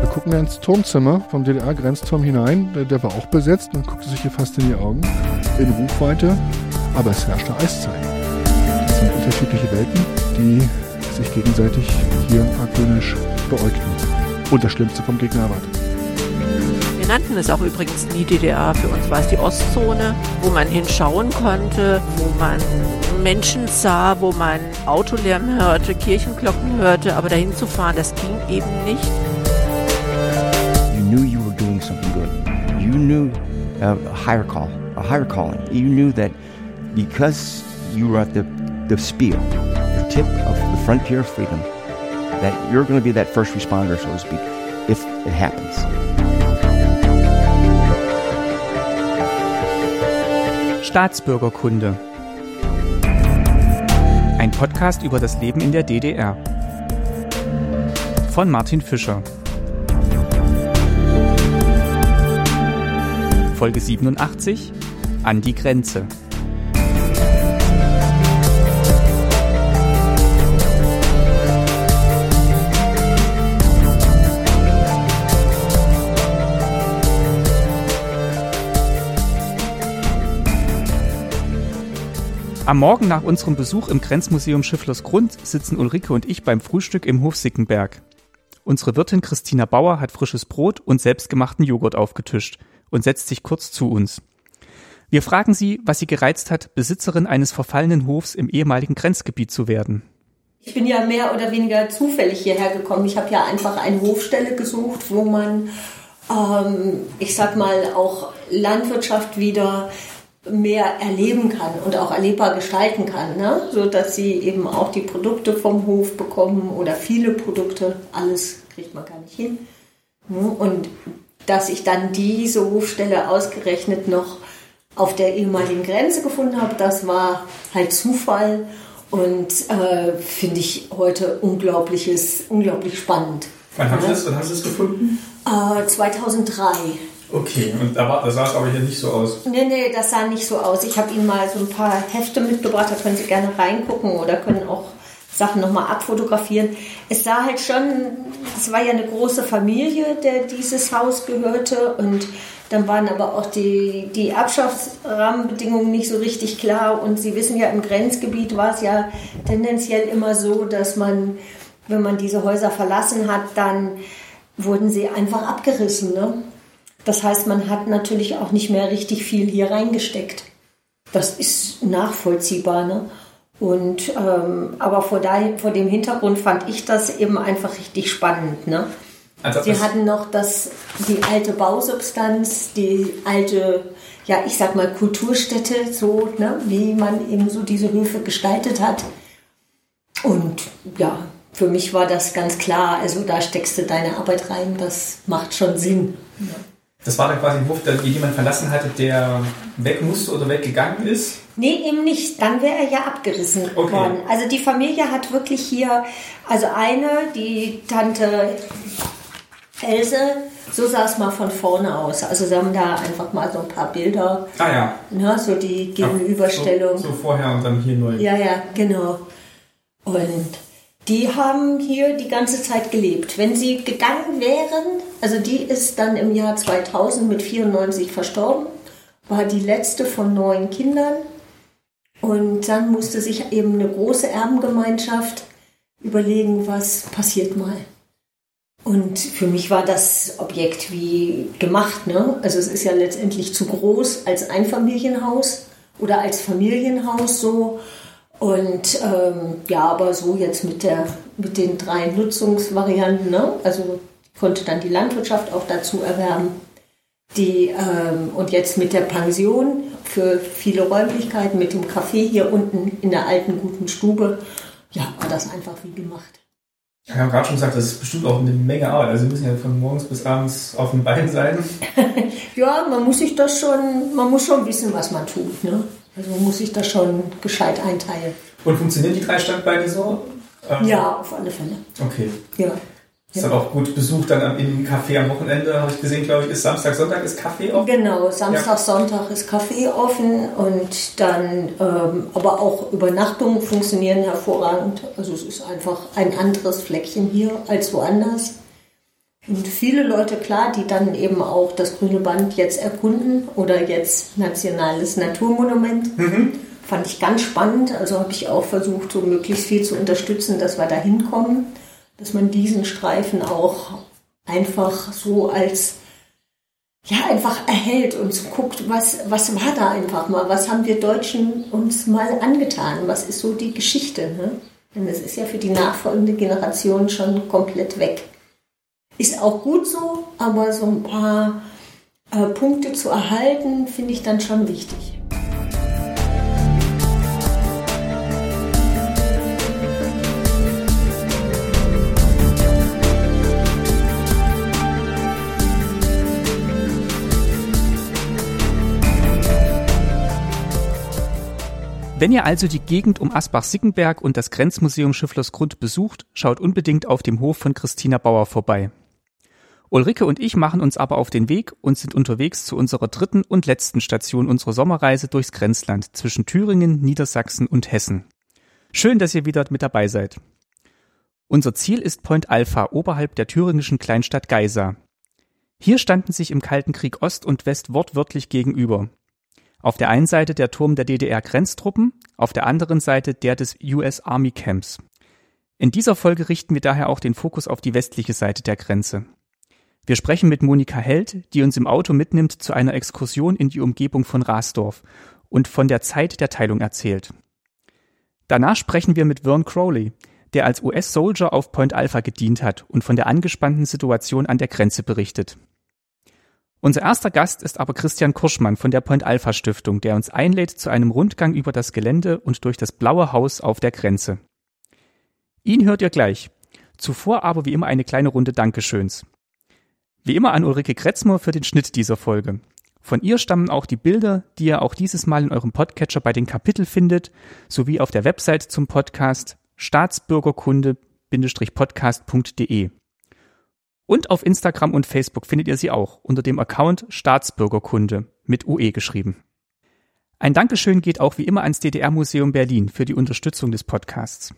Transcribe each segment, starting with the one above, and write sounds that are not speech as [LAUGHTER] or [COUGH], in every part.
Wir gucken ins Turmzimmer vom DDR-Grenzturm hinein. Der, der war auch besetzt. Man guckte sich hier fast in die Augen. In Rufweite. Aber es herrschte Eiszeit. Das sind unterschiedliche Welten, die sich gegenseitig hier argwöhnisch beäugten. Und das Schlimmste vom Gegner erwartet. Wir nannten es auch übrigens nie DDR. Für uns war es die Ostzone, wo man hinschauen konnte, wo man Menschen sah, wo man Autolärm hörte, Kirchenglocken hörte, aber dahin zu fahren, das ging eben nicht. You knew you were doing something good. You knew uh, a higher call, a higher calling. You knew that because you were at the, the spear, the tip of the frontier of freedom, that you're going to be that first responder, so to speak, if it happens. Staatsbürgerkunde. Podcast über das Leben in der DDR. Von Martin Fischer. Folge 87 An die Grenze. Am Morgen nach unserem Besuch im Grenzmuseum Schifflers Grund sitzen Ulrike und ich beim Frühstück im Hof Sickenberg. Unsere Wirtin Christina Bauer hat frisches Brot und selbstgemachten Joghurt aufgetischt und setzt sich kurz zu uns. Wir fragen sie, was sie gereizt hat, Besitzerin eines verfallenen Hofs im ehemaligen Grenzgebiet zu werden. Ich bin ja mehr oder weniger zufällig hierher gekommen. Ich habe ja einfach eine Hofstelle gesucht, wo man, ähm, ich sag mal, auch Landwirtschaft wieder mehr erleben kann und auch erlebbar gestalten kann, ne? so dass sie eben auch die Produkte vom Hof bekommen oder viele Produkte. Alles kriegt man gar nicht hin. Und dass ich dann diese Hofstelle ausgerechnet noch auf der ehemaligen Grenze gefunden habe, das war halt Zufall und äh, finde ich heute unglaubliches, unglaublich spannend. Wann das, haben Sie das gefunden? Äh, 2003. Okay, und da, war, da sah es aber hier nicht so aus. Nee, nee, das sah nicht so aus. Ich habe Ihnen mal so ein paar Hefte mitgebracht, da können Sie gerne reingucken oder können auch Sachen nochmal abfotografieren. Es sah halt schon, es war ja eine große Familie, der dieses Haus gehörte und dann waren aber auch die, die Abschaftsrahmenbedingungen nicht so richtig klar und Sie wissen ja, im Grenzgebiet war es ja tendenziell immer so, dass man, wenn man diese Häuser verlassen hat, dann wurden sie einfach abgerissen. Ne? Das heißt, man hat natürlich auch nicht mehr richtig viel hier reingesteckt. Das ist nachvollziehbar. Ne? Und ähm, aber vor, dahin, vor dem Hintergrund fand ich das eben einfach richtig spannend. Ne? Also Sie hatten noch das, die alte Bausubstanz, die alte, ja, ich sag mal Kulturstätte, so, ne, wie man eben so diese Höfe gestaltet hat. Und ja, für mich war das ganz klar. Also da steckst du deine Arbeit rein, das macht schon Sinn. Das war dann quasi ein Wurf, den jemand verlassen hatte, der weg musste oder weggegangen ist. Nee, eben nicht. Dann wäre er ja abgerissen Okay. worden. Also die Familie hat wirklich hier, also eine, die Tante Else, so sah es mal von vorne aus. Also sie haben da einfach mal so ein paar Bilder, Ah ja. ne, so die Gegenüberstellung. So, so vorher und dann hier neu. Ja, ja, genau. Und die haben hier die ganze Zeit gelebt. Wenn sie gegangen wären, also die ist dann im Jahr 2000 mit 94 verstorben, war die letzte von neun Kindern. Und dann musste sich eben eine große Erbengemeinschaft überlegen, was passiert mal. Und für mich war das Objekt wie gemacht. Ne? Also es ist ja letztendlich zu groß als Einfamilienhaus oder als Familienhaus so. Und ähm, ja, aber so jetzt mit, der, mit den drei Nutzungsvarianten, ne? also konnte dann die Landwirtschaft auch dazu erwerben. Die, ähm, und jetzt mit der Pension für viele Räumlichkeiten, mit dem Café hier unten in der alten guten Stube, ja, war das einfach wie gemacht. Wir haben gerade schon gesagt, das ist bestimmt auch eine Menge Arbeit. Also Sie müssen ja von morgens bis abends auf dem Bein sein. [LAUGHS] Ja, man muss sich das schon, man muss schon wissen, was man tut. Ne? Also muss sich das schon gescheit einteilen. Und funktionieren die drei Standbeine so? Ähm, Ja, auf alle Fälle. Okay. Ja. Ist dann auch gut besucht dann im Café am Wochenende, habe ich gesehen, glaube ich, ist Samstag, Sonntag ist Kaffee offen. Genau, Samstag, ja. Sonntag ist Kaffee offen und dann ähm, aber auch Übernachtungen funktionieren hervorragend. Also es ist einfach ein anderes Fleckchen hier als woanders. Und viele Leute, klar, die dann eben auch das Grüne Band jetzt erkunden oder jetzt Nationales Naturmonument. Mhm. Fand ich ganz spannend. Also habe ich auch versucht, so möglichst viel zu unterstützen, dass wir da hinkommen, dass man diesen Streifen auch einfach so als ja, einfach erhält und so guckt, was, was war da einfach mal, was haben wir Deutschen uns mal angetan, was ist so die Geschichte. Ne? Denn es ist ja für die nachfolgende Generation schon komplett weg. Ist auch gut so, aber so ein paar äh, Punkte zu erhalten, finde ich dann schon wichtig. Wenn ihr also die Gegend um Asbach-Sickenberg und das Grenzmuseum Schifflersgrund besucht, schaut unbedingt auf dem Hof von Christina Bauer vorbei. Ulrike und ich machen uns aber auf den Weg und sind unterwegs zu unserer dritten und letzten Station unserer Sommerreise durchs Grenzland zwischen Thüringen, Niedersachsen und Hessen. Schön, dass ihr wieder mit dabei seid. Unser Ziel ist Point Alpha oberhalb der thüringischen Kleinstadt Geisa. Hier standen sich im Kalten Krieg Ost und West wortwörtlich gegenüber. Auf der einen Seite der Turm der DDR-Grenztruppen, auf der anderen Seite der des US Army Camps. In dieser Folge richten wir daher auch den Fokus auf die westliche Seite der Grenze. Wir sprechen mit Monika Held, die uns im Auto mitnimmt zu einer Exkursion in die Umgebung von Rasdorf und von der Zeit der Teilung erzählt. Danach sprechen wir mit Vern Crowley, der als US-Soldier auf Point Alpha gedient hat und von der angespannten Situation an der Grenze berichtet. Unser erster Gast ist aber Christian Kurschmann von der Point Alpha Stiftung, der uns einlädt zu einem Rundgang über das Gelände und durch das blaue Haus auf der Grenze. Ihn hört ihr gleich. Zuvor aber wie immer eine kleine Runde Dankeschöns. Wie immer an Ulrike Kretzmer für den Schnitt dieser Folge. Von ihr stammen auch die Bilder, die ihr auch dieses Mal in eurem Podcatcher bei den Kapitel findet, sowie auf der Website zum Podcast staatsbürgerkunde-podcast.de. Und auf Instagram und Facebook findet ihr sie auch unter dem Account Staatsbürgerkunde mit UE geschrieben. Ein Dankeschön geht auch wie immer ans DDR-Museum Berlin für die Unterstützung des Podcasts.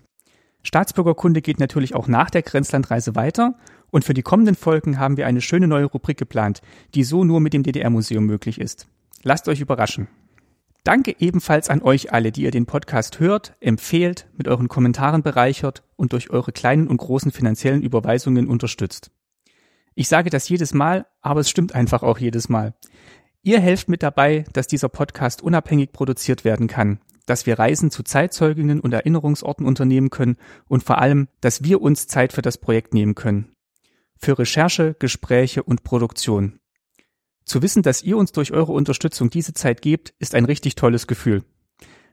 Staatsbürgerkunde geht natürlich auch nach der Grenzlandreise weiter und für die kommenden Folgen haben wir eine schöne neue Rubrik geplant, die so nur mit dem DDR-Museum möglich ist. Lasst euch überraschen. Danke ebenfalls an euch alle, die ihr den Podcast hört, empfehlt, mit euren Kommentaren bereichert und durch eure kleinen und großen finanziellen Überweisungen unterstützt. Ich sage das jedes Mal, aber es stimmt einfach auch jedes Mal. Ihr helft mit dabei, dass dieser Podcast unabhängig produziert werden kann, dass wir Reisen zu Zeitzeuginnen und Erinnerungsorten unternehmen können und vor allem, dass wir uns Zeit für das Projekt nehmen können für Recherche, Gespräche und Produktion. Zu wissen, dass ihr uns durch eure Unterstützung diese Zeit gebt, ist ein richtig tolles Gefühl.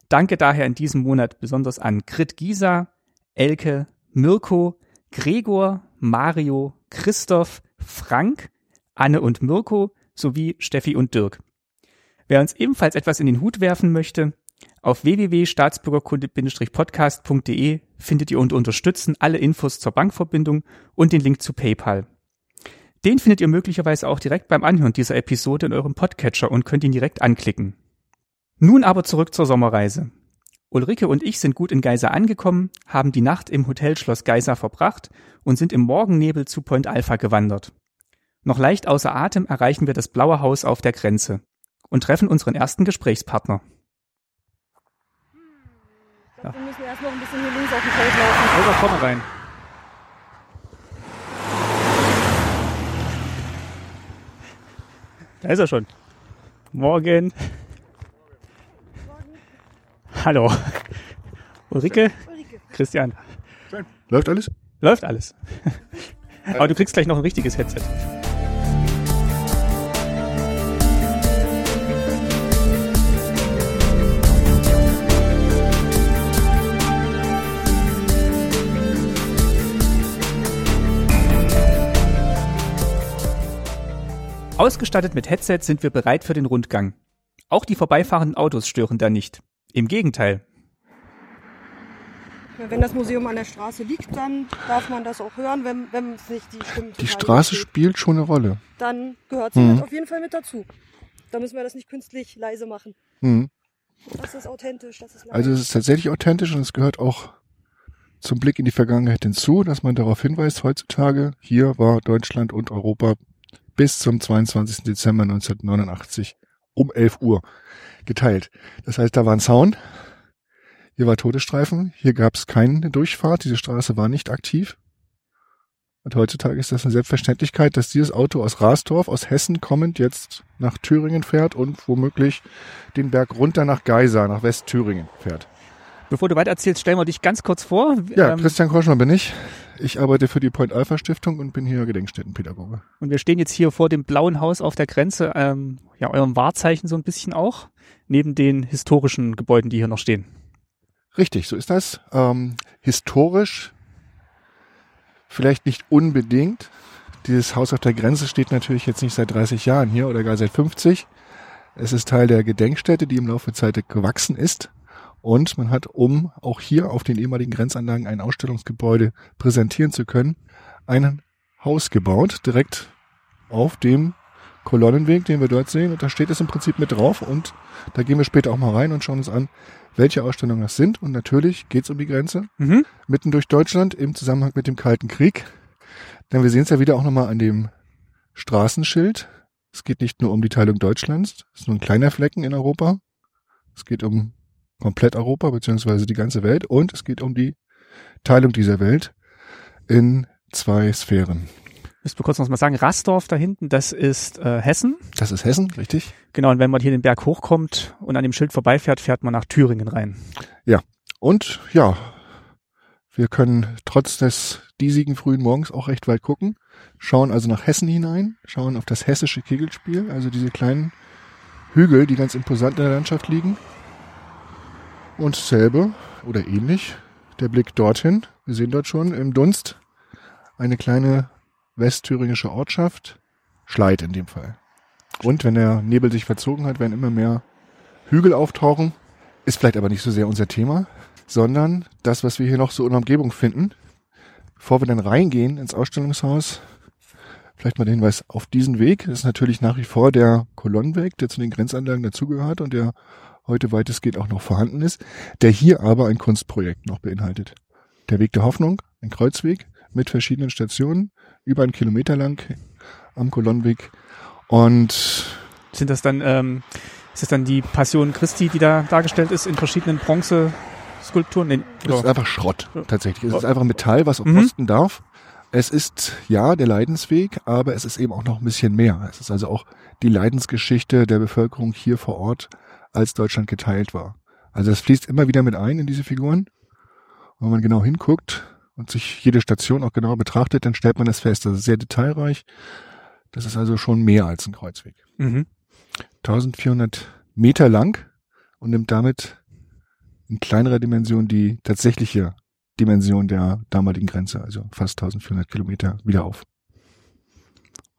Danke daher in diesem Monat besonders an Grit Gisa, Elke, Mirko, Gregor, Mario, Christoph, Frank, Anne und Mirko sowie Steffi und Dirk. Wer uns ebenfalls etwas in den Hut werfen möchte, auf www.staatsbürgerkunde-podcast.de findet ihr unter Unterstützen alle Infos zur Bankverbindung und den Link zu PayPal. Den findet ihr möglicherweise auch direkt beim Anhören dieser Episode in eurem Podcatcher und könnt ihn direkt anklicken. Nun aber zurück zur Sommerreise. Ulrike und ich sind gut in Geisa angekommen, haben die Nacht im Hotel Schloss Geisa verbracht und sind im Morgennebel zu Point Alpha gewandert. Noch leicht außer Atem erreichen wir das blaue Haus auf der Grenze und treffen unseren ersten Gesprächspartner. Ja. Wir müssen erst noch ein bisschen hier links auf dem Feld laufen. Oder vorne rein. Da ist er schon. Morgen. Morgen. Hallo. Ulrike. Ulrike. Christian. Läuft alles? Läuft alles. [LAUGHS] Aber du kriegst gleich noch ein richtiges Headset. Ausgestattet mit Headset sind wir bereit für den Rundgang. Auch die vorbeifahrenden Autos stören da nicht. Im Gegenteil. Wenn das Museum an der Straße liegt, dann darf man das auch hören, wenn, wenn es nicht die Stimmen Die Straße übersteht. spielt schon eine Rolle. Dann gehört sie Mhm. mit auf jeden Fall mit dazu. Da müssen wir das nicht künstlich leise machen. Mhm. Das ist authentisch, das ist leise. Also es ist tatsächlich authentisch und es gehört auch zum Blick in die Vergangenheit hinzu, dass man darauf hinweist, heutzutage, hier war Deutschland und Europa bis zum 22. Dezember 1989 um 11 Uhr geteilt. Das heißt, da war ein Zaun, hier war Todesstreifen, hier gab es keine Durchfahrt, diese Straße war nicht aktiv. Und heutzutage ist das eine Selbstverständlichkeit, dass dieses Auto aus Rasdorf, aus Hessen kommend, jetzt nach Thüringen fährt und womöglich den Berg runter nach Geisa, nach Westthüringen fährt. Bevor du weiter erzählst, stellen wir dich ganz kurz vor. Ja, Ähm, Christian Korschmann bin ich. Ich arbeite für die Point Alpha Stiftung und bin hier Gedenkstättenpädagoge. Und wir stehen jetzt hier vor dem blauen Haus auf der Grenze, ähm, ja, eurem Wahrzeichen so ein bisschen auch, neben den historischen Gebäuden, die hier noch stehen. Richtig, so ist das. Ähm, historisch vielleicht nicht unbedingt. Dieses Haus auf der Grenze steht natürlich jetzt nicht seit 30 Jahren hier oder gar seit 50. Es ist Teil der Gedenkstätte, die im Laufe der Zeit gewachsen ist. Und man hat, um auch hier auf den ehemaligen Grenzanlagen ein Ausstellungsgebäude präsentieren zu können, ein Haus gebaut, direkt auf dem Kolonnenweg, den wir dort sehen. Und da steht es im Prinzip mit drauf. Und da gehen wir später auch mal rein und schauen uns an, welche Ausstellungen das sind. Und natürlich geht es um die Grenze, Mhm. mitten durch Deutschland im Zusammenhang mit dem Kalten Krieg. Denn wir sehen es ja wieder auch nochmal an dem Straßenschild. Es geht nicht nur um die Teilung Deutschlands, es ist nur ein kleiner Flecken in Europa. Es geht um komplett Europa beziehungsweise die ganze Welt und es geht um die Teilung dieser Welt in zwei Sphären. Müssen wir kurz noch mal sagen, Rasdorf da hinten, das ist äh, Hessen. Das ist Hessen, richtig? Genau, und wenn man hier den Berg hochkommt und an dem Schild vorbeifährt, fährt man nach Thüringen rein. Und ja, wir können trotz des diesigen frühen Morgens auch recht weit gucken, schauen also nach Hessen hinein, schauen auf das hessische Kegelspiel, also diese kleinen Hügel, die ganz imposant in der Landschaft liegen. Und selbe oder ähnlich, der Blick dorthin, wir sehen dort schon im Dunst eine kleine westthüringische Ortschaft, Schleit in dem Fall. Und wenn der Nebel sich verzogen hat, werden immer mehr Hügel auftauchen. Ist vielleicht aber nicht so sehr unser Thema, sondern das, was wir hier noch so in der Umgebung finden. Bevor wir dann reingehen ins Ausstellungshaus, vielleicht mal der Hinweis auf diesen Weg. Das ist natürlich nach wie vor der Kolonnenweg, der zu den Grenzanlagen dazugehört und der heute weitestgehend auch noch vorhanden ist, der hier aber ein Kunstprojekt noch beinhaltet. Der Weg der Hoffnung, ein Kreuzweg mit verschiedenen Stationen, über einen Kilometer lang am Kolonnenweg. Und Sind das dann, ähm, ist das dann die Passion Christi, die da dargestellt ist in verschiedenen Bronzeskulpturen? Nee, Es ist einfach Schrott, tatsächlich. Es ist einfach Metall, was auch Mhm. kosten darf. Es ist, ja, der Leidensweg, aber es ist eben auch noch ein bisschen mehr. Es ist also auch die Leidensgeschichte der Bevölkerung hier vor Ort, als Deutschland geteilt war. Also das fließt immer wieder mit ein in diese Figuren. Und wenn man genau hinguckt und sich jede Station auch genauer betrachtet, dann stellt man das fest. Das ist sehr detailreich. Das ist also schon mehr als ein Kreuzweg. Mhm. 1400 Meter lang und nimmt damit in kleinerer Dimension die tatsächliche Dimension der damaligen Grenze, also fast 1400 Kilometer, wieder auf.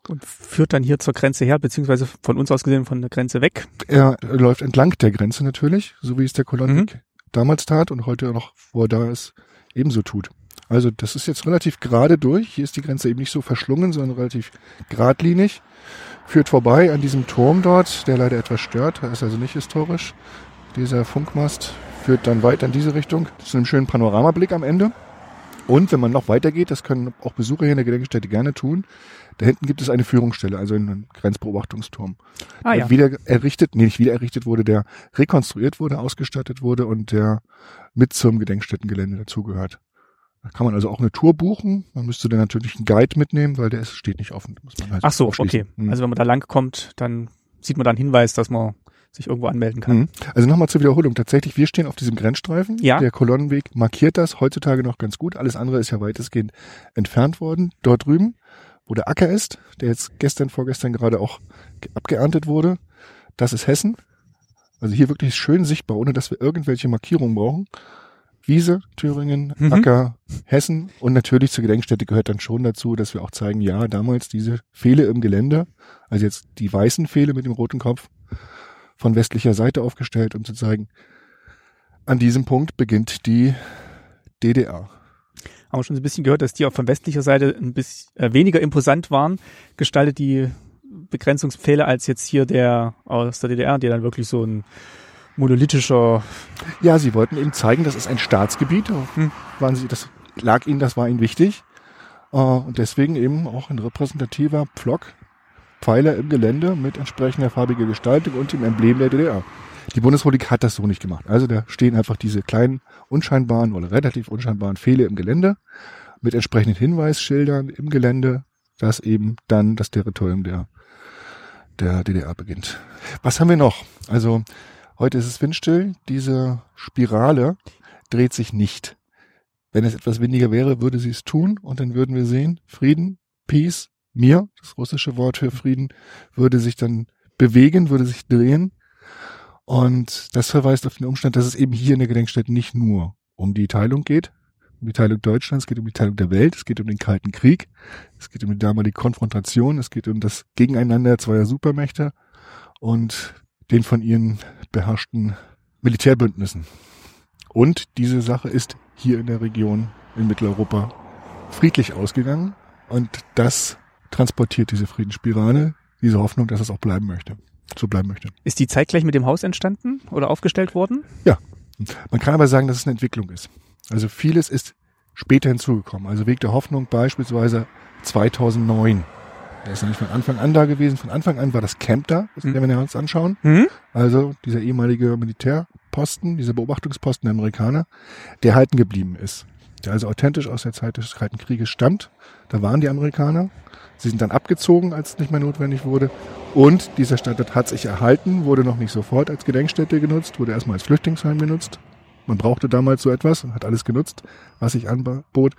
Und führt dann hier zur Grenze her, beziehungsweise von uns aus gesehen von der Grenze weg. Er läuft entlang der Grenze natürlich, so wie es der Kolonnenweg damals tat und heute noch, wo er da ist, ebenso tut. Also das ist jetzt relativ gerade durch. Hier ist die Grenze eben nicht so verschlungen, sondern relativ geradlinig. Führt vorbei an diesem Turm dort, der leider etwas stört. Er ist also nicht historisch. Dieser Funkmast führt dann weiter in diese Richtung zu einem schönen Panoramablick am Ende. Und wenn man noch weitergeht, das können auch Besucher hier in der Gedenkstätte gerne tun, da hinten gibt es eine Führungsstelle, also einen Grenzbeobachtungsturm. Ah ja. Der wieder errichtet, nee, nicht wieder errichtet wurde, der rekonstruiert wurde, ausgestattet wurde und der mit zum Gedenkstättengelände dazugehört. Da kann man also auch eine Tour buchen. Man müsste dann natürlich einen Guide mitnehmen, weil der ist, steht nicht offen. Muss man halt Ach so, okay. Mhm. Also wenn man da lang kommt, dann sieht man da einen Hinweis, dass man sich irgendwo anmelden kann. Mhm. Also nochmal zur Wiederholung. Tatsächlich, wir stehen auf diesem Grenzstreifen. Ja. Der Kolonnenweg markiert das heutzutage noch ganz gut. Alles andere ist ja weitestgehend entfernt worden. Dort drüben, wo der Acker ist, der jetzt gestern, vorgestern gerade auch ge- abgeerntet wurde, das ist Hessen. Also hier wirklich schön sichtbar, ohne dass wir irgendwelche Markierungen brauchen. Wiese, Thüringen, Mhm. Acker, Hessen und natürlich zur Gedenkstätte gehört dann schon dazu, dass wir auch zeigen, ja, damals diese Pfähle im Gelände, also jetzt die weißen Pfähle mit dem roten Kopf, von westlicher Seite aufgestellt, um zu zeigen, an diesem Punkt beginnt die DDR. Haben wir schon ein bisschen gehört, dass die auch von westlicher Seite ein bisschen äh, weniger imposant waren, gestaltet die Begrenzungspfähle als jetzt hier der aus der DDR, der dann wirklich so ein monolithischer Ja, sie wollten eben zeigen, das ist ein Staatsgebiet. Hm. Waren sie, das lag ihnen, das war ihnen wichtig. Äh, Und deswegen eben auch ein repräsentativer Pflock, Pfeiler im Gelände mit entsprechender farbiger Gestaltung und dem Emblem der DDR. Die Bundesrepublik hat das so nicht gemacht. Also da stehen einfach diese kleinen, unscheinbaren oder relativ unscheinbaren Pfähle im Gelände mit entsprechenden Hinweisschildern im Gelände, dass eben dann das Territorium der, der DDR beginnt. Was haben wir noch? Also heute ist es windstill. Diese Spirale dreht sich nicht. Wenn es etwas windiger wäre, würde sie es tun und dann würden wir sehen, Frieden, Peace, mir, das russische Wort für Frieden, würde sich dann bewegen, würde sich drehen. Und das verweist auf den Umstand, dass es eben hier in der Gedenkstätte nicht nur um die Teilung geht, um die Teilung Deutschlands, es geht um die Teilung der Welt, es geht um den Kalten Krieg, es geht um die damalige Konfrontation, es geht um das Gegeneinander zweier Supermächte und den von ihnen beherrschten Militärbündnissen. Und diese Sache ist hier in der Region in Mitteleuropa friedlich ausgegangen und das transportiert diese Friedensspirale, diese Hoffnung, dass es auch bleiben möchte, so bleiben möchte. Ist die zeitgleich mit dem Haus entstanden oder aufgestellt worden? Man kann aber sagen, dass es eine Entwicklung ist. Also vieles ist später hinzugekommen. Also Weg der Hoffnung beispielsweise 2009. Der ist ja nicht von Anfang an da gewesen. Von Anfang an war das Camp da, das Mhm. werden wir uns anschauen. Mhm. Also dieser ehemalige Militärposten, dieser Beobachtungsposten der Amerikaner, der halten geblieben ist. Der also authentisch aus der Zeit des Kalten Krieges stammt. Da waren die Amerikaner. Sie sind dann abgezogen, als es nicht mehr notwendig wurde. Und dieser Standort hat sich erhalten, wurde noch nicht sofort als Gedenkstätte genutzt, wurde erstmal als Flüchtlingsheim genutzt. Man brauchte damals so etwas und hat alles genutzt, was sich anbot.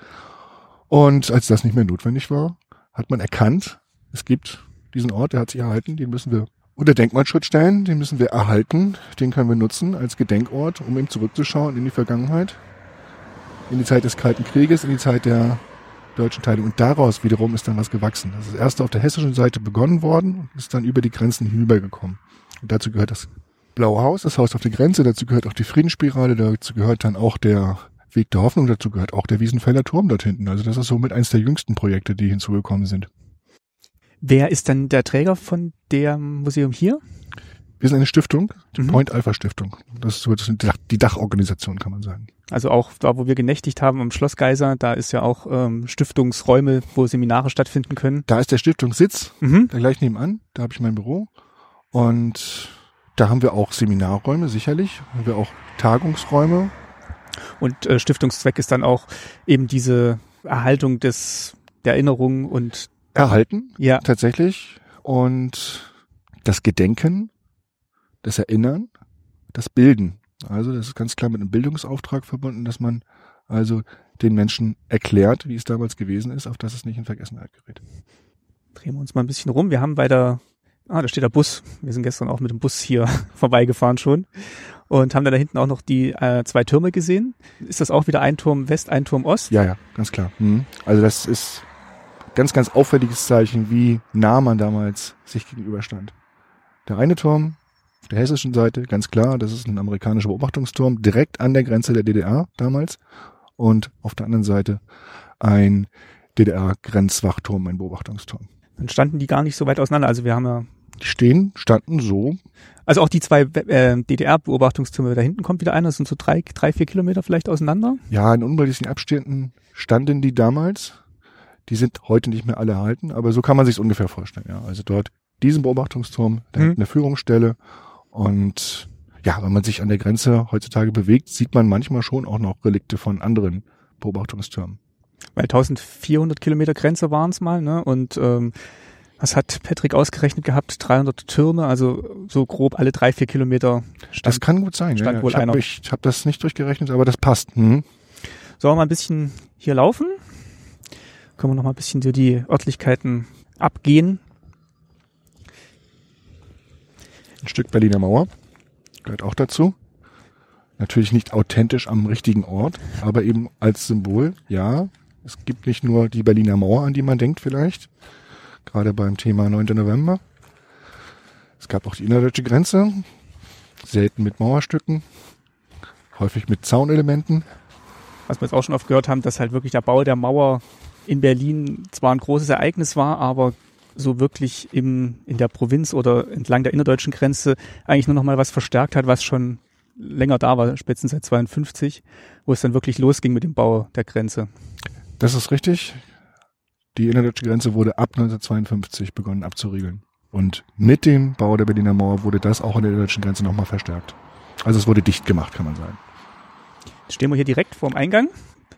Und als das nicht mehr notwendig war, hat man erkannt, es gibt diesen Ort, der hat sich erhalten, den müssen wir unter Denkmalschutz stellen, den müssen wir erhalten, den können wir nutzen als Gedenkort, um eben zurückzuschauen in die Vergangenheit, in die Zeit des Kalten Krieges, in die Zeit der deutschen Teilung. Und daraus wiederum ist dann was gewachsen. Das ist erst auf der hessischen Seite begonnen worden und ist dann über die Grenzen hinübergekommen. Und dazu gehört das Blaue Haus, das Haus auf der Grenze, dazu gehört auch die Friedensspirale, dazu gehört dann auch der Weg der Hoffnung, dazu gehört auch der Wiesenfelder Turm dort hinten. Also das ist somit eines der jüngsten Projekte, die hinzugekommen sind. Wer ist dann der Träger von dem Museum hier? Wir sind eine Stiftung, die Mhm. Point Alpha Stiftung. Das ist so die Dachorganisation, kann man sagen. Also auch da, wo wir genächtigt haben am Schloss Geiser, da ist ja auch ähm, Stiftungsräume, wo Seminare stattfinden können. Da ist der Stiftungssitz, Mhm. da gleich nebenan, da habe ich mein Büro. Und da haben wir auch Seminarräume, sicherlich. Haben wir auch Tagungsräume. Und äh, Stiftungszweck ist dann auch eben diese Erhaltung des der Erinnerung und Erhalten, ja, tatsächlich. Und das Gedenken, das Erinnern, das Bilden. Also das ist ganz klar mit einem Bildungsauftrag verbunden, dass man also den Menschen erklärt, wie es damals gewesen ist, auf dass es nicht in Vergessenheit gerät. drehen wir uns mal ein bisschen rum. Wir haben bei der, ah, da steht der Bus. Wir sind gestern auch mit dem Bus hier [LAUGHS] vorbeigefahren schon und haben dann da hinten auch noch die äh, zwei Türme gesehen. Ist das auch wieder ein Turm West, ein Turm Ost? Ja, ja, ganz klar. Mhm. Also das ist ganz, ganz auffälliges Zeichen, wie nah man damals sich gegenüberstand. Der eine Turm der hessischen Seite, ganz klar, das ist ein amerikanischer Beobachtungsturm, direkt an der Grenze der DDR damals. Und auf der anderen Seite ein DDR-Grenzwachturm, ein Beobachtungsturm. Dann standen die gar nicht so weit auseinander. Also wir haben ja, Die stehen, standen so, also auch die zwei äh, DDR-Beobachtungstürme, da hinten kommt wieder einer, das sind so drei, drei, vier Kilometer vielleicht auseinander. ja, in unbedingten Abständen standen die damals. Die sind heute nicht mehr alle erhalten, aber so kann man sich ungefähr vorstellen. Ja, also dort diesen Beobachtungsturm, da Mhm. hinten eine Führungsstelle und ja, wenn man sich an der Grenze heutzutage bewegt, sieht man manchmal schon auch noch Relikte von anderen Beobachtungstürmen. Weil 1400 Kilometer Grenze waren es mal, ne? Und ähm, was hat Patrick ausgerechnet gehabt? 300 Türme, also so grob alle drei, vier Kilometer stand. Das kann gut sein. stand ja. wohl ich habe hab das nicht durchgerechnet, aber das passt. Hm. Sollen wir mal ein bisschen hier laufen? Können wir noch mal ein bisschen so die Örtlichkeiten abgehen? Ein Stück Berliner Mauer gehört auch dazu. Natürlich nicht authentisch am richtigen Ort, aber eben als Symbol. Ja, es gibt nicht nur die Berliner Mauer, an die man denkt vielleicht, gerade beim Thema 9. November. Es gab auch die innerdeutsche Grenze, selten mit Mauerstücken, häufig mit Zaunelementen. was wir jetzt auch schon oft gehört haben, dass halt wirklich der Bau der Mauer in Berlin zwar ein großes Ereignis war, aber so wirklich im, in der Provinz oder entlang der innerdeutschen Grenze eigentlich nur noch mal was verstärkt hat, was schon länger da war, spätestens seit 52, wo es dann wirklich losging mit dem Bau der Grenze. Das ist richtig. Die innerdeutsche Grenze wurde ab 1952 begonnen abzuriegeln. Und mit dem Bau der Berliner Mauer wurde das auch an der innerdeutschen Grenze nochmal verstärkt. Also es wurde dicht gemacht, kann man sagen. Jetzt stehen wir hier direkt vorm Eingang.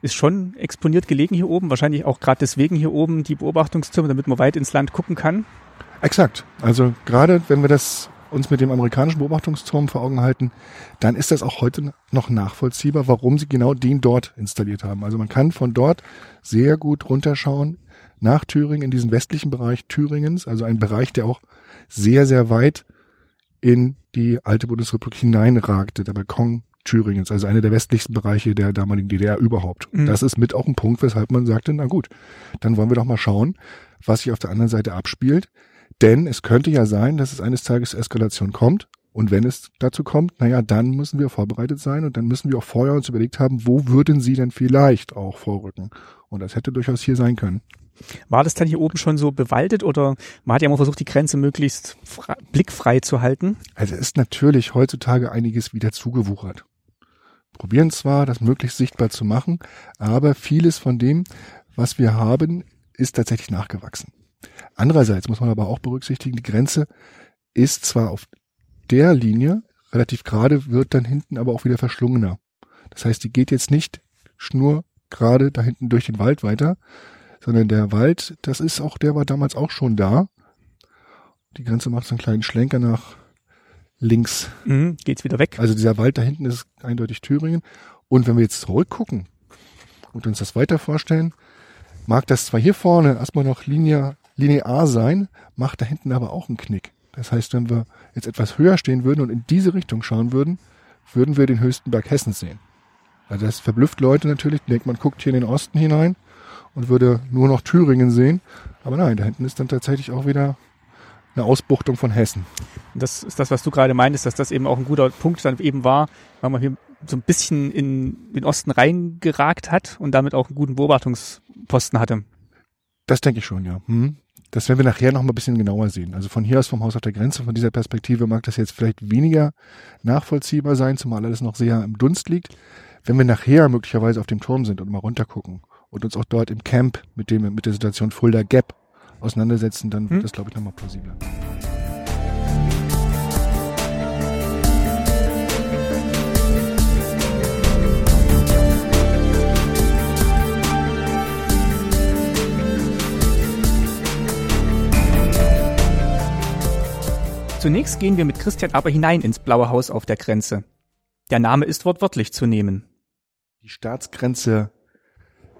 Ist schon exponiert gelegen hier oben. Wahrscheinlich auch gerade deswegen hier oben die Beobachtungstürme, damit man weit ins Land gucken kann. Exakt. Also gerade wenn wir das uns mit dem amerikanischen Beobachtungsturm vor Augen halten, dann ist das auch heute noch nachvollziehbar, warum sie genau den dort installiert haben. Also man kann von dort sehr gut runterschauen nach Thüringen in diesen westlichen Bereich Thüringens, also ein Bereich, der auch sehr, sehr weit in die alte Bundesrepublik hineinragte, der Balkon Thüringens, also einer der westlichsten Bereiche der damaligen DDR überhaupt. Mhm. Das ist mit auch ein Punkt, weshalb man sagte, na gut, dann wollen wir doch mal schauen, was sich auf der anderen Seite abspielt. Denn es könnte ja sein, dass es eines Tages Eskalation kommt. Und wenn es dazu kommt, naja, dann müssen wir vorbereitet sein und dann müssen wir auch vorher uns überlegt haben, wo würden sie denn vielleicht auch vorrücken. Und das hätte durchaus hier sein können. War das dann hier oben schon so bewaldet oder man hat ja immer versucht, die Grenze möglichst blickfrei zu halten? Also ist natürlich heutzutage einiges wieder zugewuchert. Probieren zwar, das möglichst sichtbar zu machen, aber vieles von dem, was wir haben, ist tatsächlich nachgewachsen. Andererseits muss man aber auch berücksichtigen, die Grenze ist zwar auf der Linie relativ gerade, wird dann hinten aber auch wieder verschlungener. Das heißt, die geht jetzt nicht schnur gerade da hinten durch den Wald weiter, sondern der Wald, das ist auch, der war damals auch schon da. Die Grenze macht so einen kleinen Schlenker nach links. Mhm, geht's wieder weg. Also dieser Wald da hinten ist eindeutig Thüringen. Und wenn wir jetzt zurückgucken und uns das weiter vorstellen, mag das zwar hier vorne erstmal noch linear, linear sein, macht da hinten aber auch einen Knick. Das heißt, wenn wir jetzt etwas höher stehen würden und in diese Richtung schauen würden, würden wir den höchsten Berg Hessens sehen. Also das verblüfft Leute natürlich, denkt, man guckt hier in den Osten hinein und würde nur noch Thüringen sehen. Aber nein, da hinten ist dann tatsächlich auch wieder eine Ausbuchtung von Hessen. Das ist das, was du gerade meintest, dass das eben auch ein guter Punkt dann eben war, weil man hier so ein bisschen in den Osten reingeragt hat und damit auch einen guten Beobachtungsposten hatte. Das denke ich schon, ja. Hm. Das werden wir nachher noch mal ein bisschen genauer sehen. Also von hier aus vom Haus auf der Grenze, von dieser Perspektive mag das jetzt vielleicht weniger nachvollziehbar sein, zumal alles noch sehr im Dunst liegt. Wenn wir nachher möglicherweise auf dem Turm sind und mal runtergucken und uns auch dort im Camp mit dem, mit der Situation Fulda Gap auseinandersetzen, dann wird Hm. das, glaube ich, nochmal plausibler. Zunächst gehen wir mit Christian aber hinein ins Blaue Haus auf der Grenze. Der Name ist wortwörtlich zu nehmen. Die Staatsgrenze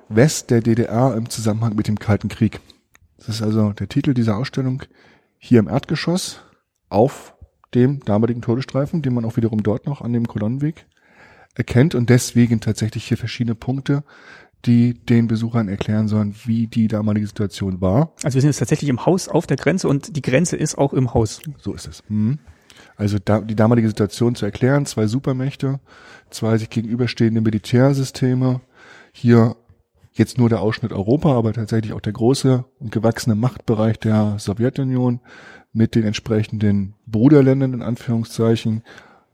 West der DDR im Zusammenhang mit dem Kalten Krieg. Das ist also der Titel dieser Ausstellung hier im Erdgeschoss auf dem damaligen Todesstreifen, den man auch wiederum dort noch an dem Kolonnenweg erkennt und deswegen tatsächlich hier verschiedene Punkte, die den Besuchern erklären sollen, wie die damalige Situation war. Also wir sind jetzt tatsächlich im Haus auf der Grenze und die Grenze ist auch im Haus. So ist es. Mhm. Also da, die damalige Situation zu erklären, zwei Supermächte, zwei sich gegenüberstehende Militärsysteme, hier jetzt nur der Ausschnitt Europa, aber tatsächlich auch der große und gewachsene Machtbereich der Sowjetunion mit den entsprechenden Bruderländern in Anführungszeichen,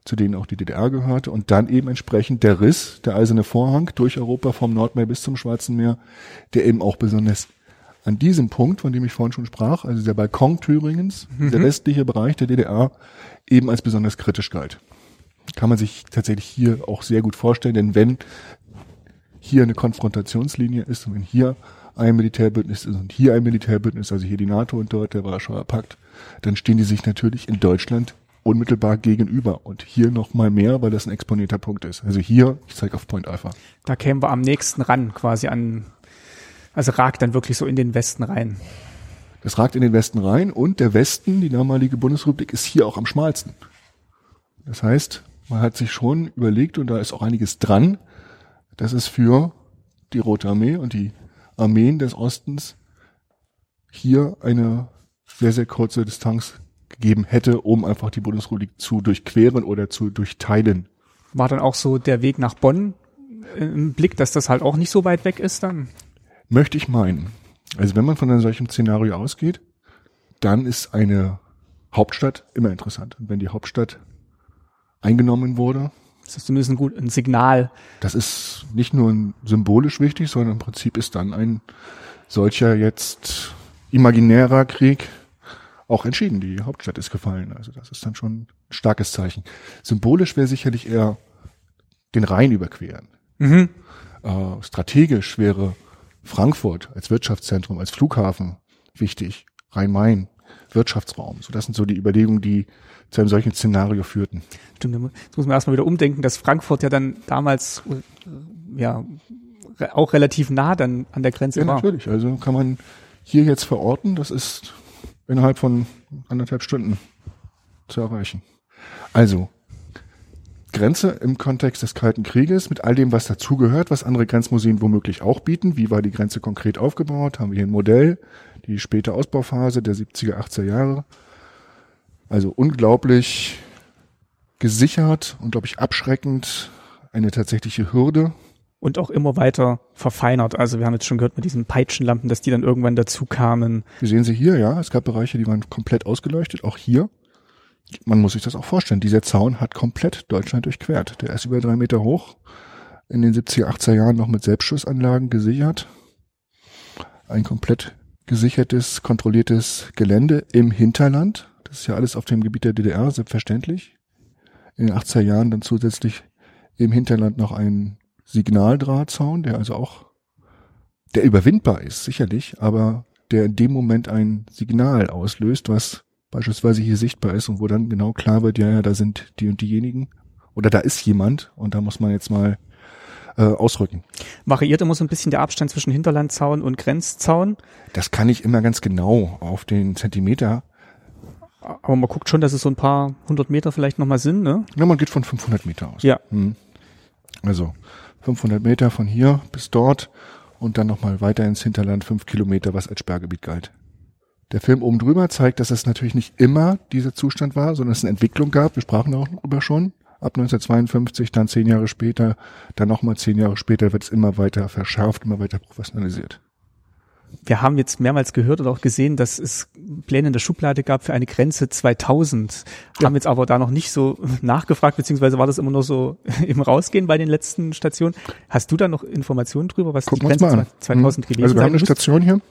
zu denen auch die DDR gehörte und dann eben entsprechend der Riss, der eiserne Vorhang durch Europa vom Nordmeer bis zum Schwarzen Meer, der eben auch besonders an diesem Punkt, von dem ich vorhin schon sprach, also der Balkon Thüringens, der westliche Bereich der DDR, eben als besonders kritisch galt. Kann man sich tatsächlich hier auch sehr gut vorstellen, denn wenn hier eine Konfrontationslinie ist und wenn hier ein Militärbündnis ist und hier ein Militärbündnis, also hier die NATO und dort der Warschauer Pakt, dann stehen die sich natürlich in Deutschland unmittelbar gegenüber und hier noch mal mehr, weil das ein exponierter Punkt ist. Also hier, ich zeige auf Point Alpha. Da kämen wir am nächsten ran, quasi an, also ragt dann wirklich so in den Westen rein. Das ragt in den Westen rein und der Westen, die damalige Bundesrepublik, ist hier auch am schmalsten. Das heißt, man hat sich schon überlegt, und da ist auch einiges dran, dass es für die Rote Armee und die Armeen des Ostens hier eine sehr, sehr kurze Distanz gegeben hätte, um einfach die Bundesrepublik zu durchqueren oder zu durchteilen. War dann auch so der Weg nach Bonn im Blick, dass das halt auch nicht so weit weg ist dann? Möchte ich meinen. Also wenn man von einem solchen Szenario ausgeht, dann ist eine Hauptstadt immer interessant. Und wenn die Hauptstadt eingenommen wurde, Das ist zumindest ein, gut, ein Signal. das ist nicht nur symbolisch wichtig, sondern im Prinzip ist dann ein solcher jetzt imaginärer Krieg auch entschieden. Die Hauptstadt ist gefallen. Also das ist dann schon ein starkes Zeichen. Symbolisch wäre sicherlich eher den Rhein überqueren. Mhm. Äh, strategisch wäre Frankfurt als Wirtschaftszentrum, als Flughafen wichtig. Rhein-Main, Wirtschaftsraum. So, das sind so die Überlegungen, die zu einem solchen Szenario führten. Stimmt, jetzt muss man erstmal wieder umdenken, dass Frankfurt ja dann damals äh, ja auch relativ nah dann an der Grenze Ja, war. natürlich. Also kann man hier jetzt verorten. Das ist innerhalb von anderthalb Stunden zu erreichen. Also, Grenze im Kontext des Kalten Krieges mit all dem, was dazugehört, was andere Grenzmuseen womöglich auch bieten. Wie war die Grenze konkret aufgebaut? Haben wir hier ein Modell, die späte Ausbauphase der 70er, 80er Jahre. Also unglaublich gesichert, unglaublich abschreckend, eine tatsächliche Hürde. Und auch immer weiter verfeinert. Also wir haben jetzt schon gehört mit diesen Peitschenlampen, dass die dann irgendwann dazu kamen. Wir sehen sie hier, ja. Es gab Bereiche, die waren komplett ausgeleuchtet, auch hier. Man muss sich das auch vorstellen. Dieser Zaun hat komplett Deutschland durchquert. Der ist über drei Meter hoch. In den 70er, 80er Jahren noch mit Selbstschussanlagen gesichert. Ein komplett gesichertes, kontrolliertes Gelände im Hinterland. Das ist ja alles auf dem Gebiet der DDR, selbstverständlich. In den 80er Jahren dann zusätzlich im Hinterland noch ein Signaldrahtzaun, der also auch, der überwindbar ist, sicherlich, aber der in dem Moment ein Signal auslöst, was beispielsweise hier sichtbar ist und wo dann genau klar wird, ja, ja, da sind die und diejenigen oder da ist jemand und da muss man jetzt mal äh, ausrücken. Variiert immer so ein bisschen der Abstand zwischen Hinterlandzaun und Grenzzaun. Das kann ich immer ganz genau auf den Zentimeter. Aber man guckt schon, dass es so ein paar hundert Meter vielleicht nochmal sind, ne? Ja, man geht von 500 Meter aus. Ja. Hm. Also 500 Meter von hier bis dort und dann nochmal weiter ins Hinterland, fünf Kilometer, was als Sperrgebiet galt. Der Film oben drüber zeigt, dass es natürlich nicht immer dieser Zustand war, sondern es eine Entwicklung gab. Wir sprachen auch darüber schon. Ab 1952, dann zehn Jahre später, dann nochmal zehn Jahre später wird es immer weiter verschärft, immer weiter professionalisiert. Wir haben jetzt mehrmals gehört oder auch gesehen, dass es Pläne in der Schublade gab für eine Grenze 2000. Haben jetzt aber da noch nicht so nachgefragt, beziehungsweise war das immer nur so [LAUGHS] im Rausgehen bei den letzten Stationen. Hast du da noch Informationen drüber, was Gucken die Grenze mal an. 2000 Hm. gewesen Also wir haben eine? Station hier.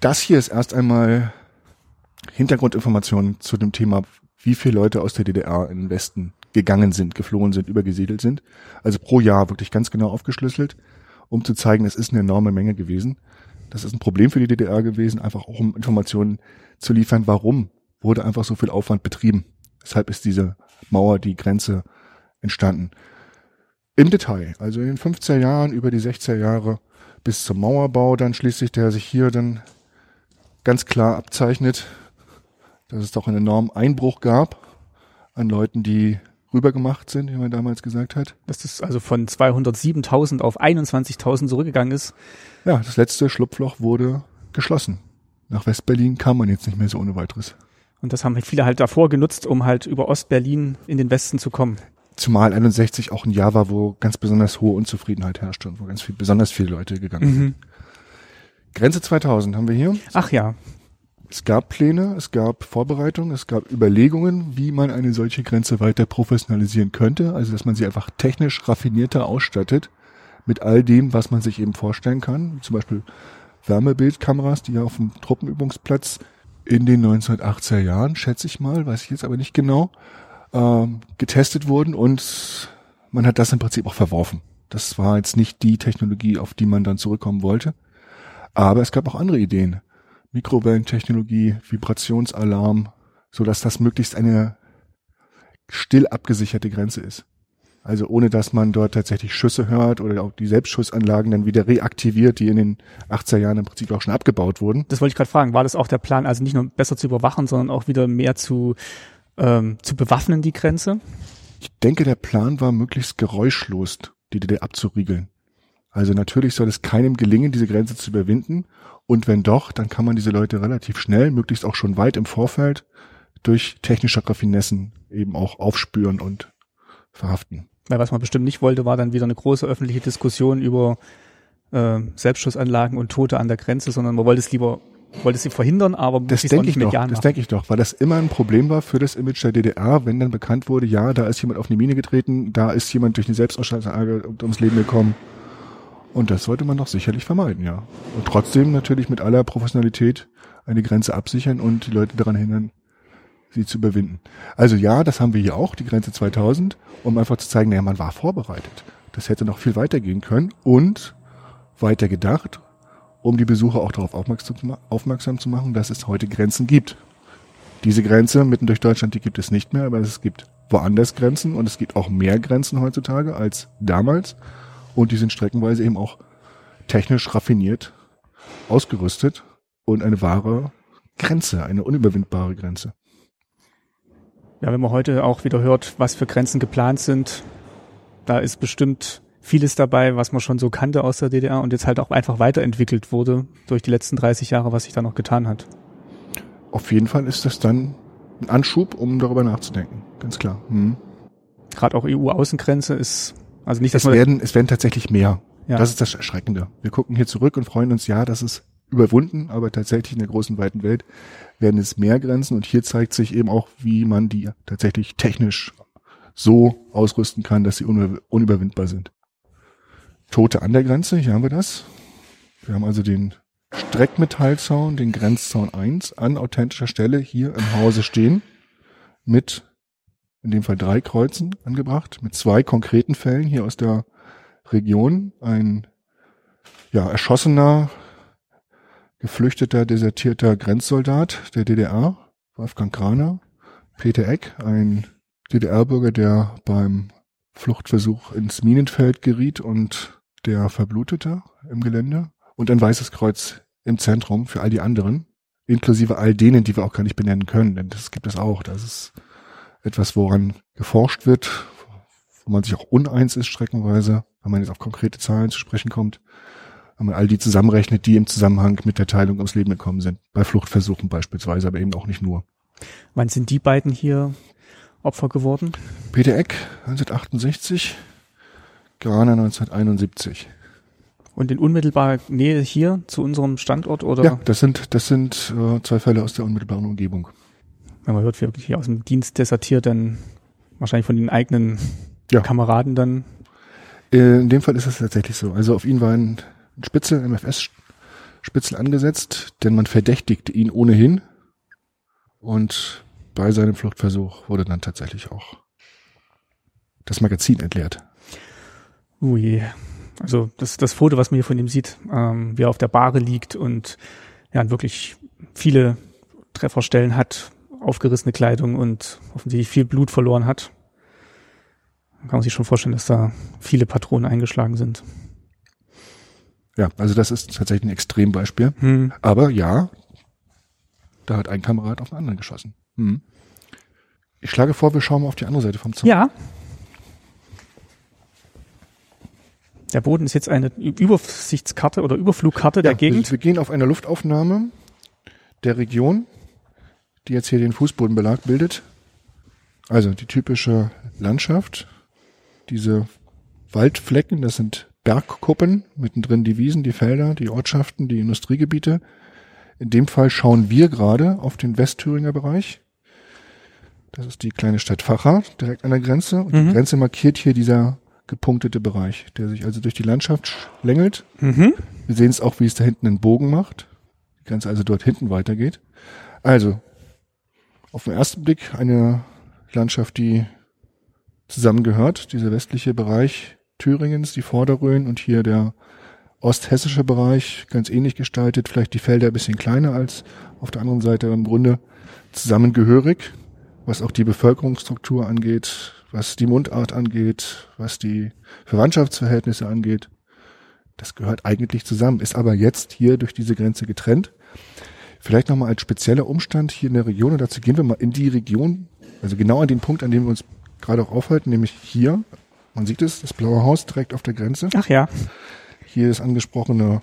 Das hier ist erst einmal Hintergrundinformationen zu dem Thema, wie viele Leute aus der DDR in den Westen gegangen sind, geflohen sind, übergesiedelt sind. Also pro Jahr wirklich ganz genau aufgeschlüsselt, um zu zeigen, es ist eine enorme Menge gewesen. Das ist ein Problem für die DDR gewesen, einfach auch um Informationen zu liefern, warum wurde einfach so viel Aufwand betrieben. Weshalb ist diese Mauer, die Grenze entstanden. Im Detail, also in den 50er Jahren, über die 60er Jahre bis zum Mauerbau dann schließlich, der sich hier dann ganz klar abzeichnet, dass es doch einen enormen Einbruch gab an Leuten, die rübergemacht sind, wie man damals gesagt hat. Dass das also von 207.000 auf 21.000 zurückgegangen ist. Ja, das letzte Schlupfloch wurde geschlossen. Nach Westberlin kam man jetzt nicht mehr so ohne weiteres. Und das haben halt viele halt davor genutzt, um halt über Ostberlin in den Westen zu kommen. Zumal 61 auch ein Jahr war, wo ganz besonders hohe Unzufriedenheit herrschte und wo ganz viel, besonders viele Leute gegangen sind. Grenze 2000 haben wir hier. Ach ja, Es gab Pläne, es gab Vorbereitungen, es gab Überlegungen, wie man eine solche Grenze weiter professionalisieren könnte. Also, dass man sie einfach technisch raffinierter ausstattet mit all dem, was man sich eben vorstellen kann. Zum Beispiel Wärmebildkameras, die ja auf dem Truppenübungsplatz in den 1980er Jahren, schätze ich mal, weiß ich jetzt aber nicht genau, ähm, getestet wurden und man hat das im Prinzip auch verworfen. Das war jetzt nicht die Technologie, auf die man dann zurückkommen wollte. Aber es gab auch andere Ideen. Mikrowellentechnologie, Vibrationsalarm, so dass das möglichst eine still abgesicherte Grenze ist. Also ohne dass man dort tatsächlich Schüsse hört oder auch die Selbstschussanlagen dann wieder reaktiviert, die in den 80er Jahren im Prinzip auch schon abgebaut wurden. das wollte ich gerade fragen. War das auch der Plan, also nicht nur besser zu überwachen, sondern auch wieder mehr zu, ähm, zu bewaffnen, die Grenze? Ich denke, der Plan war, möglichst geräuschlos die DDR abzuriegeln. Also natürlich soll es keinem gelingen, diese Grenze zu überwinden. Und wenn doch, dann kann man diese Leute relativ schnell, möglichst auch schon weit im Vorfeld, durch technische Raffinessen eben auch aufspüren und verhaften. Weil was man bestimmt nicht wollte, war dann wieder eine große öffentliche Diskussion über äh, Selbstschussanlagen und Tote an der Grenze, sondern man wollte es lieber, wollte sie verhindern, aber Das denke ich doch, das denke ich doch, weil das immer ein Problem war für das Image der DDR, wenn dann bekannt wurde, ja, da ist jemand auf eine Mine getreten, da ist jemand durch eine Selbstausschussanlage ums Leben gekommen. Und das sollte man doch sicherlich vermeiden, ja. Und trotzdem natürlich mit aller Professionalität eine Grenze absichern und die Leute daran hindern, sie zu überwinden. Also ja, das haben wir hier auch, die Grenze 2000, um einfach zu zeigen, naja, man war vorbereitet. Das hätte noch viel weiter gehen können und weiter gedacht, um die Besucher auch darauf aufmerksam zu machen, dass es heute Grenzen gibt. Diese Grenze mitten durch Deutschland, die gibt es nicht mehr, aber es gibt woanders Grenzen und es gibt auch mehr Grenzen heutzutage als damals. Und die sind streckenweise eben auch technisch raffiniert ausgerüstet und eine wahre Grenze, eine unüberwindbare Grenze. Ja, wenn man heute auch wieder hört, was für Grenzen geplant sind, da ist bestimmt vieles dabei, was man schon so kannte aus der DDR und jetzt halt auch einfach weiterentwickelt wurde durch die letzten 30 Jahre, was sich da noch getan hat. Auf jeden Fall ist das dann ein Anschub, um darüber nachzudenken. Ganz klar. Hm. Gerade auch EU-Außengrenze ist, also nicht, dass Es werden, es werden tatsächlich mehr. Ja. Das ist das Erschreckende. Wir gucken hier zurück und freuen uns, ja, das ist überwunden, aber tatsächlich in der großen, weiten Welt werden es mehr Grenzen und hier zeigt sich eben auch, wie man die tatsächlich technisch so ausrüsten kann, dass sie unüber- unüberwindbar sind. Tote an der Grenze, hier haben wir das. Wir haben also den Streckmetallzaun, den Grenzzaun 1 an authentischer Stelle hier im Hause stehen mit in dem Fall drei Kreuzen angebracht, mit zwei konkreten Fällen hier aus der Region. Ein ja, erschossener, geflüchteter, desertierter Grenzsoldat der DDR, Wolfgang Kraner, Peter Eck, ein DDR-Bürger, der beim Fluchtversuch ins Minenfeld geriet und der verblutete im Gelände und ein weißes Kreuz im Zentrum für all die anderen, inklusive all denen, die wir auch gar nicht benennen können, denn das gibt es auch. Das ist etwas, woran geforscht wird, wo man sich auch uneins ist streckenweise, wenn man jetzt auf konkrete Zahlen zu sprechen kommt, wenn man all die zusammenrechnet, die im Zusammenhang mit der Teilung ums Leben gekommen sind, bei Fluchtversuchen beispielsweise, aber eben auch nicht nur. wann sind die beiden hier Opfer geworden? Peter Eck 1968, Grana 1971. Und in unmittelbarer Nähe hier zu unserem Standort oder Ja, das sind das sind äh, zwei Fälle aus der unmittelbaren Umgebung. Wenn man hört, wirklich aus dem Dienst desertiert, dann wahrscheinlich von den eigenen Ja. Kameraden dann. Äh, In dem Fall ist es tatsächlich so. Also auf ihn war ein Spitzel, MFS-Spitzel angesetzt, denn man verdächtigte ihn ohnehin. Und bei seinem Fluchtversuch wurde dann tatsächlich auch das Magazin entleert. Ui. Also das, das Foto, was man hier von ihm sieht, ähm, wie er auf der Bahre liegt und ja, wirklich viele Trefferstellen hat, aufgerissene Kleidung und offensichtlich viel Blut verloren hat. Kann man sich schon vorstellen, dass da viele Patronen eingeschlagen sind. Ja, also das ist tatsächlich ein Extrembeispiel. Hm. Aber ja, da hat ein Kamerad auf den anderen geschossen. Hm. Ich schlage vor, wir schauen mal auf die andere Seite vom Zaun. Ja. Der Boden ist jetzt eine Übersichtskarte oder Überflugkarte der Ja, Gegend. Wir, wir gehen auf eine Luftaufnahme der Region, die jetzt hier den Fußbodenbelag bildet. Also die typische Landschaft. Diese Waldflecken, das sind Bergkuppen, mittendrin die Wiesen, die Felder, die Ortschaften, die Industriegebiete. In dem Fall schauen wir gerade auf den Westthüringer Bereich. Das ist die kleine Stadt Facha, direkt an der Grenze. Und Mhm. die Grenze markiert hier dieser gepunktete Bereich, der sich also durch die Landschaft schlängelt. Mhm. Wir sehen es auch, wie es da hinten einen Bogen macht. Die Grenze also dort hinten weitergeht. Also, auf den ersten Blick eine Landschaft, die zusammengehört. Dieser westliche Bereich Thüringens, die Vorderrhön und hier der osthessische Bereich, ganz ähnlich gestaltet. Vielleicht die Felder ein bisschen kleiner als auf der anderen Seite, aber im Grunde zusammengehörig, was auch die Bevölkerungsstruktur angeht, was die Mundart angeht, was die Verwandtschaftsverhältnisse angeht. Das gehört eigentlich zusammen, ist aber jetzt hier durch diese Grenze getrennt. Vielleicht nochmal als spezieller Umstand hier in der Region, und dazu gehen wir mal in die Region, also genau an den Punkt, an dem wir uns gerade auch aufhalten, nämlich hier. Man sieht es, das blaue Haus direkt auf der Grenze. Ach ja. Hier das angesprochene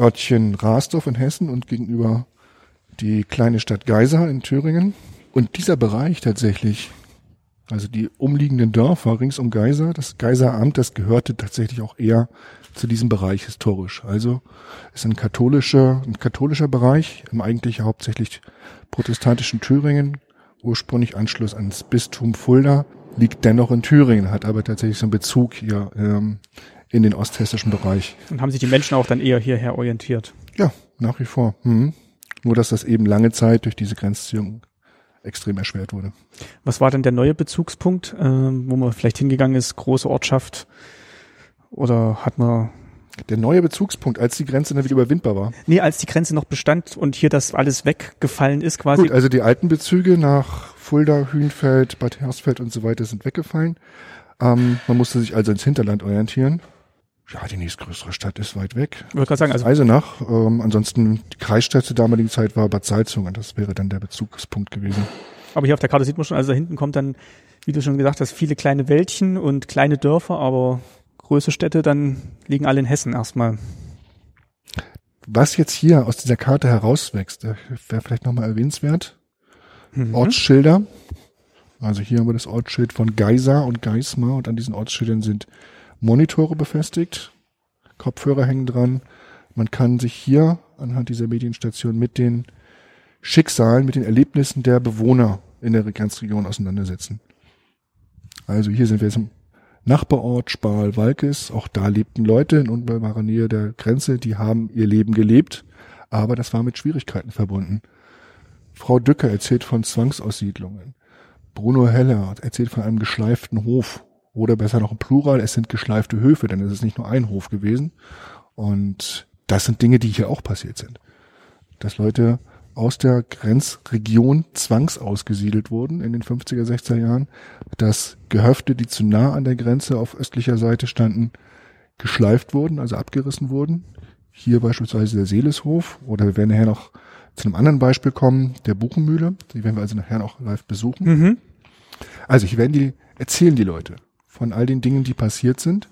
Örtchen Rasdorf in Hessen und gegenüber die kleine Stadt Geisa in Thüringen. Und dieser Bereich tatsächlich, Also die umliegenden Dörfer rings um Geiser, das Geiseramt, das gehörte tatsächlich auch eher zu diesem Bereich historisch. Also ist ein katholischer, ein katholischer Bereich, im eigentlich hauptsächlich protestantischen Thüringen, ursprünglich Anschluss ans Bistum Fulda, liegt dennoch in Thüringen, hat aber tatsächlich so einen Bezug hier ähm, in den osthessischen Bereich. Und haben sich die Menschen auch dann eher hierher orientiert? Ja, nach wie vor. Mhm. Nur dass das eben lange Zeit durch diese Grenzziehung extrem erschwert wurde. Was war denn der neue Bezugspunkt, äh, wo man vielleicht hingegangen ist, große Ortschaft? Oder hat man Der neue Bezugspunkt, als die Grenze dann wieder überwindbar war. Nee, als die Grenze noch bestand und hier das alles weggefallen ist quasi. Gut, also die alten Bezüge nach Fulda, Hühnfeld, Bad Hersfeld und so weiter sind weggefallen. Ähm, man musste sich also ins Hinterland orientieren. Ja, die nächstgrößere Stadt ist weit weg. Ich wollte gerade sagen, also Eisenach. Ähm, ansonsten die Kreisstadt zur damaligen Zeit war Bad Salzungen. Das wäre dann der Bezugspunkt gewesen. Aber hier auf der Karte sieht man schon, also da hinten kommt dann, wie du schon gesagt hast, viele kleine Wäldchen und kleine Dörfer, aber größere Städte dann liegen alle in Hessen erstmal. Was jetzt hier aus dieser Karte herauswächst, äh, wäre vielleicht nochmal erwähnenswert. Mhm. Ortsschilder. Also hier haben wir das Ortsschild von Geisa und Geismar und an diesen Ortsschildern sind Monitore befestigt, Kopfhörer hängen dran. Man kann sich hier anhand dieser Medienstation mit den Schicksalen, mit den Erlebnissen der Bewohner in der Grenzregion auseinandersetzen. Also hier sind wir jetzt im Nachbarort Spahl-Walkes. Auch da lebten Leute in unmittelbarer Nähe der Grenze, die haben ihr Leben gelebt, aber das war mit Schwierigkeiten verbunden. Frau Dücker erzählt von Zwangsaussiedlungen. Bruno Heller erzählt von einem geschleiften Hof. Oder besser noch im Plural, es sind geschleifte Höfe, denn es ist nicht nur ein Hof gewesen. Und das sind Dinge, die hier auch passiert sind. Dass Leute aus der Grenzregion zwangsausgesiedelt wurden in den 50er, 60er Jahren, dass Gehöfte, die zu nah an der Grenze auf östlicher Seite standen, geschleift wurden, also abgerissen wurden. Hier beispielsweise der Seeleshof oder wir werden nachher noch zu einem anderen Beispiel kommen, der Buchenmühle. Die werden wir also nachher noch live besuchen. Mhm. Also hier werden die, erzählen die Leute von all den Dingen, die passiert sind,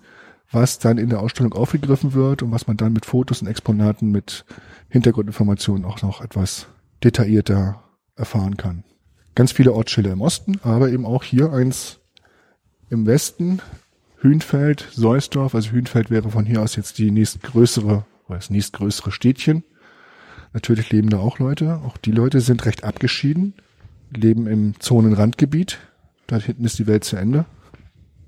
was dann in der Ausstellung aufgegriffen wird und was man dann mit Fotos und Exponaten, mit Hintergrundinformationen auch noch etwas detaillierter erfahren kann. Ganz viele Ortsschilder im Osten, aber eben auch hier eins im Westen, Hühnfeld, Seusdorf. Also Hühnfeld wäre von hier aus jetzt die nächstgrößere, oder das nächstgrößere Städtchen. Natürlich leben da auch Leute. Auch die Leute sind recht abgeschieden, leben im Zonenrandgebiet. Da hinten ist die Welt zu Ende.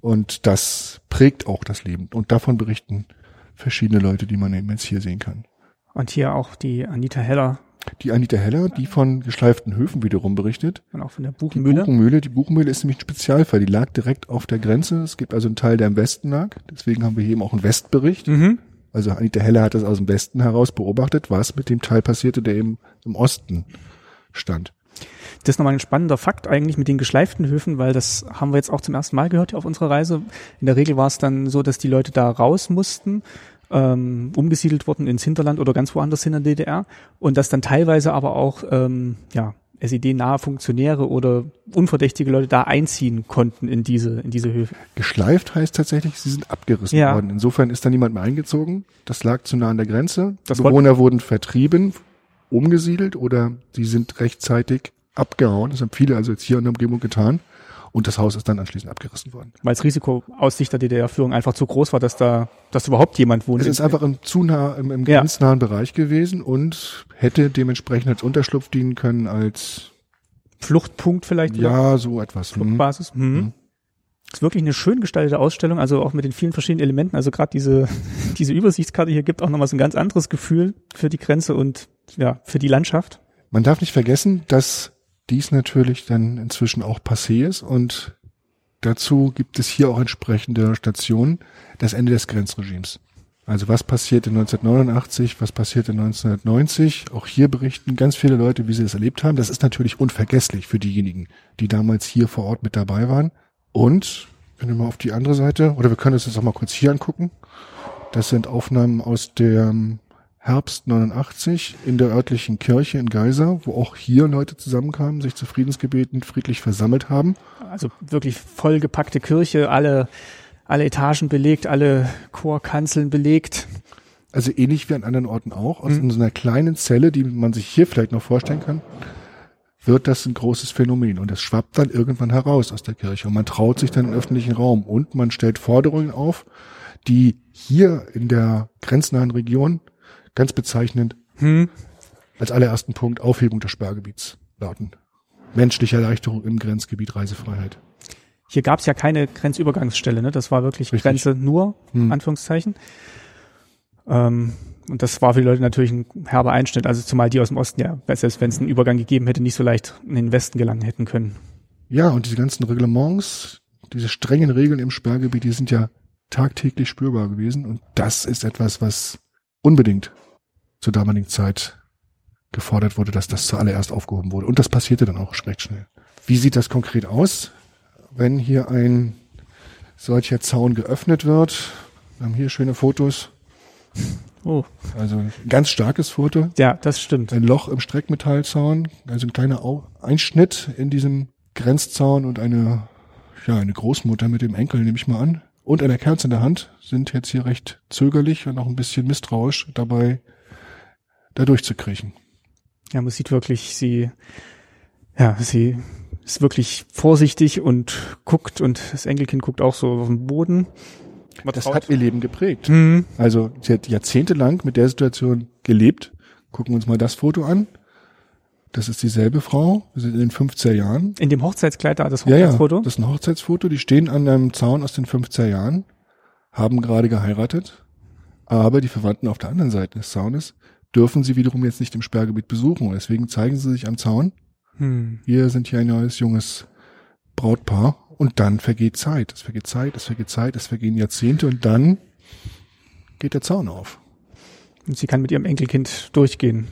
Und das prägt auch das Leben. Und davon berichten verschiedene Leute, die man eben jetzt hier sehen kann. Und hier auch die Anita Heller Die Anita Heller, die von geschleiften Höfen wiederum berichtet. und auch von der Die Buchenmühle. Buchenmühle, die Buchenmühle ist nämlich ein Spezialfall. Die lag direkt auf der Grenze. Es gibt also einen Teil, der im Westen lag. Deswegen haben wir hier eben auch einen Westbericht. Mhm. Also Anita Heller hat das aus dem Westen heraus beobachtet, was mit dem Teil passierte, der eben im Osten stand. Das ist nochmal ein spannender Fakt eigentlich mit den geschleiften Höfen, weil das haben wir jetzt auch zum ersten Mal gehört hier auf unserer Reise. In der Regel war es dann so, dass die Leute da raus mussten, ähm, umgesiedelt wurden ins Hinterland oder ganz woanders in der DDR und dass dann teilweise aber auch ähm, ja, SED-nahe Funktionäre oder unverdächtige Leute da einziehen konnten in diese, in diese Höfe. Geschleift heißt tatsächlich, sie sind abgerissen Ja. worden. Insofern ist da niemand mehr eingezogen. Das lag zu nah an der Grenze. Das Die Bewohner wurden vertrieben, umgesiedelt oder sie sind rechtzeitig abgehauen. Das haben viele also jetzt hier in der Umgebung getan. Und das Haus ist dann anschließend abgerissen worden. Weil das Risiko aus Sicht der DDR-Führung einfach zu groß war, dass da, dass überhaupt jemand wohnt. Es ist einfach im zu nah, im, im Ja. grenznahen Bereich gewesen und hätte dementsprechend als Unterschlupf dienen können, als, Fluchtpunkt vielleicht oder ja, so etwas. Hm. Fluchtbasis. Mhm. Ist wirklich eine schön gestaltete Ausstellung, also auch mit den vielen verschiedenen Elementen. Also gerade diese, [LAUGHS] diese Übersichtskarte hier gibt auch nochmal so ein ganz anderes Gefühl für die Grenze und ja, für die Landschaft. Man darf nicht vergessen, dass dies natürlich dann inzwischen auch passé ist und dazu gibt es hier auch entsprechende Stationen, das Ende des Grenzregimes. Also was passierte 1989, was passierte 1990? Auch hier berichten ganz viele Leute, wie sie das erlebt haben. Das ist natürlich unvergesslich für diejenigen, die damals hier vor Ort mit dabei waren. Und, wenn wir mal auf die andere Seite, oder wir können uns das auch mal kurz hier angucken. Das sind Aufnahmen aus dem Herbst 89 in der örtlichen Kirche in Geisa, wo auch hier Leute zusammenkamen, sich zu Friedensgebeten friedlich versammelt haben. Also wirklich vollgepackte Kirche, alle, alle Etagen belegt, alle Chorkanzeln belegt. Also ähnlich wie an anderen Orten auch, aus Mhm. so einer kleinen Zelle, die man sich hier vielleicht noch vorstellen kann. wird das ein großes Phänomen und es schwappt dann irgendwann heraus aus der Kirche und man traut sich dann im öffentlichen Raum und man stellt Forderungen auf, die hier in der grenznahen Region ganz bezeichnend Hm. als allerersten Punkt Aufhebung des Sperrgebiets lauten. Menschliche Erleichterung im Grenzgebiet Reisefreiheit. Hier gab es ja keine Grenzübergangsstelle, ne? Das war wirklich Richtig. Grenze nur, Hm. Anführungszeichen. Ähm, und das war für die Leute natürlich ein herber Einschnitt, also zumal die aus dem Osten ja, selbst wenn es einen Übergang gegeben hätte, nicht so leicht in den Westen gelangen hätten können. Ja, und diese ganzen Reglements, diese strengen Regeln im Sperrgebiet, die sind ja tagtäglich spürbar gewesen. Und das ist etwas, was unbedingt zur damaligen Zeit gefordert wurde, dass das zuallererst aufgehoben wurde. Und das passierte dann auch recht schnell. Wie sieht das konkret aus, wenn hier ein solcher Zaun geöffnet wird? Wir haben hier schöne Fotos. Oh, Also ein ganz starkes Foto. ja, das stimmt. Ein Loch im Streckmetallzaun, also ein kleiner Einschnitt in diesem Grenzzaun und eine, ja, eine Großmutter mit dem Enkel, nehme ich mal an, und eine Kerze in der Hand sind jetzt hier recht zögerlich und auch ein bisschen misstrauisch dabei, da durchzukriechen. Ja, man sieht wirklich, sie, ja, sie ist wirklich vorsichtig und guckt und das Enkelkind guckt auch so auf den Boden. Man Das traut- hat ihr Leben geprägt. Hm. Also sie hat jahrzehntelang mit der Situation gelebt. Gucken wir uns mal das Foto an. Das ist dieselbe Frau. Wir sind in den 50er Jahren. In dem Hochzeitskleid da, das Ja, ja, Hochzeitsfoto. das ist ein Hochzeitsfoto. Die stehen an einem Zaun aus den 50er Jahren, haben gerade geheiratet, aber die Verwandten auf der anderen Seite des Zaunes dürfen sie wiederum jetzt nicht im Sperrgebiet besuchen. Deswegen zeigen sie sich am Zaun. Hm. Wir sind hier ein neues, junges Brautpaar. Und dann vergeht Zeit. Es vergeht Zeit, es vergeht Zeit, es vergehen Jahrzehnte und dann geht der Zaun auf. Und sie kann mit ihrem Enkelkind durchgehen.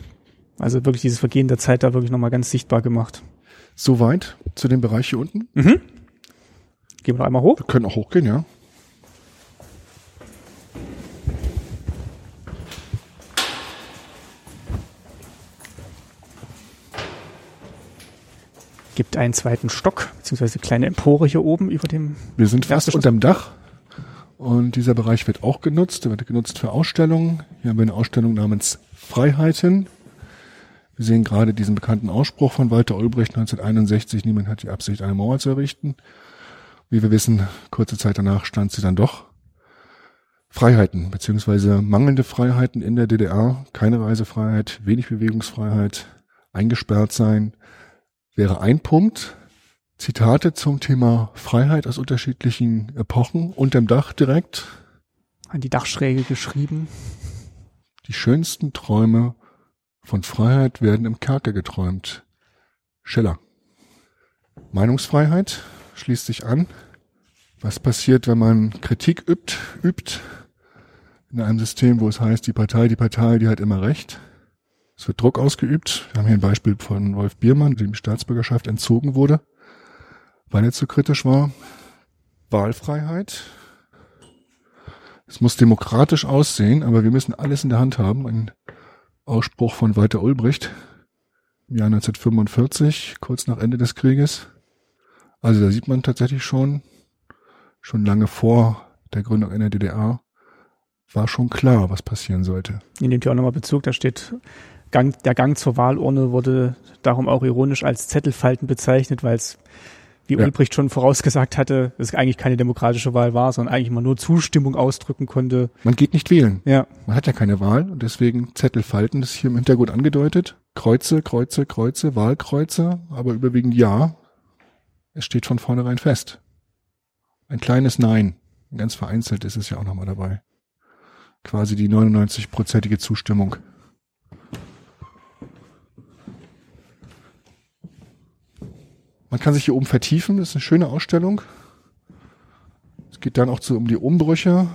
Also wirklich dieses Vergehen der Zeit da wirklich nochmal ganz sichtbar gemacht. Soweit zu dem Bereich hier unten. Mhm. Gehen wir noch einmal hoch. Wir können auch hochgehen, ja. Gibt einen zweiten Stock, beziehungsweise eine kleine Empore hier oben über dem. Wir sind fast Erdgeschoss. unterm Dach und dieser Bereich wird auch genutzt. Der wird genutzt für Ausstellungen. Hier haben wir eine Ausstellung namens Freiheiten. Wir sehen gerade diesen bekannten Ausspruch von Walter Ulbricht 1961, niemand hat die Absicht, eine Mauer zu errichten. Wie wir wissen, kurze Zeit danach stand sie dann doch. Freiheiten, beziehungsweise mangelnde Freiheiten in der DDR, keine Reisefreiheit, wenig Bewegungsfreiheit, eingesperrt sein, wäre ein Punkt. Zitate zum Thema Freiheit aus unterschiedlichen Epochen unterm Dach direkt. An die Dachschräge geschrieben. Die schönsten Träume von Freiheit werden im Kerker geträumt. Schiller. Meinungsfreiheit schließt sich an. Was passiert, wenn man Kritik übt, übt in einem System, wo es heißt, die Partei, die Partei, die hat immer recht. Es wird Druck ausgeübt. Wir haben hier ein Beispiel von Wolf Biermann, dem die Staatsbürgerschaft entzogen wurde, weil er zu kritisch war. Wahlfreiheit. Es muss demokratisch aussehen, aber wir müssen alles in der Hand haben. Ein Ausspruch von Walter Ulbricht im Jahr 1945, kurz nach Ende des Krieges. Also da sieht man tatsächlich schon, schon lange vor der Gründung in der DDR, war schon klar, was passieren sollte. Ihr nehmt ja auch nochmal Bezug, da steht, Gang, der Gang zur Wahlurne wurde darum auch ironisch als Zettelfalten bezeichnet, weil es, wie Ja. Ulbricht schon vorausgesagt hatte, es eigentlich keine demokratische Wahl war, sondern eigentlich immer nur Zustimmung ausdrücken konnte. Man geht nicht wählen. Ja, Man hat ja keine Wahl und deswegen Zettelfalten, das ist hier im Hintergrund angedeutet. Kreuze, Kreuze, Kreuze, Wahlkreuze, aber überwiegend ja. Es steht von vornherein fest. Ein kleines Nein. Ganz vereinzelt ist es ja auch nochmal dabei. Quasi die 99-prozentige Zustimmung. Man kann sich hier oben vertiefen, das ist eine schöne Ausstellung. Es geht dann auch zu, um die Umbrüche,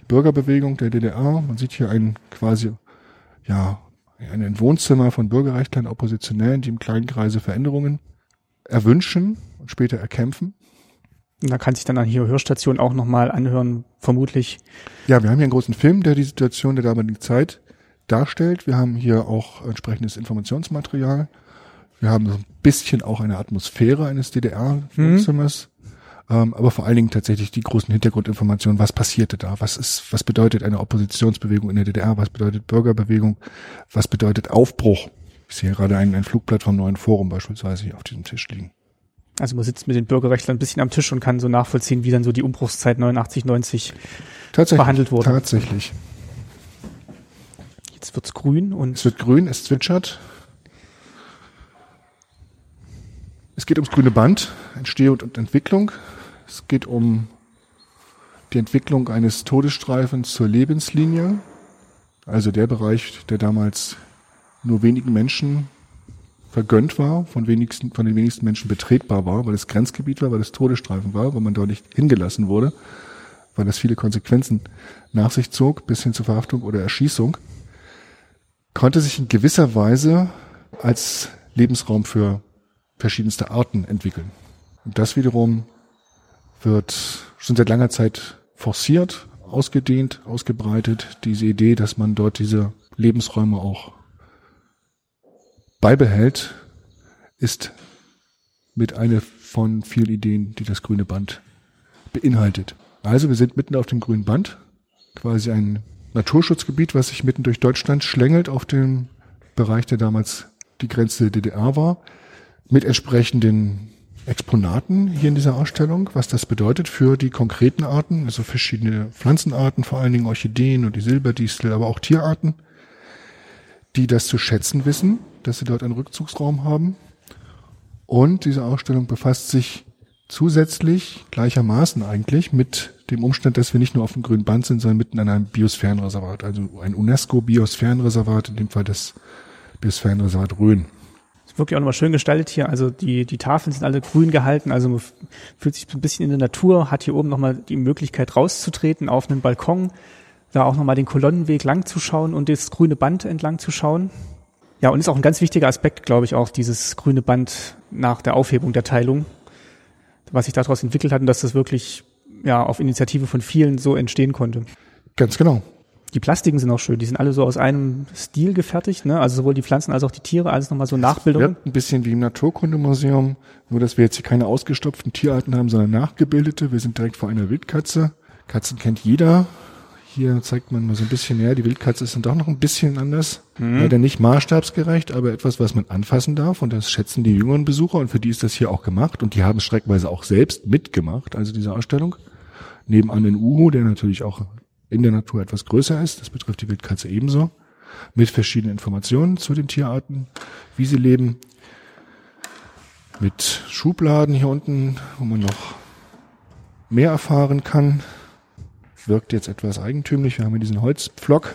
die Bürgerbewegung der DDR. Man sieht hier ein quasi, ja, ein Wohnzimmer von Bürgerrechtlern, Oppositionellen, die im kleinen Kreise Veränderungen erwünschen und später erkämpfen. und da kann sich dann an hier Hörstation auch nochmal anhören, vermutlich. Ja, wir haben hier einen großen Film, der die Situation der damaligen Zeit darstellt. Wir haben hier auch entsprechendes Informationsmaterial. Wir haben so ein bisschen auch eine Atmosphäre eines DDR-Wohnzimmers. Ähm, aber vor allen Dingen tatsächlich die großen Hintergrundinformationen. Was passierte da? Was ist, was bedeutet eine Oppositionsbewegung in der DDR? Was bedeutet Bürgerbewegung? Was bedeutet Aufbruch? Ich sehe gerade ein, ein Flugblatt vom neuen Forum beispielsweise hier auf diesem Tisch liegen. Also man sitzt mit den Bürgerrechtlern ein bisschen am Tisch und kann so nachvollziehen, wie dann so die Umbruchszeit 89, 90 Tatsächlich. behandelt wurde. Tatsächlich. Jetzt wird's grün und Es wird grün, es zwitschert. Es geht ums grüne Band, Entstehung und Entwicklung. Es geht um die Entwicklung eines Todesstreifens zur Lebenslinie. Also der Bereich, der damals nur wenigen Menschen vergönnt war, von, wenigsten, von den wenigsten Menschen betretbar war, weil es Grenzgebiet war, weil es Todesstreifen war, weil man dort nicht hingelassen wurde, weil das viele Konsequenzen nach sich zog, bis hin zur Verhaftung oder Erschießung konnte sich in gewisser Weise als Lebensraum für verschiedenste Arten entwickeln. Und das wiederum wird schon seit langer Zeit forciert, ausgedehnt, ausgebreitet, diese Idee, dass man dort diese Lebensräume auch beibehält, ist mit einer von vielen Ideen, die das grüne Band beinhaltet. Also wir sind mitten auf dem grünen Band, quasi ein Naturschutzgebiet, was sich mitten durch Deutschland schlängelt auf dem Bereich, der damals die Grenze der DDR war, mit entsprechenden Exponaten hier in dieser Ausstellung, was das bedeutet für die konkreten Arten, also verschiedene Pflanzenarten, vor allen Dingen Orchideen und die Silberdistel, aber auch Tierarten, die das zu schätzen wissen, dass sie dort einen Rückzugsraum haben. Und diese Ausstellung befasst sich zusätzlich gleichermaßen eigentlich mit dem Umstand, dass wir nicht nur auf dem grünen Band sind, sondern mitten in einem Biosphärenreservat, also ein UNESCO-Biosphärenreservat, in dem Fall das Biosphärenreservat Rhön. Wirklich auch nochmal schön gestaltet hier. Also die, die Tafeln sind alle grün gehalten, also man fühlt sich ein bisschen in der Natur, hat hier oben nochmal die Möglichkeit rauszutreten auf einen Balkon, da auch nochmal den Kolonnenweg lang zu schauen und das grüne Band entlang zu schauen. Ja, und ist auch ein ganz wichtiger Aspekt, glaube ich, auch dieses grüne Band nach der Aufhebung der Teilung, was sich daraus entwickelt hat und dass das wirklich ja auf Initiative von vielen so entstehen konnte. Ganz genau. Die Plastiken sind auch schön, die sind alle so aus einem Stil gefertigt, ne? Also sowohl die Pflanzen als auch die Tiere, alles nochmal so Nachbildungen. Wirkt ein bisschen wie im Naturkundemuseum, nur dass wir jetzt hier keine ausgestopften Tierarten haben, sondern nachgebildete. Wir sind direkt vor einer Wildkatze. Katzen kennt jeder. Hier zeigt man mal so ein bisschen näher. Die Wildkatze ist dann doch noch ein bisschen anders. Leider nicht maßstabsgerecht, aber etwas, was man anfassen darf. Und das schätzen die jüngeren Besucher. Und für die ist das hier auch gemacht. Und die haben es schreckweise auch selbst mitgemacht, also diese Ausstellung. Nebenan den Uhu, der natürlich auch in der Natur etwas größer ist. Das betrifft die Wildkatze ebenso. Mit verschiedenen Informationen zu den Tierarten, wie sie leben. Mit Schubladen hier unten, wo man noch mehr erfahren kann. Wirkt jetzt etwas eigentümlich. Wir haben hier diesen Holzpflock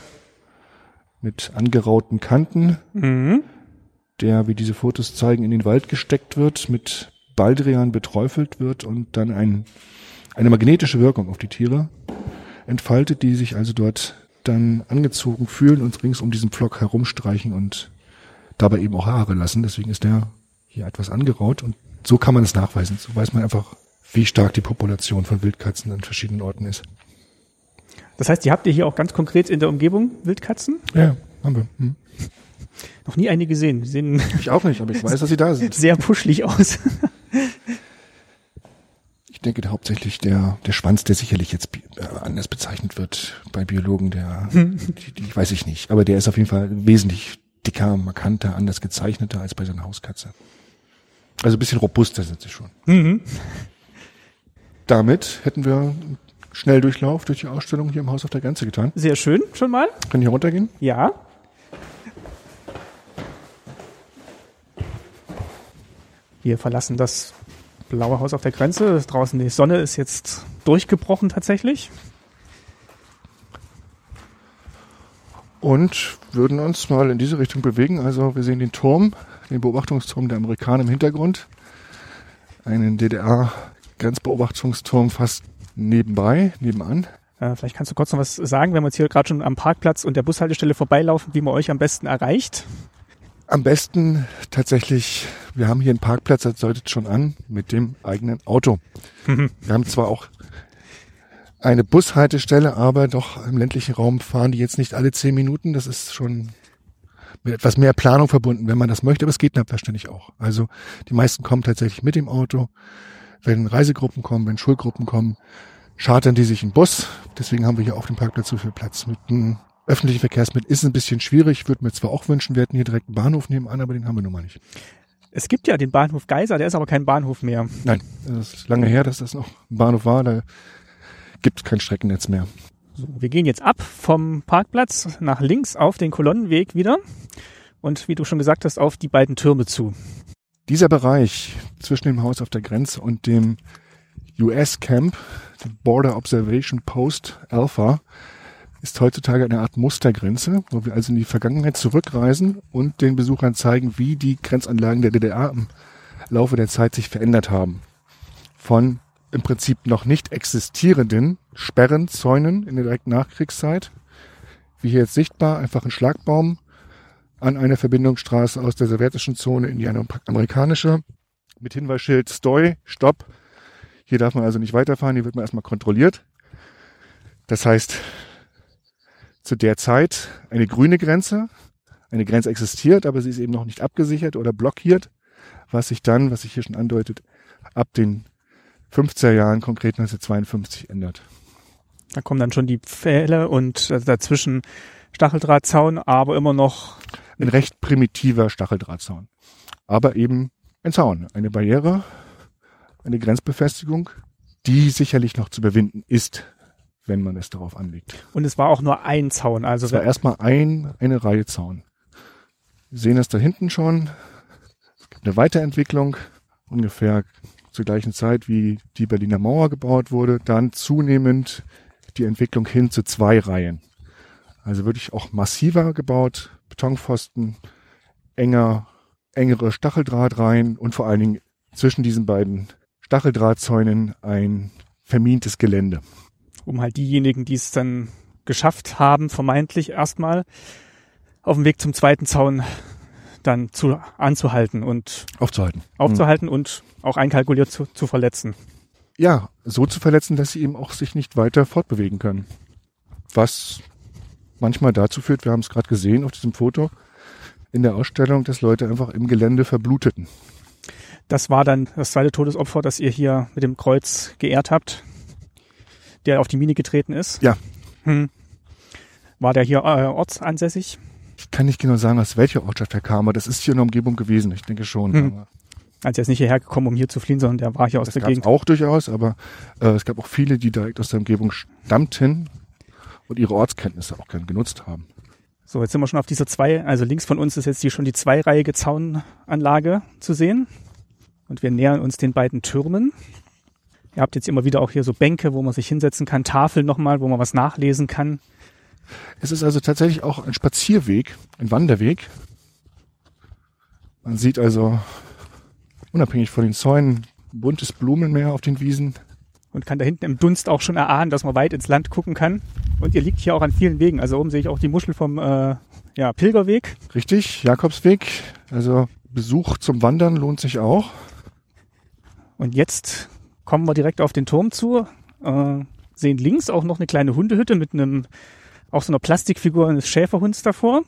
mit angerauten Kanten, der, wie diese Fotos zeigen, in den Wald gesteckt wird, mit Baldrian beträufelt wird und dann ein, eine magnetische Wirkung auf die Tiere entfaltet, die sich also dort dann angezogen fühlen und rings um diesen Pflock herumstreichen und dabei eben auch Haare lassen. Deswegen ist der hier etwas angeraut und so kann man es nachweisen. So weiß man einfach, wie stark die Population von Wildkatzen an verschiedenen Orten ist. Das heißt, die habt ihr hier auch ganz konkret in der Umgebung Wildkatzen? Ja, haben wir. Hm. Noch nie eine gesehen. Die sehen Ich auch nicht, aber ich weiß, dass sie da [LAUGHS] sind. sehr puschlig aus. Ich denke hauptsächlich der, der Schwanz, der sicherlich jetzt äh, anders bezeichnet wird bei Biologen, der, [LAUGHS] die, die weiß ich nicht. Aber der ist auf jeden Fall wesentlich dicker, markanter, anders gezeichneter als bei seiner Hauskatze. Also ein bisschen robuster sind sie schon. [LAUGHS] Damit hätten wir einen Schnelldurchlauf durch die Ausstellung hier im Haus auf der Grenze getan. Sehr schön, schon mal. Können hier runtergehen? Ja. Wir verlassen das blaue Haus auf der Grenze. Draußen die Sonne ist jetzt durchgebrochen tatsächlich. und würden uns mal in diese Richtung bewegen. Also wir sehen den Turm, den Beobachtungsturm der Amerikaner im Hintergrund, einen DDR-Grenzbeobachtungsturm fast nebenbei, nebenan. Äh, vielleicht kannst du kurz noch was sagen, wenn wir jetzt hier gerade schon am Parkplatz und der Bushaltestelle vorbeilaufen, wie man euch am besten erreicht. Am besten tatsächlich, wir haben hier einen Parkplatz, das deutet schon an, mit dem eigenen Auto. [LAUGHS] Wir haben zwar auch eine Bushaltestelle, aber doch im ländlichen Raum fahren die jetzt nicht alle zehn Minuten. Das ist schon mit etwas mehr Planung verbunden, wenn man das möchte, aber es geht selbstverständlich auch. Also die meisten kommen tatsächlich mit dem Auto. Wenn Reisegruppen kommen, wenn Schulgruppen kommen, chartern die sich einen Bus. Deswegen haben wir hier auf dem Parkplatz so viel Platz mit einem öffentlichen Verkehrsmitteln ist ein bisschen schwierig. Würde mir zwar auch wünschen, wir hätten hier direkt einen Bahnhof nebenan, aber den haben wir nun mal nicht. Es gibt ja den Bahnhof Geiser, der ist aber kein Bahnhof mehr. Nein, das ist lange her, dass das noch ein Bahnhof war. Da gibt es kein Streckennetz mehr. So, wir gehen jetzt ab vom Parkplatz nach links auf den Kolonnenweg wieder und wie du schon gesagt hast, auf die beiden Türme zu. Dieser Bereich zwischen dem Haus auf der Grenze und dem US Camp, dem Border Observation Post Alpha, ist heutzutage eine Art Mustergrenze, wo wir also in die Vergangenheit zurückreisen und den Besuchern zeigen, wie die Grenzanlagen der DDR im Laufe der Zeit sich verändert haben. Von im Prinzip noch nicht existierenden Sperren, Zäunen in der direkten Nachkriegszeit, wie hier jetzt sichtbar, einfach ein Schlagbaum an einer Verbindungsstraße aus der sowjetischen Zone in die amerikanische, mit Hinweisschild Stoi, Stopp. Hier darf man also nicht weiterfahren, hier wird man erstmal kontrolliert. Das heißt, zu der Zeit eine grüne Grenze. Eine Grenze existiert, aber sie ist eben noch nicht abgesichert oder blockiert, was sich dann, was sich hier schon andeutet, ab den 50er Jahren, konkret 1952, ändert. Da kommen dann schon die Pfähle und äh, dazwischen Stacheldrahtzaun, aber immer noch ein recht primitiver Stacheldrahtzaun. Aber eben ein Zaun, eine Barriere, eine Grenzbefestigung, die sicherlich noch zu überwinden ist, wenn man es darauf anlegt. Und es war auch nur ein Zaun. Also es war erstmal ein, eine Reihe Zaun. Wir sehen es da hinten schon. Es gibt eine Weiterentwicklung, ungefähr zur gleichen Zeit, wie die Berliner Mauer gebaut wurde. Dann zunehmend die Entwicklung hin zu zwei Reihen. Also wirklich auch massiver gebaut, Betonpfosten, enger, engere Stacheldrahtreihen und vor allen Dingen zwischen diesen beiden Stacheldrahtzäunen ein vermintes Gelände um halt diejenigen, die es dann geschafft haben, vermeintlich erstmal auf dem Weg zum zweiten Zaun dann zu, anzuhalten und aufzuhalten. Aufzuhalten mhm. und auch einkalkuliert zu, zu verletzen. Ja, so zu verletzen, dass sie eben auch sich nicht weiter fortbewegen können. Was manchmal dazu führt, wir haben es gerade gesehen auf diesem Foto in der Ausstellung, dass Leute einfach im Gelände verbluteten. Das war dann das zweite Todesopfer, das ihr hier mit dem Kreuz geehrt habt der auf die Mine getreten ist. Ja. Hm. War der hier äh, ortsansässig? Ich kann nicht genau sagen, aus welcher Ortschaft er kam, aber das ist hier in der Umgebung gewesen. Ich denke schon. Hm. Also er ist nicht hierher gekommen, um hier zu fliehen, sondern der war hier aus das der Gegend. auch durchaus, aber äh, es gab auch viele, die direkt aus der Umgebung stammten und ihre Ortskenntnisse auch gern genutzt haben. So, jetzt sind wir schon auf dieser zwei, also links von uns ist jetzt hier schon die zweireihige Zaunanlage zu sehen. Und wir nähern uns den beiden Türmen. Ihr habt jetzt immer wieder auch hier so Bänke, wo man sich hinsetzen kann, Tafeln nochmal, wo man was nachlesen kann. Es ist also tatsächlich auch ein Spazierweg, ein Wanderweg. Man sieht also unabhängig von den Zäunen buntes Blumenmeer auf den Wiesen. Und kann da hinten im Dunst auch schon erahnen, dass man weit ins Land gucken kann. Und ihr liegt hier auch an vielen Wegen. Also oben sehe ich auch die Muschel vom äh, ja, Pilgerweg. Richtig, Jakobsweg. Also Besuch zum Wandern lohnt sich auch. Und jetzt kommen wir direkt auf den Turm zu, äh, sehen links auch noch eine kleine Hundehütte mit einem, auch so einer Plastikfigur eines Schäferhunds davor.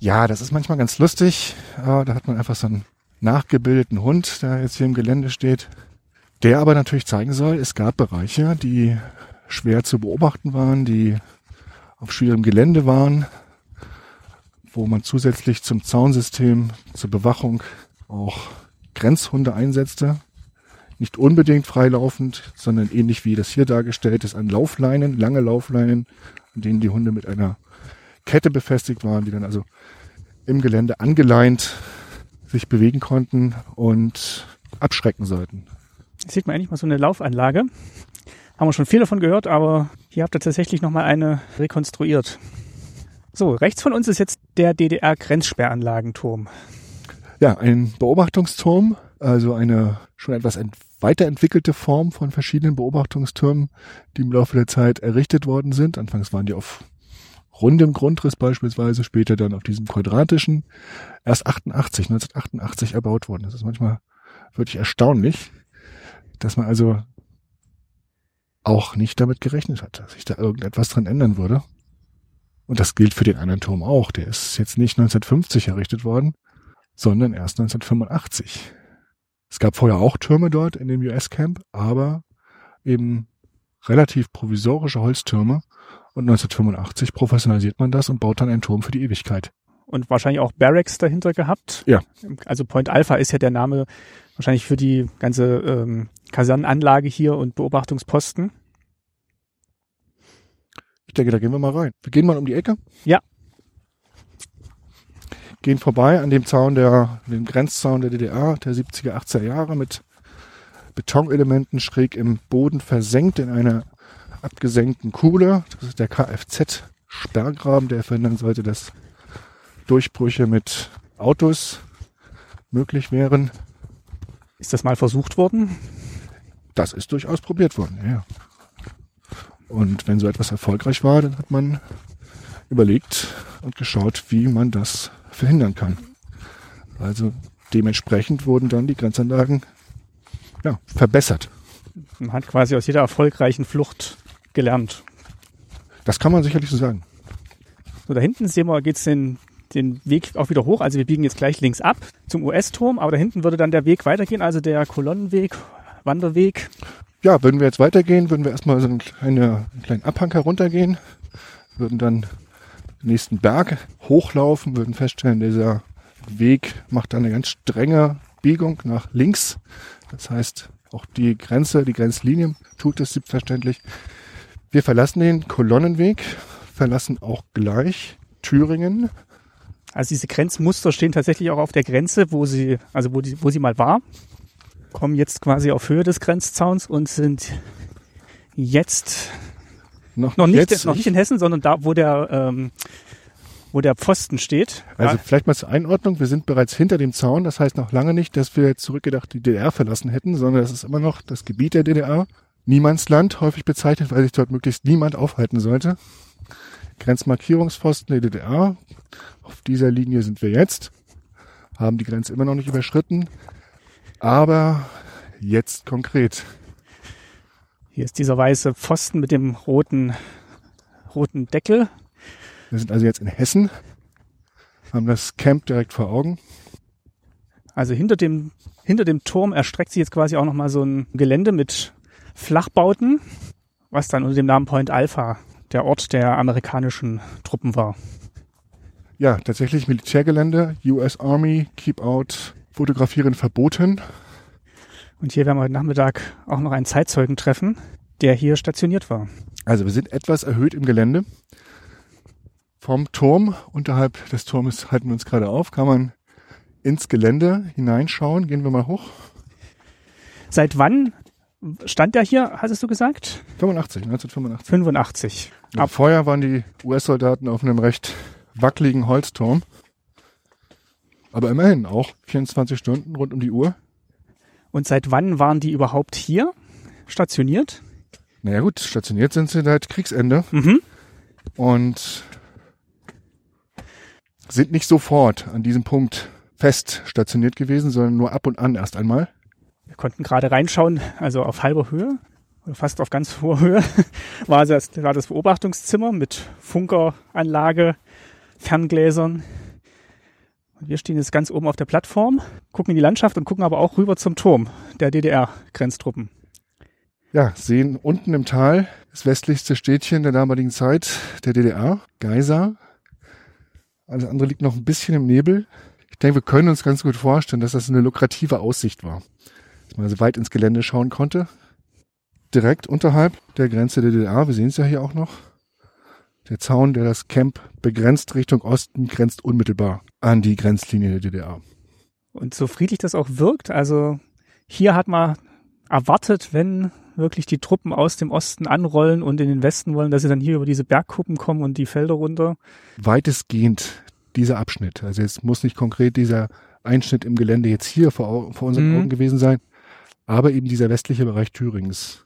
Ja, das ist manchmal ganz lustig. Äh, da hat man einfach so einen nachgebildeten Hund, der jetzt hier im Gelände steht. Der aber natürlich zeigen soll, es gab Bereiche, die schwer zu beobachten waren, die auf schwierigem Gelände waren, wo man zusätzlich zum Zaunsystem, zur Bewachung auch Grenzhunde einsetzte nicht unbedingt freilaufend, sondern ähnlich wie das hier dargestellt ist, an Laufleinen, lange Laufleinen, an denen die Hunde mit einer Kette befestigt waren, die dann also im Gelände angeleint sich bewegen konnten und abschrecken sollten. Hier sieht man eigentlich mal so eine Laufanlage. Haben wir schon viel davon gehört, aber hier habt ihr tatsächlich nochmal eine rekonstruiert. So, rechts von uns ist jetzt der DDR-Grenzsperranlagenturm. Ja, ein Beobachtungsturm, also eine schon etwas weiterentwickelte Form von verschiedenen Beobachtungstürmen, die im Laufe der Zeit errichtet worden sind. Anfangs waren die auf rundem Grundriss beispielsweise, später dann auf diesem quadratischen. Erst 88, 1988 erbaut worden. Das ist manchmal wirklich erstaunlich, dass man also auch nicht damit gerechnet hat, dass sich da irgendetwas dran ändern würde. Und das gilt für den anderen Turm auch. Der ist jetzt nicht 1950 errichtet worden, sondern erst 1985. Es gab vorher auch Türme dort in dem US-Camp, aber eben relativ provisorische Holztürme Und 1985 professionalisiert man das und baut dann einen Turm für die Ewigkeit. Und wahrscheinlich auch Barracks dahinter gehabt. Ja. Also Point Alpha ist ja der Name wahrscheinlich für die ganze ähm, Kasernenanlage hier und Beobachtungsposten. Ich denke, da gehen wir mal rein. Wir gehen mal um die Ecke. Ja. Gehen vorbei an dem Zaun der, dem Grenzzaun der DDR der 70er, 80er Jahre mit Betonelementen schräg im Boden versenkt in einer abgesenkten Kuhle. Das ist der Kfz-Sperrgraben, der verhindern sollte, dass Durchbrüche mit Autos möglich wären. Ist das mal versucht worden? Das ist durchaus probiert worden, ja. Und wenn so etwas erfolgreich war, dann hat man überlegt und geschaut, wie man das verhindern kann. Also dementsprechend wurden dann die Grenzanlagen ja, verbessert. Man hat quasi aus jeder erfolgreichen Flucht gelernt. Das kann man sicherlich so sagen. So, da hinten sehen wir, geht's den, den Weg auch wieder hoch. Also wir biegen jetzt gleich links ab zum US-Turm, aber da hinten würde dann der Weg weitergehen, also der Kolonnenweg, Wanderweg. Ja, würden wir jetzt weitergehen, würden wir erstmal so einen, kleine, einen kleinen Abhang heruntergehen, würden dann nächsten Berg hochlaufen, würden feststellen, dieser Weg macht eine ganz strenge Biegung nach links. Das heißt, auch die Grenze, die Grenzlinie tut es selbstverständlich. Wir verlassen den Kolonnenweg, verlassen auch gleich Thüringen. Also diese Grenzmuster stehen tatsächlich auch auf der Grenze, wo sie, also wo, die, wo sie mal war. Kommen jetzt quasi auf Höhe des Grenzzauns und sind jetzt Noch, noch nicht, jetzt, noch nicht in Hessen, sondern da, wo der, ähm, wo der Pfosten steht. Also Ja, vielleicht mal zur Einordnung. Wir sind bereits hinter dem Zaun. Das heißt noch lange nicht, dass wir zurückgedacht die DDR verlassen hätten, sondern es ist immer noch das Gebiet der DDR. Niemandsland, häufig bezeichnet, weil sich dort möglichst niemand aufhalten sollte. Grenzmarkierungspfosten der DDR. Auf dieser Linie sind wir jetzt. Haben die Grenze immer noch nicht überschritten. Aber jetzt konkret. Hier ist dieser weiße Pfosten mit dem roten, roten Deckel. Wir sind also jetzt in Hessen. Haben das Camp direkt vor Augen. Also hinter dem, hinter dem Turm erstreckt sich jetzt quasi auch nochmal so ein Gelände mit Flachbauten, was dann unter dem Namen Point Alpha der Ort der amerikanischen Truppen war. Ja, tatsächlich Militärgelände. US Army, Keep Out, Fotografieren verboten. Und hier werden wir heute Nachmittag auch noch einen Zeitzeugen treffen, der hier stationiert war. Also wir sind etwas erhöht im Gelände. Vom Turm, unterhalb des Turmes halten wir uns gerade auf, kann man ins Gelände hineinschauen. Gehen wir mal hoch. Seit wann stand er hier, hattest du gesagt? 85, 1985. 85. Ab vorher waren die US-Soldaten auf einem recht wackeligen Holzturm. Aber immerhin auch 24 Stunden rund um die Uhr. Und seit wann waren die überhaupt hier stationiert? Naja gut, stationiert sind sie seit Kriegsende Mhm. und sind nicht sofort an diesem Punkt fest stationiert gewesen, sondern nur ab und an erst einmal. Wir konnten gerade reinschauen, also auf halber Höhe, oder fast auf ganz hoher Höhe, [LAUGHS] war das, war das Beobachtungszimmer mit Funkeranlage, Ferngläsern. Wir stehen jetzt ganz oben auf der Plattform, gucken in die Landschaft und gucken aber auch rüber zum Turm der DDR-Grenztruppen. Ja, sehen unten im Tal das westlichste Städtchen der damaligen Zeit der DDR, Geisa. Alles andere liegt noch ein bisschen im Nebel. Ich denke, wir können uns ganz gut vorstellen, dass das eine lukrative Aussicht war. Dass man so weit ins Gelände schauen konnte. Direkt unterhalb der Grenze der DDR, wir sehen es ja hier auch noch. Der Zaun, der das Camp begrenzt Richtung Osten, grenzt unmittelbar an die Grenzlinie der DDR. Und so friedlich das auch wirkt, also hier hat man erwartet, wenn wirklich die Truppen aus dem Osten anrollen und in den Westen wollen, dass sie dann hier über diese Bergkuppen kommen und die Felder runter. weitestgehend dieser Abschnitt. Also jetzt muss nicht konkret dieser Einschnitt im Gelände jetzt hier vor, vor unseren Mhm. Augen gewesen sein, aber eben dieser westliche Bereich Thürings,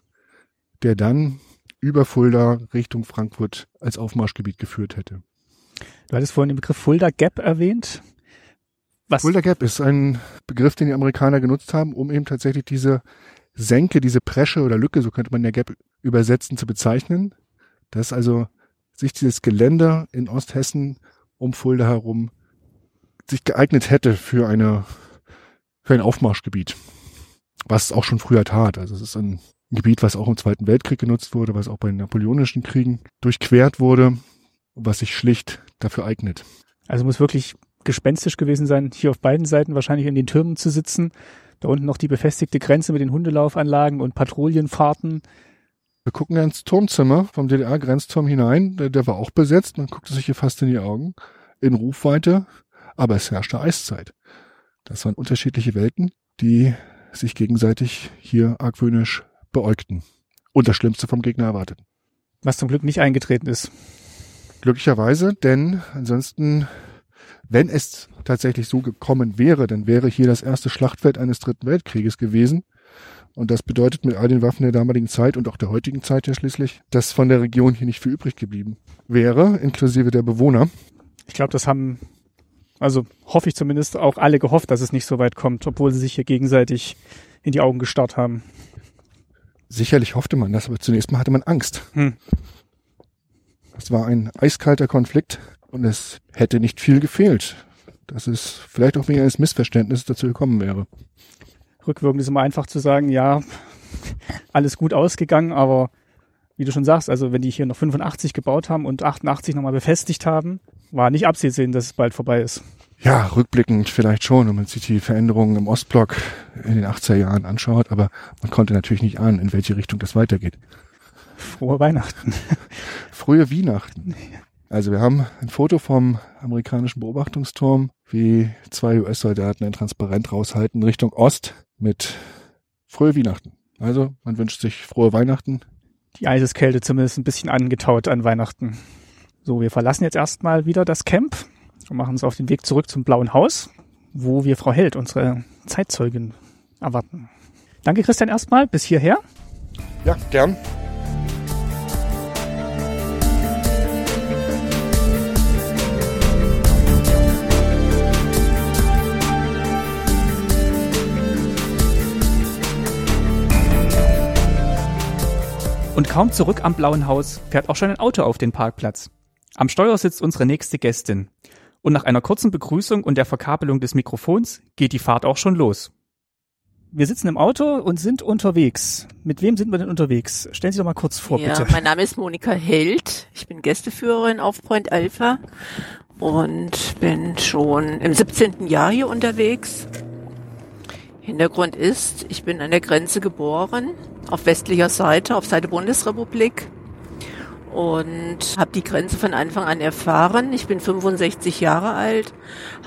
der dann über Fulda Richtung Frankfurt als Aufmarschgebiet geführt hätte. Du hattest vorhin den Begriff Fulda Gap erwähnt. Was? Fulda Gap ist ein Begriff, den die Amerikaner genutzt haben, um eben tatsächlich diese Senke, diese Presche oder Lücke, so könnte man ja Gap übersetzen, zu bezeichnen. Dass also sich dieses Gelände in Osthessen um Fulda herum sich geeignet hätte für eine für ein Aufmarschgebiet. Was es auch schon früher tat. Also es ist ein Ein Gebiet, was auch im Zweiten Weltkrieg genutzt wurde, was auch bei den napoleonischen Kriegen durchquert wurde, was sich schlicht dafür eignet. Also muss wirklich gespenstisch gewesen sein, hier auf beiden Seiten wahrscheinlich in den Türmen zu sitzen. Da unten noch die befestigte Grenze mit den Hundelaufanlagen und Patrouillenfahrten. Wir gucken ja ins Turmzimmer vom DDR-Grenzturm hinein. Der, der war auch besetzt. Man guckte sich hier fast in die Augen. In Rufweite. Aber es herrschte Eiszeit. Das waren unterschiedliche Welten, die sich gegenseitig hier argwöhnisch beäugten. Und das Schlimmste vom Gegner erwarteten. Was zum Glück nicht eingetreten ist. Glücklicherweise, denn ansonsten, wenn es tatsächlich so gekommen wäre, dann wäre hier das erste Schlachtfeld eines Dritten Weltkrieges gewesen. Und das bedeutet mit all den Waffen der damaligen Zeit und auch der heutigen Zeit ja schließlich, dass von der Region hier nicht viel übrig geblieben wäre, inklusive der Bewohner. Ich glaube, das haben, also hoffe ich zumindest, auch alle gehofft, dass es nicht so weit kommt, obwohl sie sich hier gegenseitig in die Augen gestarrt haben. Sicherlich hoffte man das, aber zunächst mal hatte man Angst. Hm. Es war ein eiskalter Konflikt und es hätte nicht viel gefehlt, dass es vielleicht auch wegen eines Missverständnisses dazu gekommen wäre. Rückwirkend ist immer einfach zu sagen, ja, [LAUGHS] alles gut ausgegangen, aber wie du schon sagst, also wenn die hier noch 85 gebaut haben und 88 nochmal befestigt haben, war nicht abzusehen, dass es bald vorbei ist. Ja, rückblickend vielleicht schon, wenn man sich die Veränderungen im Ostblock in den 80er Jahren anschaut, aber man konnte natürlich nicht ahnen, in welche Richtung das weitergeht. Frohe Weihnachten. [LAUGHS] Frühe Weihnachten. Also wir haben ein Foto vom amerikanischen Beobachtungsturm, wie zwei US-Soldaten ein Transparent raushalten Richtung Ost mit Frühe Weihnachten. Also man wünscht sich frohe Weihnachten. Die Eiseskälte zumindest ein bisschen angetaut an Weihnachten. So, wir verlassen jetzt erstmal wieder das Camp und machen uns auf den Weg zurück zum Blauen Haus, wo wir Frau Held, unsere Zeitzeugin, erwarten. Danke Christian erstmal, bis hierher. Ja, gern. Und kaum zurück am Blauen Haus fährt auch schon ein Auto auf den Parkplatz. Am Steuer sitzt unsere nächste Gästin. Und nach einer kurzen Begrüßung und der Verkabelung des Mikrofons geht die Fahrt auch schon los. Wir sitzen im Auto und sind unterwegs. Mit wem sind wir denn unterwegs? Stellen Sie doch mal kurz vor, ja, bitte. mein Name ist Monika Held. Ich bin Gästeführerin auf Point Alpha und bin schon im 17. Jahr hier unterwegs. Hintergrund ist, ich bin an der Grenze geboren, auf westlicher Seite, auf Seite Bundesrepublik und habe die Grenze von Anfang an erfahren. Ich bin 65 Jahre alt,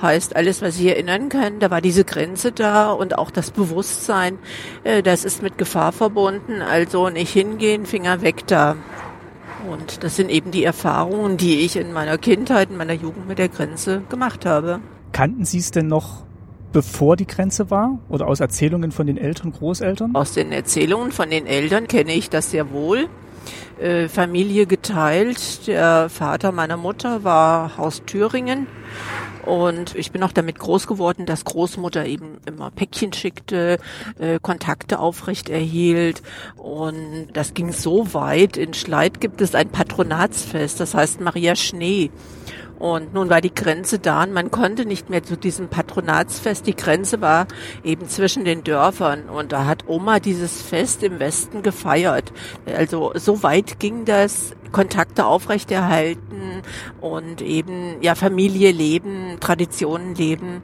heißt alles, was ich erinnern kann, da war diese Grenze da und auch das Bewusstsein, äh, das ist mit Gefahr verbunden, also nicht hingehen, Finger weg da. Und das sind eben die Erfahrungen, die ich in meiner Kindheit, in meiner Jugend mit der Grenze gemacht habe. Kannten Sie es denn noch, bevor die Grenze war? Oder aus Erzählungen von den Eltern, Großeltern? Aus den Erzählungen von den Eltern kenne ich das sehr wohl. Äh, Familie geteilt. Der Vater meiner Mutter war aus Thüringen. Und ich bin auch damit groß geworden, dass Großmutter eben immer Päckchen schickte, äh, Kontakte aufrecht erhielt. Und das ging so weit. In Schleid gibt es ein Patronatsfest, das heißt Maria Schnee. Und nun war die Grenze da und man konnte nicht mehr zu diesem Patronatsfest. Die Grenze war eben zwischen den Dörfern und da hat Oma dieses Fest im Westen gefeiert. Also so weit ging das, Kontakte aufrechterhalten und eben ja Familie leben, Traditionen leben.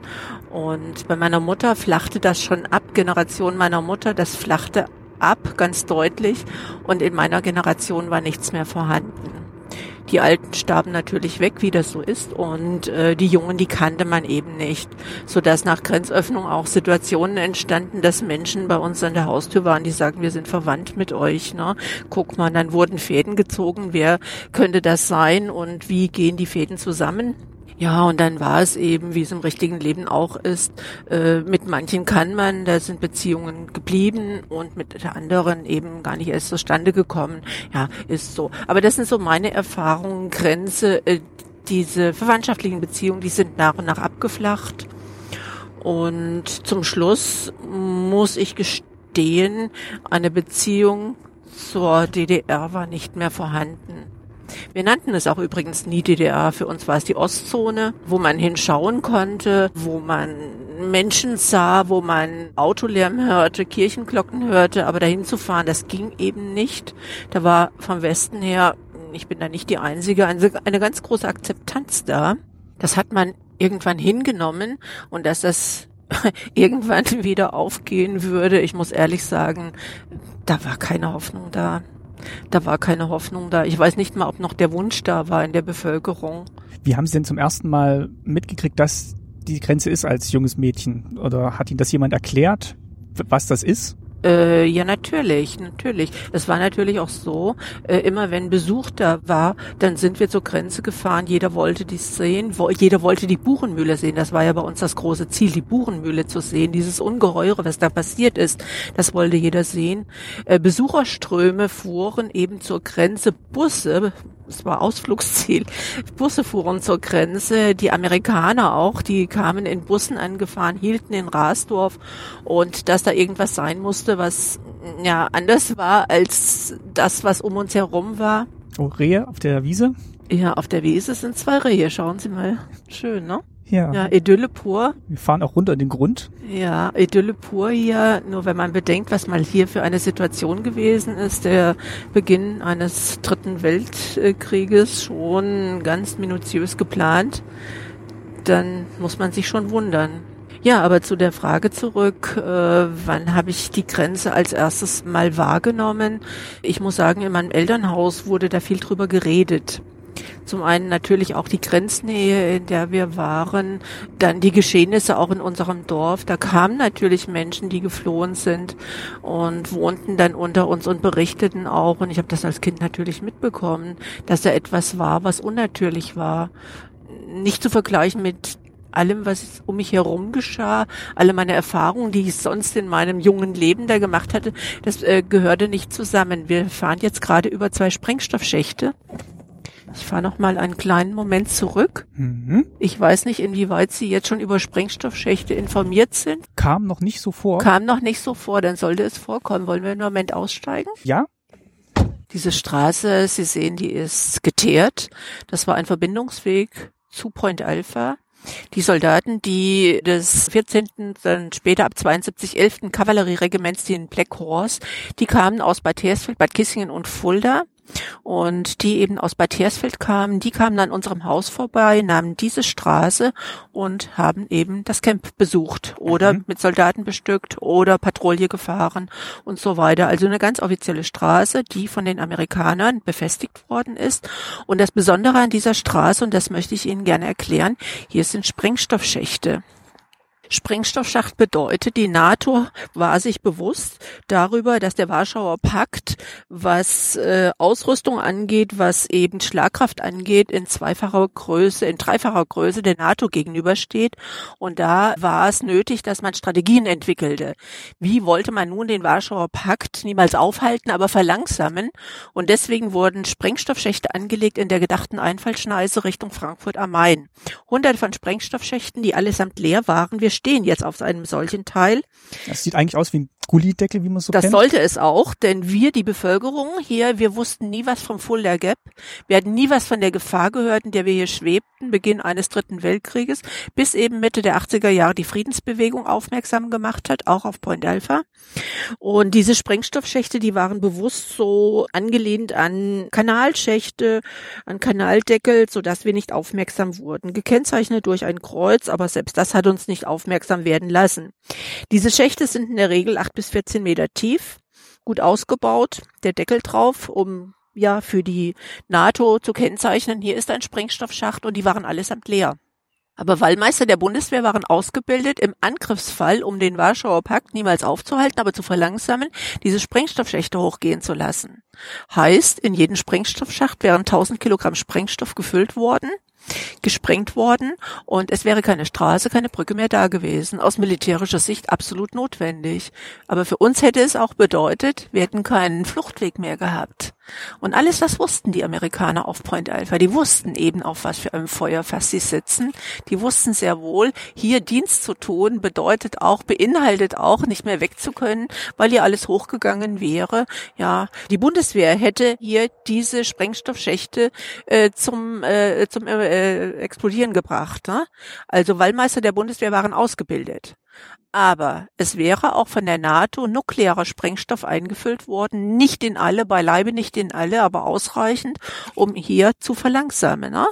Und bei meiner Mutter flachte das schon ab, Generation meiner Mutter, das flachte ab, ganz deutlich. Und in meiner Generation war nichts mehr vorhanden. Die Alten starben natürlich weg, wie das so ist, und äh, die Jungen, die kannte man eben nicht, so dass nach Grenzöffnung auch Situationen entstanden, dass Menschen bei uns an der Haustür waren, die sagen, wir sind verwandt mit euch. Ne? Guck mal, dann wurden Fäden gezogen, wer könnte das sein und wie gehen die Fäden zusammen? Ja, und dann war es eben, wie es im richtigen Leben auch ist, äh, mit manchen kann man, da sind Beziehungen geblieben und mit anderen eben gar nicht erst zustande gekommen. Ja, ist so. Aber das sind so meine Erfahrungen, Grenze, äh, diese verwandtschaftlichen Beziehungen, die sind nach und nach abgeflacht. Und zum Schluss muss ich gestehen, eine Beziehung zur DDR war nicht mehr vorhanden. Wir nannten es auch übrigens nie DDR. Für uns war es die Ostzone, wo man hinschauen konnte, wo man Menschen sah, wo man Autolärm hörte, Kirchenglocken hörte, aber dahin zu fahren, das ging eben nicht. Da war vom Westen her, ich bin da nicht die Einzige, eine ganz große Akzeptanz da. Das hat man irgendwann hingenommen und dass das [LAUGHS] irgendwann wieder aufgehen würde, ich muss ehrlich sagen, da war keine Hoffnung da. Da war keine Hoffnung da. Ich weiß nicht mal, ob noch der Wunsch da war in der Bevölkerung. Wie haben Sie denn zum ersten Mal mitgekriegt, dass die Grenze ist als junges Mädchen? Oder hat Ihnen das jemand erklärt, was das ist? Äh, ja, natürlich, natürlich. Es war natürlich auch so, äh, immer wenn Besuch da war, dann sind wir zur Grenze gefahren, jeder wollte die sehen, wo, jeder wollte die Buchenmühle sehen. Das war ja bei uns das große Ziel, die Buchenmühle zu sehen, dieses Ungeheure, was da passiert ist, das wollte jeder sehen. Äh, Besucherströme fuhren eben zur Grenze, Busse, es war Ausflugsziel. Busse fuhren zur Grenze, die Amerikaner auch, die kamen in Bussen angefahren, hielten in Rasdorf und dass da irgendwas sein musste, was ja anders war als das, was um uns herum war. Oh, Rehe auf der Wiese? Ja, auf der Wiese sind zwei Rehe, schauen Sie mal. Schön, ne? Ja. Ja, Idylle pur. Wir fahren auch runter in den Grund. Ja, Idylle pur hier, nur wenn man bedenkt, was mal hier für eine Situation gewesen ist, der Beginn eines dritten Weltkrieges schon ganz minutiös geplant, dann muss man sich schon wundern. Ja, aber zu der Frage zurück, äh, wann habe ich die Grenze als erstes mal wahrgenommen? Ich muss sagen, in meinem Elternhaus wurde da viel drüber geredet. Zum einen natürlich auch die Grenznähe, in der wir waren, dann die Geschehnisse auch in unserem Dorf. Da kamen natürlich Menschen, die geflohen sind und wohnten dann unter uns und berichteten auch, und ich habe das als Kind natürlich mitbekommen, dass da etwas war, was unnatürlich war. Nicht zu vergleichen mit allem, was um mich herum geschah, alle meine Erfahrungen, die ich sonst in meinem jungen Leben da gemacht hatte, das äh, gehörte nicht zusammen. Wir fahren jetzt gerade über zwei Sprengstoffschächte ich fahre noch mal einen kleinen Moment zurück. Mhm. Ich weiß nicht, inwieweit Sie jetzt schon über Sprengstoffschächte informiert sind. Kam noch nicht so vor. Kam noch nicht so vor, dann sollte es vorkommen. Wollen wir einen Moment aussteigen? Ja. Diese Straße, Sie sehen, die ist geteert. Das war ein Verbindungsweg zu Point Alpha. Die Soldaten, die des 14., dann später ab 72 11. Kavallerieregiments, die in Black Horse, die kamen aus Bad Hersfeld, Bad Kissingen und Fulda und die eben aus Bad Hersfeld kamen, die kamen an unserem Haus vorbei, nahmen diese Straße und haben eben das Camp besucht oder mhm. mit Soldaten bestückt oder Patrouille gefahren und so weiter. Also eine ganz offizielle Straße, die von den Amerikanern befestigt worden ist. Und das Besondere an dieser Straße, und das möchte ich Ihnen gerne erklären, hier sind Sprengstoffschächte. Sprengstoffschacht bedeutet, die NATO war sich bewusst darüber, dass der Warschauer Pakt, was äh, Ausrüstung angeht, was eben Schlagkraft angeht, in zweifacher Größe, in dreifacher Größe der NATO gegenübersteht. Und da war es nötig, dass man Strategien entwickelte. Wie wollte man nun den Warschauer Pakt niemals aufhalten, aber verlangsamen? Und deswegen wurden Sprengstoffschächte angelegt in der gedachten Einfallschneise Richtung Frankfurt am Main. Hunderte von Sprengstoffschächten, die allesamt leer waren. Wir stehen jetzt auf einem solchen Teil. Das sieht eigentlich aus wie ein Gullideckel, wie man so das kennt. Das sollte es auch, denn wir, die Bevölkerung hier, wir wussten nie was vom Fulda Gap. Wir hatten nie was von der Gefahr gehört, in der wir hier schwebten, Beginn eines dritten Weltkrieges, bis eben Mitte der 80er Jahre die Friedensbewegung aufmerksam gemacht hat, auch auf Point Alpha. Und diese Sprengstoffschächte, die waren bewusst so angelehnt an Kanalschächte, an Kanaldeckel, sodass wir nicht aufmerksam wurden. Gekennzeichnet durch ein Kreuz, aber selbst das hat uns nicht aufmerksam werden lassen. Diese Schächte sind in der Regel acht bis 14 Meter tief, gut ausgebaut, der Deckel drauf, um ja für die NATO zu kennzeichnen, hier ist ein Sprengstoffschacht und die waren allesamt leer. Aber Wallmeister der Bundeswehr waren ausgebildet, im Angriffsfall, um den Warschauer Pakt niemals aufzuhalten, aber zu verlangsamen, diese Sprengstoffschächte hochgehen zu lassen. Heißt, in jeden Sprengstoffschacht wären 1000 Kilogramm Sprengstoff gefüllt worden gesprengt worden und es wäre keine Straße, keine Brücke mehr da gewesen. Aus militärischer Sicht absolut notwendig. Aber für uns hätte es auch bedeutet, wir hätten keinen Fluchtweg mehr gehabt. Und alles das wussten die Amerikaner auf Point Alpha. Die wussten eben, auf was für einem Feuerfass sie sitzen. Die wussten sehr wohl, hier Dienst zu tun bedeutet auch, beinhaltet auch, nicht mehr wegzukönnen, weil hier alles hochgegangen wäre. Ja, die Bundeswehr hätte hier diese Sprengstoffschächte äh, zum, äh, zum äh, äh, explodieren gebracht. Ne? Also Wallmeister der Bundeswehr waren ausgebildet. Aber es wäre auch von der NATO nuklearer Sprengstoff eingefüllt worden, nicht in alle, beileibe nicht in alle, aber ausreichend, um hier zu verlangsamen. Ne?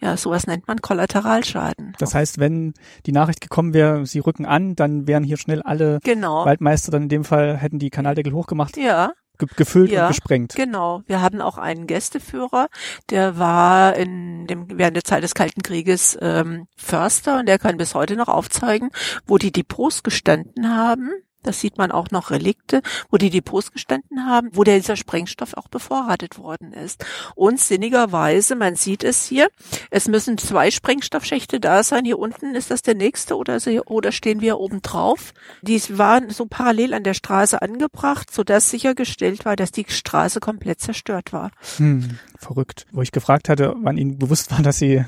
Ja, sowas nennt man Kollateralschaden. Das heißt, wenn die Nachricht gekommen wäre, sie rücken an, dann wären hier schnell alle Genau. Waldmeister dann in dem Fall hätten die Kanaldeckel hochgemacht, Ja, ge gefüllt Ja, und gesprengt. Genau. Wir hatten auch einen Gästeführer, der war in dem, während der Zeit des Kalten Krieges ähm, Förster und der kann bis heute noch aufzeigen, wo die Depots gestanden haben. Das sieht man auch noch Relikte, wo die Depots gestanden haben, wo der, dieser Sprengstoff auch bevorratet worden ist. Und sinnigerweise, man sieht es hier, es müssen zwei Sprengstoffschächte da sein. Hier unten ist das der nächste oder, so- oder stehen wir oben drauf. Die waren so parallel an der Straße angebracht, sodass sichergestellt war, dass die Straße komplett zerstört war. Hm, verrückt. Wo ich gefragt hatte, wann ihnen bewusst war, dass sie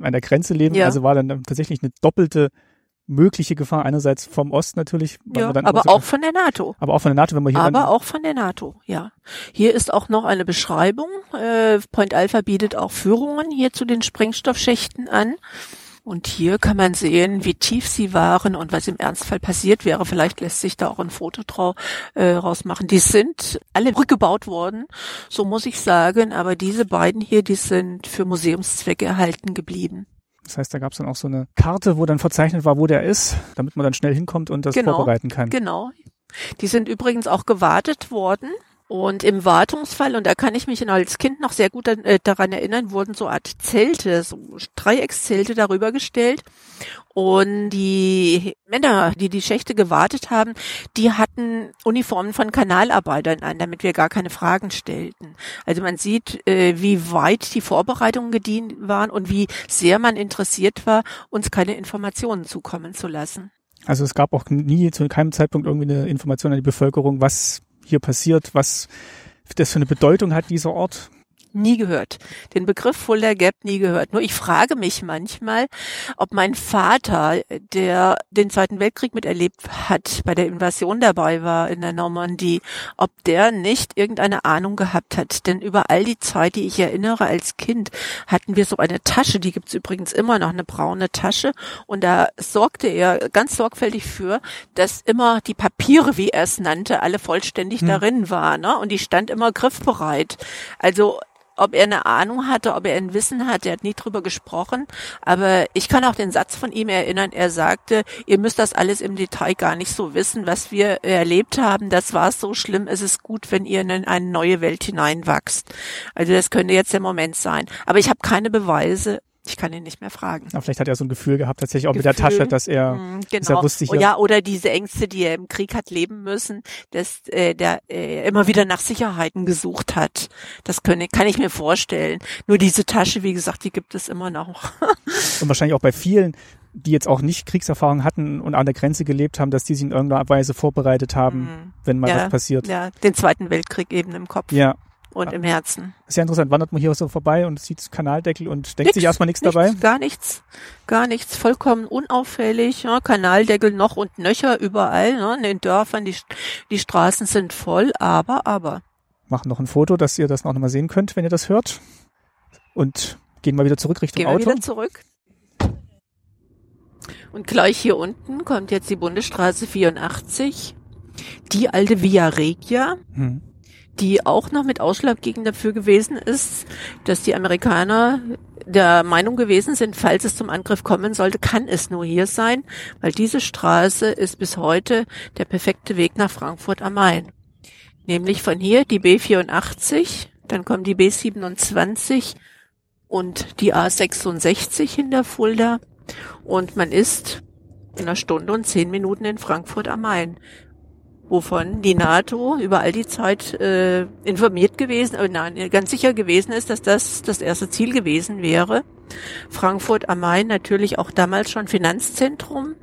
an der Grenze leben, Ja. also war dann tatsächlich eine doppelte mögliche Gefahr. Einerseits vom Ost natürlich, weil Ja, aber auch von der NATO. aber auch von der NATO, wenn man hier Aber auch von der NATO, ja. Hier ist auch noch eine Beschreibung. Äh, Point Alpha bietet auch Führungen hier zu den Sprengstoffschächten an. Und hier kann man sehen, wie tief sie waren und was im Ernstfall passiert wäre. Vielleicht lässt sich da auch ein Foto trau, äh, rausmachen. Die sind alle rückgebaut worden, so muss ich sagen. Aber diese beiden hier, die sind für Museumszwecke erhalten geblieben. Das heißt, da gab es dann auch so eine Karte, wo dann verzeichnet war, wo der ist, damit man dann schnell hinkommt und das Genau, vorbereiten kann. Genau. Die sind übrigens auch gewartet worden. Und im Wartungsfall, und da kann ich mich als Kind noch sehr gut äh, daran erinnern, wurden so Art Zelte, so Dreieckszelte darüber gestellt. Und die Männer, die die Schächte gewartet haben, die hatten Uniformen von Kanalarbeitern an, damit wir gar keine Fragen stellten. Also man sieht, äh, wie weit die Vorbereitungen gedient waren und wie sehr man interessiert war, uns keine Informationen zukommen zu lassen. Also es gab auch nie zu keinem Zeitpunkt irgendwie eine Information an die Bevölkerung, was hier passiert, was das für eine Bedeutung hat, dieser Ort. Nie gehört. Den Begriff Fuller Gap nie gehört. Nur ich frage mich manchmal, ob mein Vater, der den Zweiten Weltkrieg miterlebt hat, bei der Invasion dabei war in der Normandie, ob der nicht irgendeine Ahnung gehabt hat. Denn über all die Zeit, die ich erinnere als Kind, hatten wir so eine Tasche, die gibt's übrigens immer noch, eine braune Tasche. Und da sorgte er ganz sorgfältig für, dass immer die Papiere, wie er es nannte, alle vollständig darin waren. Ne? Und die stand immer griffbereit. Also ob er eine Ahnung hatte, ob er ein Wissen hatte, er hat nie drüber gesprochen, aber ich kann auch den Satz von ihm erinnern, er sagte, ihr müsst das alles im Detail gar nicht so wissen, was wir erlebt haben, das war so schlimm, es ist gut, wenn ihr in eine neue Welt hineinwachst. Also das könnte jetzt der Moment sein, aber ich habe keine Beweise, ich kann ihn nicht mehr fragen. Aber vielleicht hat er so ein Gefühl gehabt, tatsächlich auch mit der Gefühl. Tasche, dass er, Mm, dass er Genau. wusste, Oh ja, oder diese Ängste, die er im Krieg hat leben müssen, dass äh, der äh, immer wieder nach Sicherheiten gesucht hat. Das könne, kann ich mir vorstellen. Nur diese Tasche, wie gesagt, die gibt es immer noch. [LAUGHS] und wahrscheinlich auch bei vielen, die jetzt auch nicht Kriegserfahrung hatten und an der Grenze gelebt haben, dass die sich in irgendeiner Weise vorbereitet haben, Mhm. wenn mal ja, was passiert. Ja, den Zweiten Weltkrieg eben im Kopf Ja, und im Herzen. ja interessant. Wandert man hier so vorbei und sieht Kanaldeckel und denkt sich erstmal nichts dabei. Gar nichts, gar nichts, vollkommen unauffällig. Ja, Kanaldeckel noch und nöcher überall. Ne, in den Dörfern, die, die Straßen sind voll, aber, aber. Machen noch ein Foto, dass ihr das noch mal sehen könnt, wenn ihr das hört. Und gehen mal wieder zurück Richtung Gehen wir Auto. wieder zurück. Und gleich hier unten kommt jetzt die Bundesstraße 84, die alte Via Regia, Hm. Die auch noch mit ausschlaggebend dafür gewesen ist, dass die Amerikaner der Meinung gewesen sind, falls es zum Angriff kommen sollte, kann es nur hier sein, weil diese Straße ist bis heute der perfekte Weg nach Frankfurt am Main. Nämlich von hier die B84, dann kommt die B27 und die A66 hinter Fulda und man ist in einer Stunde und zehn Minuten in Frankfurt am Main wovon die NATO über all die Zeit äh, informiert gewesen, äh, nein, ganz sicher gewesen ist, dass das das erste Ziel gewesen wäre. Frankfurt am Main natürlich auch damals schon Finanzzentrum,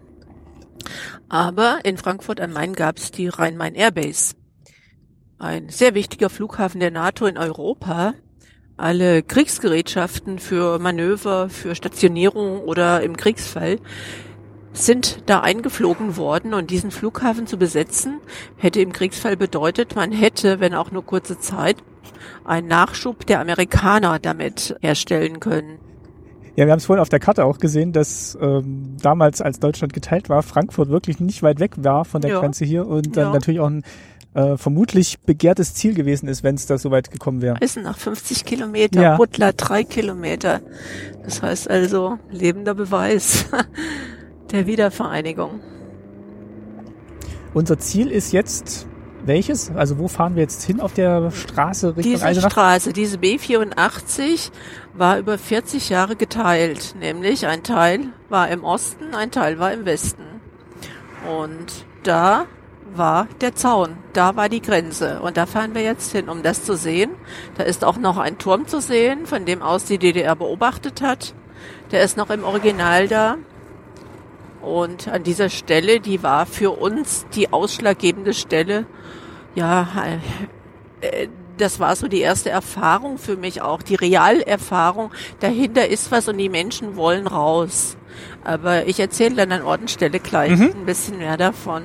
aber in Frankfurt am Main gab es die Rhein-Main Airbase, ein sehr wichtiger Flughafen der NATO in Europa. Alle Kriegsgerätschaften für Manöver, für Stationierung oder im Kriegsfall sind da eingeflogen worden und diesen Flughafen zu besetzen, hätte im Kriegsfall bedeutet, man hätte, wenn auch nur kurze Zeit, einen Nachschub der Amerikaner damit herstellen können. Ja, wir haben es vorhin auf der Karte auch gesehen, dass ähm, damals, als Deutschland geteilt war, Frankfurt wirklich nicht weit weg war von der Ja. Grenze hier und dann Ja. natürlich auch ein äh, vermutlich begehrtes Ziel gewesen ist, wenn es da so weit gekommen wäre. Eisenach 50 Kilometer, Ja. Butler 3 Kilometer. Das heißt also lebender Beweis [LAUGHS] der Wiedervereinigung. Unser Ziel ist jetzt welches? Also wo fahren wir jetzt hin auf der Straße Richtung Diese Eisenach? Straße, diese B84, war über 40 Jahre geteilt. Nämlich ein Teil war im Osten, ein Teil war im Westen. Und da war der Zaun, da war die Grenze. Und da fahren wir jetzt hin, um das zu sehen. Da ist auch noch ein Turm zu sehen, von dem aus die DDR beobachtet hat. Der ist noch im Original da. Und an dieser Stelle, die war für uns die ausschlaggebende Stelle, ja, äh, das war so die erste Erfahrung für mich auch, die Realerfahrung. Dahinter ist was und die Menschen wollen raus. Aber ich erzähle dann an Ort und Stelle gleich Mhm. ein bisschen mehr davon.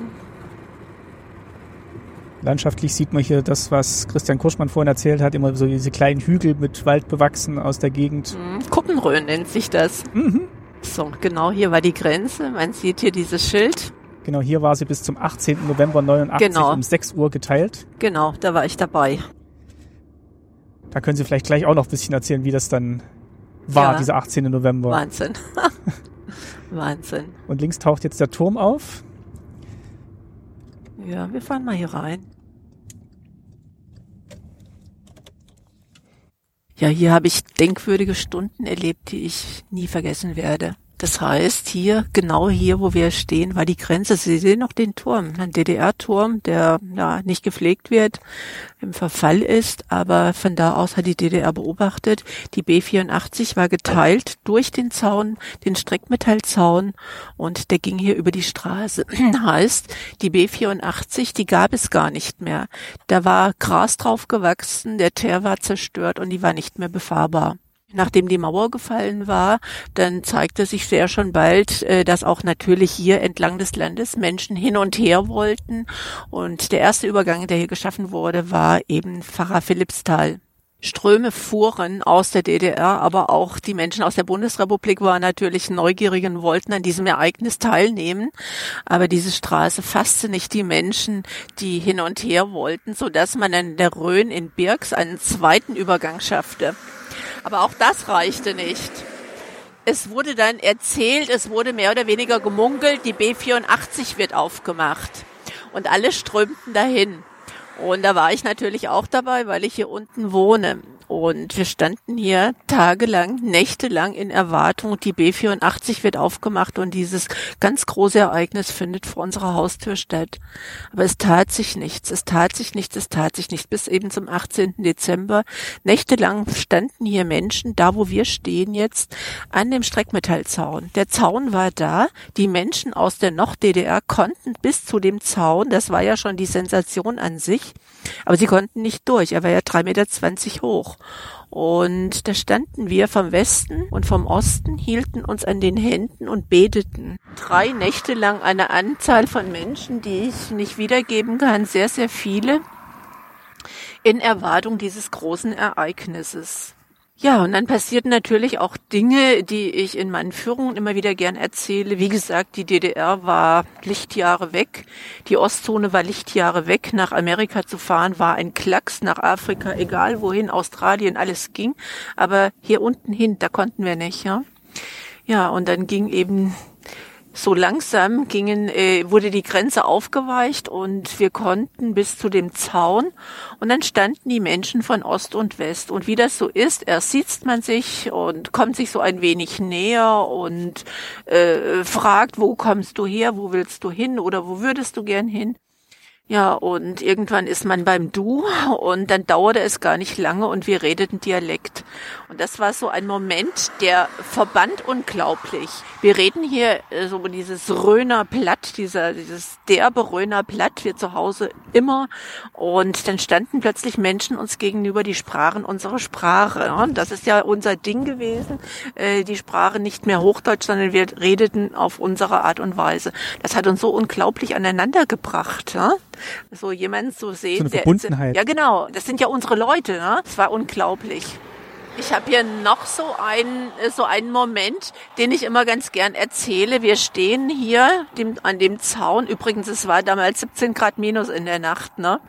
Landschaftlich sieht man hier das, was Christian Kurschmann vorhin erzählt hat, immer so diese kleinen Hügel mit Wald bewachsen aus der Gegend. Hm, Kuppenröhren nennt sich das. So, genau hier war die Grenze. Man sieht hier dieses Schild. Genau, hier war sie bis zum 18. November 89 Genau. um 6 Uhr geteilt. Genau, da war ich dabei. Da können Sie vielleicht gleich auch noch ein bisschen erzählen, wie das dann war, Ja. dieser 18. November. Wahnsinn. [LAUGHS] Wahnsinn. Und links taucht jetzt der Turm auf. Ja, wir fahren mal hier rein. Ja, hier habe ich denkwürdige Stunden erlebt, die ich nie vergessen werde. Das heißt, hier, genau hier, wo wir stehen, war die Grenze. Sie sehen noch den Turm, ein DDR-Turm, der ja, nicht gepflegt wird, im Verfall ist, aber von da aus hat die DDR beobachtet. Die B84 war geteilt durch den Zaun, den Streckmetallzaun und der ging hier über die Straße. [CLEARS THROAT] heißt, die B84, die gab es gar nicht mehr. Da war Gras drauf gewachsen, der Teer war zerstört und die war nicht mehr befahrbar. Nachdem die Mauer gefallen war, dann zeigte sich sehr schon bald, äh, dass auch natürlich hier entlang des Landes Menschen hin und her wollten. Und der erste Übergang, der hier geschaffen wurde, war eben Pfarrer Philippsthal. Ströme fuhren aus der DDR, aber auch die Menschen aus der Bundesrepublik waren natürlich neugierig und wollten an diesem Ereignis teilnehmen. Aber diese Straße fasste nicht die Menschen, die hin und her wollten, so dass man an der Rhön in Birks einen zweiten Übergang schaffte. Aber auch das reichte nicht. Es wurde dann erzählt, es wurde mehr oder weniger gemunkelt, die B84 wird aufgemacht. Und alle strömten dahin. Und da war ich natürlich auch dabei, weil ich hier unten wohne. Und wir standen hier tagelang, nächtelang in Erwartung, die B84 wird aufgemacht und dieses ganz große Ereignis findet vor unserer Haustür statt. Aber es tat sich nichts, es tat sich nichts, es tat sich nichts. Bis eben zum 18. Dezember. Nächtelang standen hier Menschen, da wo wir stehen jetzt, an dem Streckmetallzaun. Der Zaun war da, die Menschen aus der Noch-DDR konnten bis zu dem Zaun, das war ja schon die Sensation an sich, aber sie konnten nicht durch, er war ja 3,20 Meter hoch. Und da standen wir vom Westen und vom Osten, hielten uns an den Händen und beteten. Drei Nächte lang eine Anzahl von Menschen, die ich nicht wiedergeben kann, sehr, sehr viele, in Erwartung dieses großen Ereignisses. Ja, und dann passierten natürlich auch Dinge, die ich in meinen Führungen immer wieder gern erzähle. Wie gesagt, die DDR war Lichtjahre weg. Die Ostzone war Lichtjahre weg. Nach Amerika zu fahren war ein Klacks, nach Afrika, egal wohin, Australien, alles ging. Aber hier unten hin, da konnten wir nicht, ja. Ja, und dann ging eben so langsam gingen, äh, wurde die Grenze aufgeweicht und wir konnten bis zu dem Zaun und dann standen die Menschen von Ost und West. Und wie das so ist, erst sieht man sich und kommt sich so ein wenig näher und äh, fragt, wo kommst du her, wo willst du hin oder wo würdest du gern hin? Ja, und irgendwann ist man beim Du und dann dauerte es gar nicht lange und wir redeten Dialekt. Und das war so ein Moment, der verband unglaublich. Wir reden hier äh, so dieses Röner Platt, dieser, dieses derbe Röner Platt, wir zu Hause immer. Und dann standen plötzlich Menschen uns gegenüber, die sprachen unsere Sprache. Und das ist ja unser Ding gewesen, äh, die Sprache nicht mehr Hochdeutsch, sondern wir redeten auf unsere Art und Weise. Das hat uns so unglaublich aneinander gebracht. So jemand so sehen. So eine der- Verbundenheit. Ja, genau. Das sind ja unsere Leute. Ne? Das war unglaublich. Ich habe hier noch so einen, so einen Moment, den ich immer ganz gern erzähle. Wir stehen hier dem, an dem Zaun. Übrigens, es war damals 17 Grad minus in der Nacht. Ne?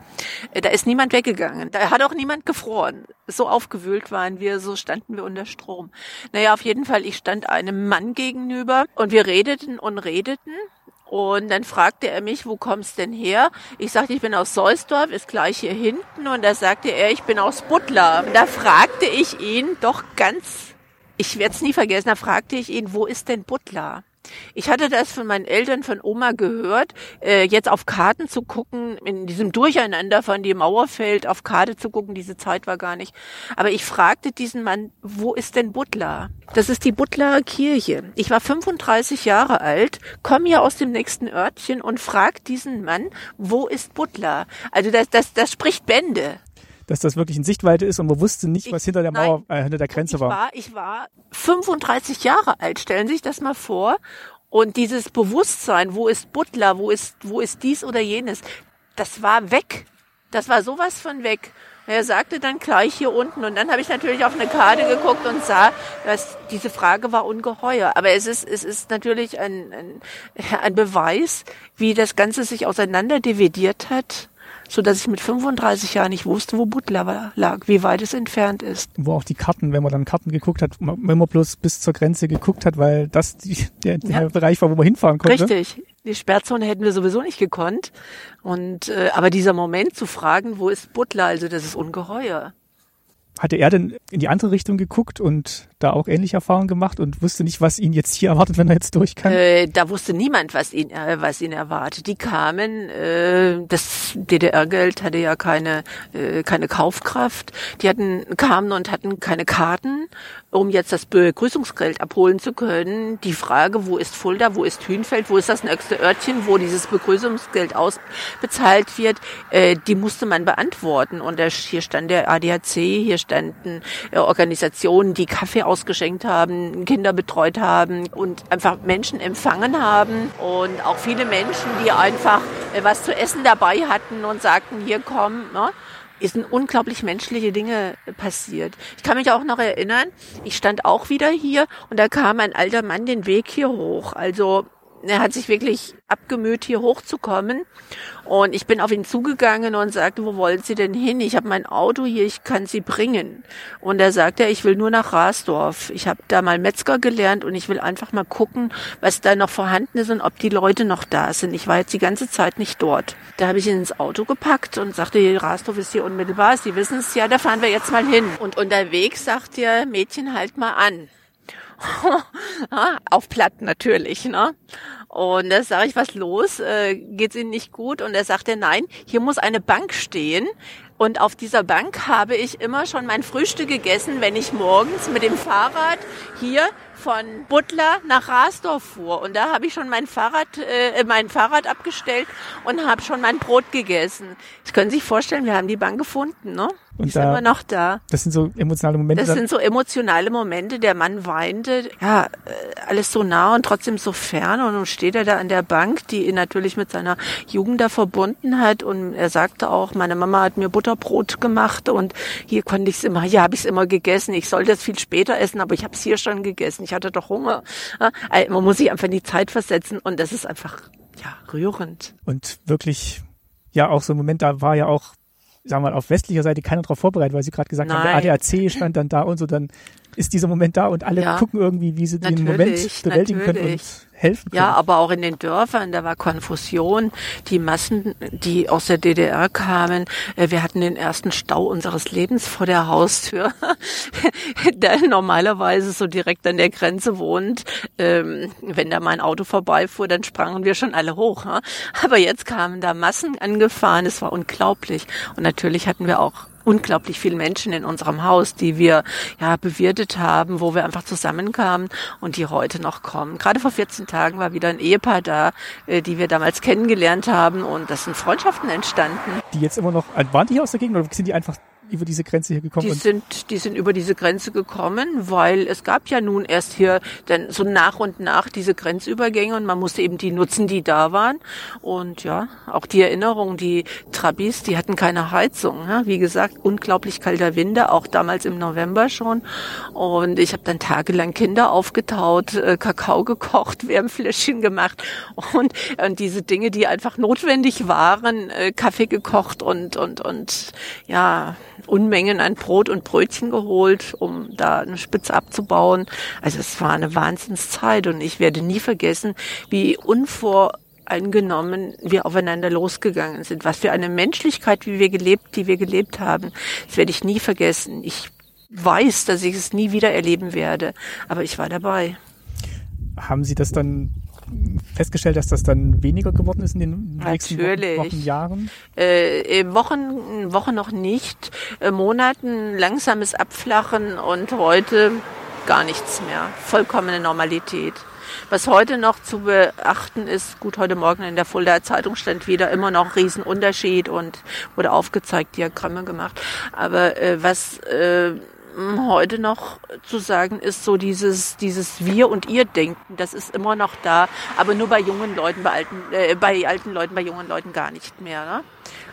Da ist niemand weggegangen. Da hat auch niemand gefroren. So aufgewühlt waren wir, so standen wir unter Strom. Naja, auf jeden Fall, ich stand einem Mann gegenüber und wir redeten und redeten. Und dann fragte er mich, wo kommst denn her? Ich sagte, ich bin aus Seusdorf, ist gleich hier hinten. Und da sagte er, ich bin aus Butler. Und da fragte ich ihn doch ganz, ich werde es nie vergessen, da fragte ich ihn, wo ist denn Butler? Ich hatte das von meinen Eltern, von Oma gehört, äh, jetzt auf Karten zu gucken, in diesem Durcheinander von dem Mauerfeld auf Karte zu gucken, diese Zeit war gar nicht. Aber ich fragte diesen Mann, wo ist denn Butler? Das ist die Butler Kirche. Ich war 35 Jahre alt, komme hier aus dem nächsten Örtchen und frag diesen Mann, wo ist Butler? Also das, das, das spricht Bände dass das wirklich in Sichtweite ist und man wusste nicht, was ich, hinter der Mauer, äh, hinter der Grenze ich war. war. Ich war 35 Jahre alt, stellen Sie sich das mal vor. Und dieses Bewusstsein, wo ist Butler, wo ist, wo ist dies oder jenes, das war weg. Das war sowas von weg. Er sagte dann gleich hier unten und dann habe ich natürlich auf eine Karte geguckt und sah, dass diese Frage war ungeheuer. Aber es ist, es ist natürlich ein, ein, [LAUGHS] ein Beweis, wie das Ganze sich auseinander dividiert hat so dass ich mit 35 Jahren nicht wusste, wo Butler lag, wie weit es entfernt ist. Wo auch die Karten, wenn man dann Karten geguckt hat, wenn man bloß bis zur Grenze geguckt hat, weil das die, der, der ja. Bereich war, wo man hinfahren konnte. Richtig. Die Sperrzone hätten wir sowieso nicht gekonnt. Und äh, aber dieser Moment zu fragen, wo ist Butler, also das ist ungeheuer. Hatte er denn in die andere Richtung geguckt und da auch ähnliche Erfahrungen gemacht und wusste nicht, was ihn jetzt hier [LAUGHS] erwartet, wenn er jetzt durch kann? Äh, da wusste niemand, was ihn, äh, was ihn erwartet. Die kamen, äh, das DDR-Geld hatte ja keine, äh, keine Kaufkraft. Die hatten, kamen und hatten keine Karten, um jetzt das Begrüßungsgeld abholen zu können. Die Frage, wo ist Fulda, wo ist Hünfeld, wo ist das nächste Örtchen, wo dieses Begrüßungsgeld ausbezahlt wird, äh, die musste man beantworten. Und da, hier stand der ADAC, hier standen äh, Organisationen, die Kaffee ausgeschenkt haben, Kinder betreut haben und einfach Menschen empfangen haben und auch viele Menschen, die einfach äh, was zu essen dabei hatten und sagten, hier komm, ne? Es sind unglaublich menschliche Dinge passiert. Ich kann mich auch noch erinnern, ich stand auch wieder hier und da kam ein alter Mann den Weg hier hoch. Also er hat sich wirklich abgemüht, hier hochzukommen. Und ich bin auf ihn zugegangen und sagte, wo wollen Sie denn hin? Ich habe mein Auto hier, ich kann Sie bringen. Und er sagte, ich will nur nach Rasdorf. Ich habe da mal Metzger gelernt und ich will einfach mal gucken, was da noch vorhanden ist und ob die Leute noch da sind. Ich war jetzt die ganze Zeit nicht dort. Da habe ich ihn ins Auto gepackt und sagte, Rasdorf ist hier unmittelbar. Sie wissen es ja, da fahren wir jetzt mal hin. Und unterwegs sagt der Mädchen, halt mal an. Auf Platt natürlich, ne? Und da sage ich, was los? Äh, geht's Ihnen nicht gut? Und er sagte, nein, hier muss eine Bank stehen. Und auf dieser Bank habe ich immer schon mein Frühstück gegessen, wenn ich morgens mit dem Fahrrad hier von Butler nach Rasdorf fuhr. Und da habe ich schon mein Fahrrad, äh, mein Fahrrad abgestellt und habe schon mein Brot gegessen. Sie können sich vorstellen, wir haben die Bank gefunden, ne? Und ist da, immer noch da. Das sind so emotionale Momente. Das sind so emotionale Momente. Der Mann weinte. Ja, äh, alles so nah und trotzdem so fern. Und nun steht er da an der Bank, die ihn natürlich mit seiner Jugend da verbunden hat. Und er sagte auch, meine Mama hat mir Butterbrot gemacht und hier konnte ich es immer, hier habe ich es immer gegessen. Ich sollte es viel später essen, aber ich habe es hier schon gegessen. Ich hatte doch Hunger. Äh, man muss sich einfach in die Zeit versetzen und das ist einfach ja rührend. Und wirklich ja auch so ein Moment, da war ja auch sagen wir mal, auf westlicher Seite keiner darauf vorbereitet, weil sie gerade gesagt Nein. haben, der ADAC stand dann da und so, dann ist dieser Moment da und alle ja. gucken irgendwie, wie sie den Moment bewältigen natürlich. können und helfen können. Ja, aber auch in den Dörfern, da war Konfusion, die Massen, die aus der DDR kamen. Äh, wir hatten den ersten Stau unseres Lebens vor der Haustür, [LAUGHS] der normalerweise so direkt an der Grenze wohnt. Ähm, wenn da mein Auto vorbeifuhr, dann sprangen wir schon alle hoch. Aber jetzt kamen da Massen angefahren, es war unglaublich. Und natürlich hatten wir auch unglaublich viele Menschen in unserem Haus, die wir ja bewirtet haben, wo wir einfach zusammenkamen und die heute noch kommen. Gerade vor 14 Tagen war wieder ein Ehepaar da, äh, die wir damals kennengelernt haben und das sind Freundschaften entstanden. Die jetzt immer noch, waren die aus der Gegend oder sind die einfach über diese Grenze hier gekommen? Die sind, die sind über diese Grenze gekommen, weil es gab ja nun erst hier dann so nach und nach diese Grenzübergänge und man musste eben die nutzen, die da waren. Und ja, auch die Erinnerung, die Trabis, die hatten keine Heizung. Ja? Wie gesagt, unglaublich kalter Winter, auch damals im November schon. Und ich habe dann tagelang Kinder aufgetaut, äh, Kakao gekocht, [LAUGHS] Wärmfläschchen gemacht und, und diese Dinge, die einfach notwendig waren, äh, Kaffee gekocht und, und, und ja, Unmengen an Brot und Brötchen geholt, um da eine Spitze abzubauen. Also es war eine Wahnsinnszeit und ich werde nie vergessen, wie unvoreingenommen wir aufeinander losgegangen sind. Was für eine Menschlichkeit, wie wir gelebt, die wir gelebt haben. Das werde ich nie vergessen. Ich weiß, dass ich es nie wieder erleben werde, aber ich war dabei. haben Sie das dann festgestellt, dass das dann weniger geworden ist in den nächsten Natürlich. Wochen, Wochen, Jahren? Äh, Wochen, Wochen noch nicht, äh, Monaten langsames Abflachen und heute gar nichts mehr. Vollkommene Normalität. Was heute noch zu beachten ist, gut, heute Morgen in der Fulda Zeitung stand wieder immer noch Riesenunterschied und wurde aufgezeigt, Diagramme gemacht. Aber äh, was äh, heute noch zu sagen ist, so dieses, dieses Wir- und Ihr-Denken, das ist immer noch da, aber nur bei jungen Leuten, bei alten, äh, bei alten Leuten, bei jungen Leuten gar nicht mehr. Ne?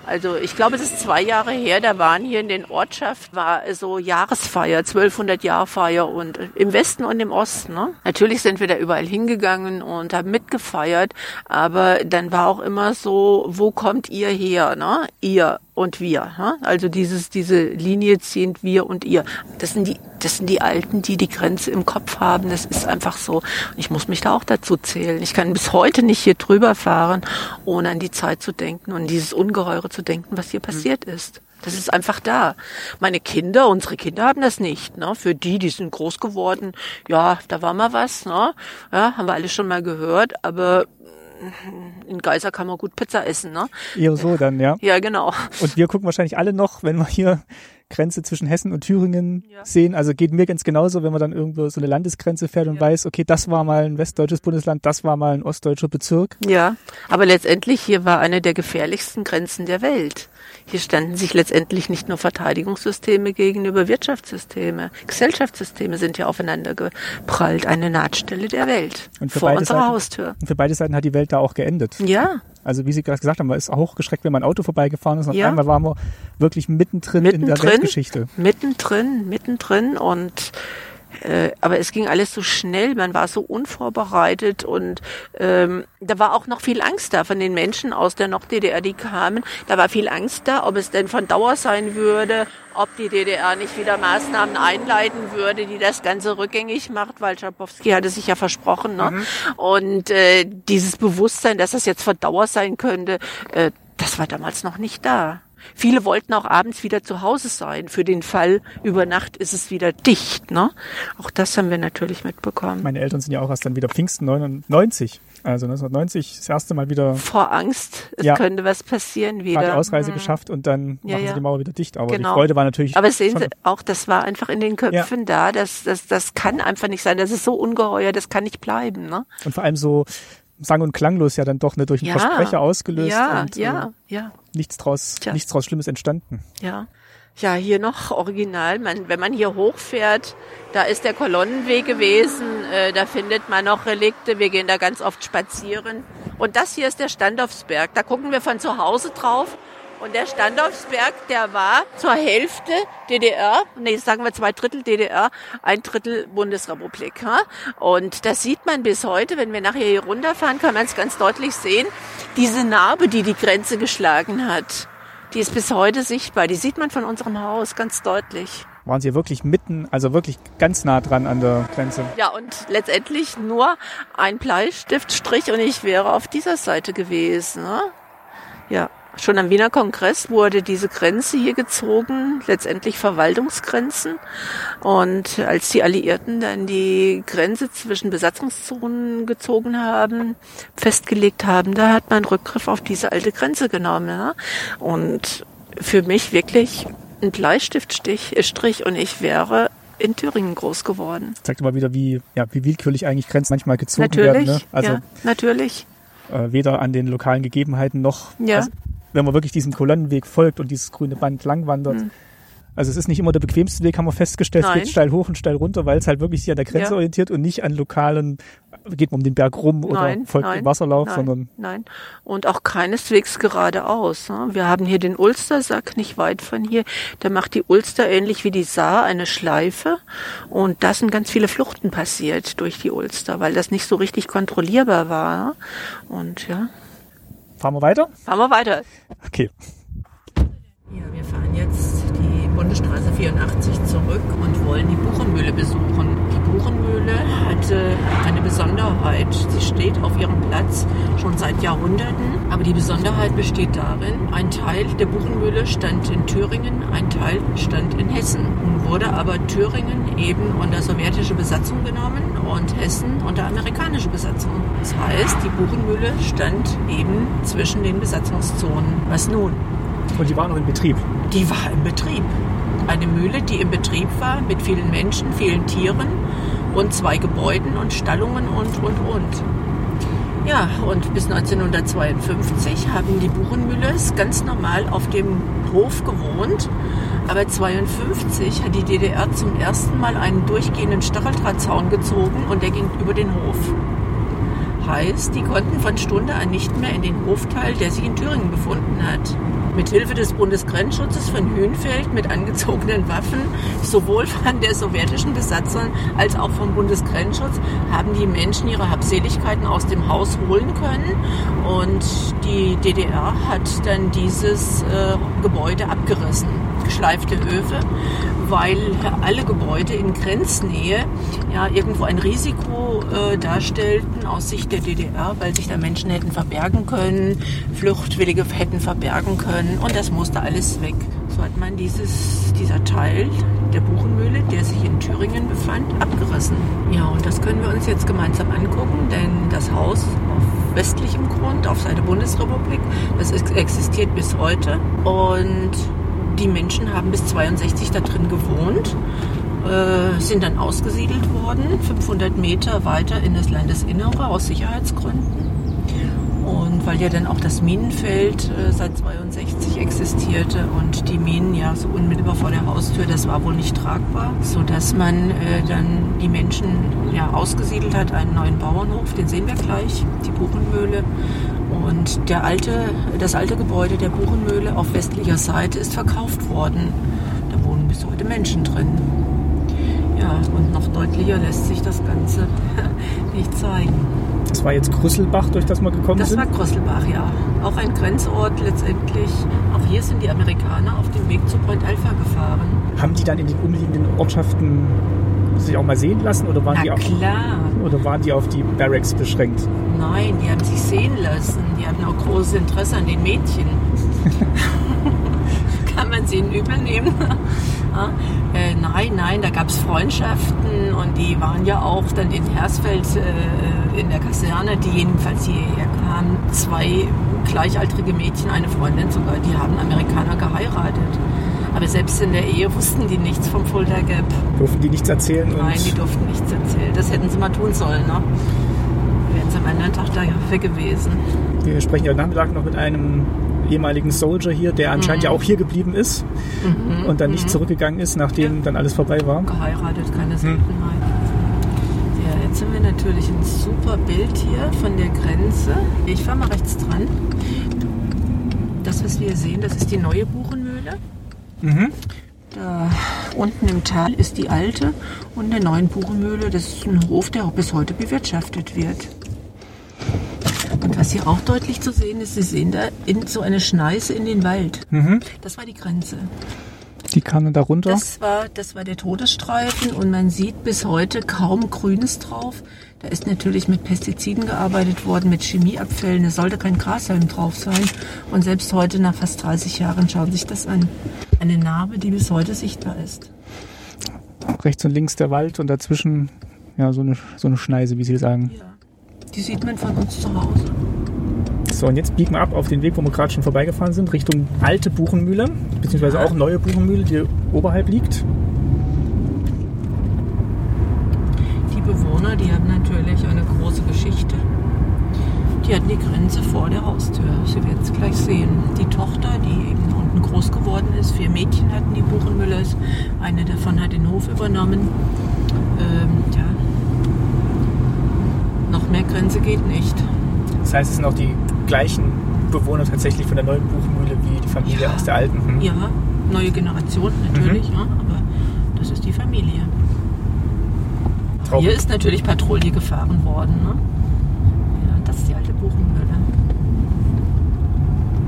Also ich glaube, es ist zwei Jahre her, da waren hier in den Ortschaften, war so Jahresfeier, 1200 Jahrfeier und im Westen und im Osten. Ne? Natürlich sind wir da überall hingegangen und haben mitgefeiert, aber dann war auch immer so, wo kommt ihr her? Ne? Ihr und wir. Ne? Also dieses, diese Linie ziehend wir und ihr. Das sind die, das sind die Alten, die die Grenze im Kopf haben. Das ist einfach so. Und ich muss mich da auch dazu zählen. Ich kann bis heute nicht hier drüber fahren, ohne an die Zeit zu denken und dieses Ungeheure zu denken, was hier passiert ist. Das ist einfach da. Meine Kinder, unsere Kinder haben das nicht. Ne? Für die, die sind groß geworden, ja, da war mal was. Ne? Ja, haben wir alle schon mal gehört. Aber in Geiser kann man gut Pizza essen, ne? Eher so dann, ja. Ja, genau. Und wir gucken wahrscheinlich alle noch, wenn wir hier Grenze zwischen Hessen und Thüringen Ja. sehen. Also geht mir ganz genauso, wenn man dann irgendwo so eine Landesgrenze fährt und Ja. weiß, okay, das war mal ein westdeutsches Bundesland, das war mal ein ostdeutscher Bezirk. Ja, aber letztendlich hier war eine der gefährlichsten Grenzen der Welt. Hier standen sich letztendlich nicht nur Verteidigungssysteme gegenüber Wirtschaftssysteme, Gesellschaftssysteme sind hier aufeinander geprallt. Eine Nahtstelle der Welt Und für vor beide unserer Seiten- Haustür. Und für beide Seiten hat die Welt da auch geendet. Ja, Also wie Sie gerade gesagt haben, man ist auch hochgeschreckt, wenn man ein Auto vorbeigefahren ist. Und Ja. auf einmal waren wir wirklich mittendrin, in der Mittendrin. Weltgeschichte. mittendrin, mittendrin und äh, aber es ging alles so schnell, man war so unvorbereitet und ähm, da war auch noch viel Angst da von den Menschen aus der Nord-DDR, die kamen. Da war viel Angst da, ob es denn von Dauer sein würde, ob die DDR nicht wieder Maßnahmen einleiten würde, die das Ganze rückgängig macht, weil Schabowski hatte sich ja versprochen. Ne? Und äh, dieses Bewusstsein, dass das jetzt von Dauer sein könnte, äh, das war damals noch nicht da. Viele wollten auch abends wieder zu Hause sein. Für den Fall, über Nacht ist es wieder dicht. Ne? Auch das haben wir natürlich mitbekommen. Meine Eltern sind ja auch erst dann wieder Pfingsten 99. Also 1990 das erste Mal wieder Vor Angst, es Ja. könnte was passieren wieder. die Ausreise Hm. geschafft und dann Ja, machen sie ja. die Mauer wieder dicht. Aber Genau. die Freude war natürlich Aber sehen Sie auch, das war einfach in den Köpfen da. Das, das, das kann einfach nicht sein. Das ist so ungeheuer, das kann nicht bleiben. Ne? und vor allem so sang- und klanglos ja dann doch ne, durch einen Ja. Versprecher ausgelöst Ja, und ja, Äh, ja. nichts draus, Tja. nichts draus Schlimmes entstanden. Ja. Ja, hier noch original. Man, wenn man hier hochfährt, da ist der Kolonnenweg gewesen, äh, da findet man noch Relikte. Wir gehen da ganz oft spazieren. Und das hier ist der Standorfsberg. Da gucken wir von zu Hause drauf. Und der Standorfsberg, der war zur Hälfte DDR, nee, sagen wir zwei Drittel DDR, ein Drittel Bundesrepublik. Und das sieht man bis heute, wenn wir nachher hier runterfahren, kann man es ganz deutlich sehen. Diese Narbe, die die Grenze geschlagen hat, die ist bis heute sichtbar. Die sieht man von unserem Haus ganz deutlich. Waren sie wirklich mitten, also wirklich ganz nah dran an der Grenze. Ja, und letztendlich nur ein Bleistiftstrich und ich wäre auf dieser Seite gewesen. Ne? Ja, schon am Wiener Kongress wurde diese Grenze hier gezogen, letztendlich Verwaltungsgrenzen. Und als die Alliierten dann die Grenze zwischen Besatzungszonen gezogen haben, festgelegt haben, da hat man Rückgriff auf diese alte Grenze genommen. Ne? Und für mich wirklich ein Bleistiftstich, äh, Strich und ich wäre in Thüringen groß geworden. Zeigt immer wieder, wie, ja, wie willkürlich eigentlich Grenzen manchmal gezogen Natürlich, werden. Ne? Also ja, natürlich. äh, weder an den lokalen Gegebenheiten noch, Ja. also, wenn man wirklich diesem Kolonnenweg folgt und dieses grüne Band langwandert, Hm. Also es ist nicht immer der bequemste Weg, haben wir festgestellt. Es Nein. geht steil hoch und steil runter, weil es halt wirklich sich an der Grenze Ja. orientiert und nicht an lokalen, geht man um den Berg rum oder nein, folgt nein, dem Wasserlauf, nein, sondern nein. Und auch keineswegs geradeaus. ne? Wir haben hier den Ulstersack nicht weit von hier. Da macht die Ulster ähnlich wie die Saar eine Schleife. Und da sind ganz viele Fluchten passiert durch die Ulster, weil das nicht so richtig kontrollierbar war. ne? Und ja, fahren wir weiter? fahren wir weiter. Okay. Ja, wir fahren jetzt Bundesstraße 84 zurück und wollen die Buchenmühle besuchen. Die Buchenmühle hatte eine Besonderheit. Sie steht auf ihrem Platz schon seit Jahrhunderten. Aber die Besonderheit besteht darin, ein Teil der Buchenmühle stand in Thüringen, ein Teil stand in Hessen. Nun wurde aber Thüringen eben unter sowjetische Besatzung genommen und Hessen unter amerikanische Besatzung. Das heißt, die Buchenmühle stand eben zwischen den Besatzungszonen. Was nun? Und die waren noch in Betrieb. Die war im Betrieb. Eine Mühle, die im Betrieb war mit vielen Menschen, vielen Tieren und zwei Gebäuden und Stallungen und, und, und. Ja, und bis 1952 haben die Buchenmüllers ganz normal auf dem Hof gewohnt. Aber 52 hat die DDR zum ersten Mal einen durchgehenden Stacheldrahtzaun gezogen und der ging über den Hof. Heißt, die konnten von Stunde an nicht mehr in den Hofteil, der sich in Thüringen befunden hat. Mit Hilfe des Bundesgrenzschutzes von Hühnfeld mit angezogenen Waffen, sowohl von der sowjetischen Besatzung als auch vom Bundesgrenzschutz, haben die Menschen ihre Habseligkeiten aus dem Haus holen können. Und die DDR hat dann dieses äh, Gebäude abgerissen. Geschleifte Höfe, weil alle Gebäude in Grenznähe ja irgendwo ein Risiko äh, darstellten aus Sicht der DDR, weil sich da Menschen hätten verbergen können, Fluchtwillige hätten verbergen können und das musste alles weg. So hat man dieses, dieser Teil der Buchenmühle, der sich in Thüringen befand, abgerissen. Ja, und das können wir uns jetzt gemeinsam angucken, denn das Haus auf westlichem Grund, auf Seite Bundesrepublik, das ex- existiert bis heute und die Menschen haben bis 62 da drin gewohnt, äh, sind dann ausgesiedelt worden, 500 Meter weiter in das Landesinnere aus Sicherheitsgründen. Und weil ja dann auch das Minenfeld äh, seit 62 existierte und die Minen ja so unmittelbar vor der Haustür, das war wohl nicht tragbar, sodass man äh, dann die Menschen ja ausgesiedelt hat, einen neuen Bauernhof, den sehen wir gleich, die Buchenmühle. Und der alte, das alte Gebäude der Buchenmühle auf westlicher Seite ist verkauft worden. Da wohnen bis heute Menschen drin. Ja, und noch deutlicher lässt sich das Ganze [LAUGHS] nicht zeigen. Das war jetzt Krüsselbach, durch das wir gekommen Das sind. war Krosselbach, ja. Auch ein Grenzort letztendlich. Auch hier sind die Amerikaner auf dem Weg zu Point Alpha gefahren. Haben die dann in den umliegenden Ortschaften sich auch mal sehen lassen oder waren, die Na auf, klar. oder waren die auf die Barracks beschränkt? Nein, die haben sich sehen lassen. Die hatten auch großes Interesse an den Mädchen. [LAUGHS] Kann man sie ihnen übel nehmen? Äh, nein, nein, da gab es Freundschaften und die waren ja auch dann in Hersfeld äh, in der Kaserne, die jedenfalls hierher kamen. Zwei gleichaltrige Mädchen, eine Freundin sogar, die haben Amerikaner geheiratet. Aber selbst in der Ehe wussten die nichts vom Fulda Gap. Durften die nichts erzählen? Nein, die durften nichts erzählen. Das hätten sie mal tun sollen, ne? Wären sie am anderen Tag da weg gewesen. wir sprechen ja heute Nachmittag noch mit einem ehemaligen Soldier hier, der anscheinend ja auch hier geblieben ist und dann nicht zurückgegangen ist, nachdem dann alles vorbei war. Geheiratet, keine Seltenheit. Ja, jetzt sind wir natürlich ein super Bild hier von der Grenze. Ich fahre mal rechts dran. Das, was wir hier sehen, das ist die neue Buchenmühle. Da unten im Tal ist die alte und der neuen Buchenmühle. Das ist ein Hof, der auch bis heute bewirtschaftet wird. Was hier auch deutlich zu sehen ist, Sie sehen da in so eine Schneise in den Wald. Das war die Grenze. Die kamen da runter. Das war, das war der Todesstreifen und man sieht bis heute kaum Grünes drauf. Da ist natürlich mit Pestiziden gearbeitet worden, mit Chemieabfällen. Es sollte kein Grashalm drauf sein. Und selbst heute, nach fast 30 Jahren, schauen sich das an. Eine Narbe, die bis heute sichtbar ist. Rechts und links der Wald und dazwischen ja, so, eine, so eine Schneise, wie Sie sagen. Ja. Die sieht man von uns zu Hause. So, und jetzt biegen wir ab auf den Weg, wo wir gerade schon vorbeigefahren sind, Richtung alte Buchenmühle, beziehungsweise auch neue Buchenmühle, die oberhalb liegt. Die Bewohner, die haben natürlich eine große Geschichte. Die hatten die Grenze vor der Haustür. Sie werden es gleich sehen. Die Tochter, die eben unten groß geworden ist. Vier Mädchen hatten die Buchenmüllers. Eine davon hat den Hof übernommen. Ähm, ja. Noch mehr Grenze geht nicht. Das heißt, es sind auch die gleichen Bewohner tatsächlich von der neuen Buchmühle wie die Familie Ja. aus der alten. Hm. Ja, neue Generation natürlich, Mhm. ja, aber das ist die Familie. Traum. Hier ist natürlich Patrouille gefahren worden. Ne? Ja, das ist die alte Buchenmühle.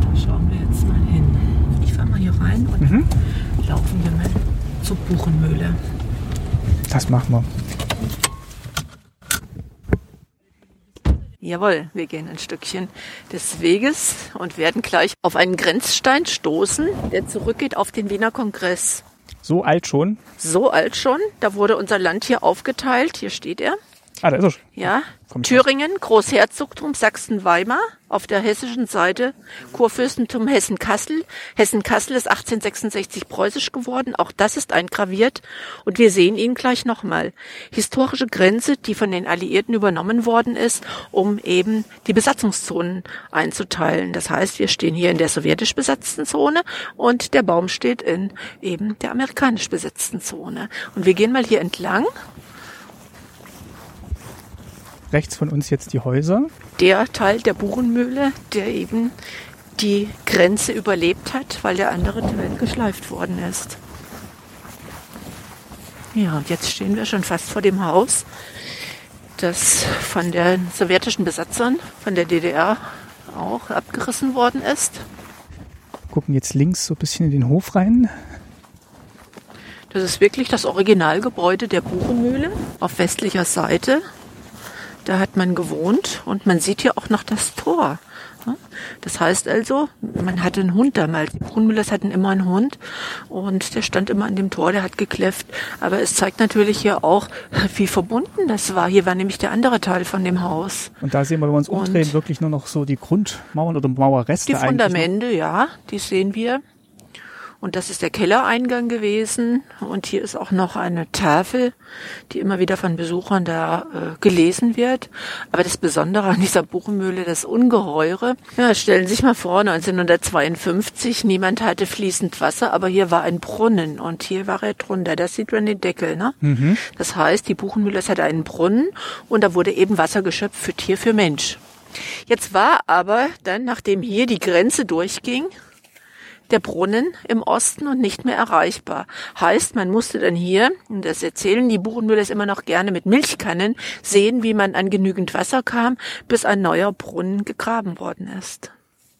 Da schauen wir jetzt mal hin. Ich fahre mal hier rein und Mhm. laufen wir mal zur Buchenmühle. Das machen wir. Jawohl, wir gehen ein Stückchen des Weges und werden gleich auf einen Grenzstein stoßen, der zurückgeht auf den Wiener Kongress. So alt schon. So alt schon, da wurde unser Land hier aufgeteilt. Hier steht er. Ah, da ist er schon. Ja, Kommt Thüringen, Großherzogtum Sachsen-Weimar, auf der hessischen Seite Kurfürstentum Hessen-Kassel. Hessen-Kassel ist 1866 preußisch geworden, auch das ist eingraviert und wir sehen ihn gleich nochmal. Historische Grenze, die von den Alliierten übernommen worden ist, um eben die Besatzungszonen einzuteilen. Das heißt, wir stehen hier in der sowjetisch besetzten Zone und der Baum steht in eben der amerikanisch besetzten Zone. Und wir gehen mal hier entlang. Rechts von uns jetzt die Häuser. der Teil der Buchenmühle, der eben die Grenze überlebt hat, weil der andere Teil geschleift worden ist. Ja, und jetzt stehen wir schon fast vor dem Haus, das von den sowjetischen Besatzern, von der DDR auch abgerissen worden ist. Gucken jetzt links so ein bisschen in den Hof rein. Das ist wirklich das Originalgebäude der Buchenmühle auf westlicher Seite. Da hat man gewohnt und man sieht hier auch noch das Tor. Das heißt also, man hatte einen Hund damals. Die Buchenmüllers hatten immer einen Hund und der stand immer an dem Tor, der hat gekläfft. Aber es zeigt natürlich hier auch, [LAUGHS] wie verbunden das war. Hier war nämlich der andere Teil von dem Haus. Und da sehen wir, wenn wir uns Und- umdrehen, wirklich nur noch so die Grundmauern oder Mauerreste. Die. Fundamente, ja, die sehen wir. Und das ist der Kellereingang gewesen. Und hier ist auch noch eine Tafel, die immer wieder von Besuchern da äh, gelesen wird. Aber das Besondere an dieser Buchenmühle, das Ungeheure. Ja, stellen Sie sich mal vor, 1952, niemand hatte fließend Wasser, aber hier war ein Brunnen und hier war er drunter. Da sieht man den Deckel, ne? Das heißt, die Buchenmühle hatte einen Brunnen und da wurde eben Wasser geschöpft für Tier, für Mensch. Jetzt war aber dann, nachdem hier die Grenze durchging, der Brunnen im Osten und nicht mehr erreichbar. Heißt, man musste dann hier, und das erzählen die Buchenmüller es immer noch gerne mit Milchkannen, sehen, wie man an genügend Wasser kam, bis ein neuer Brunnen gegraben worden ist.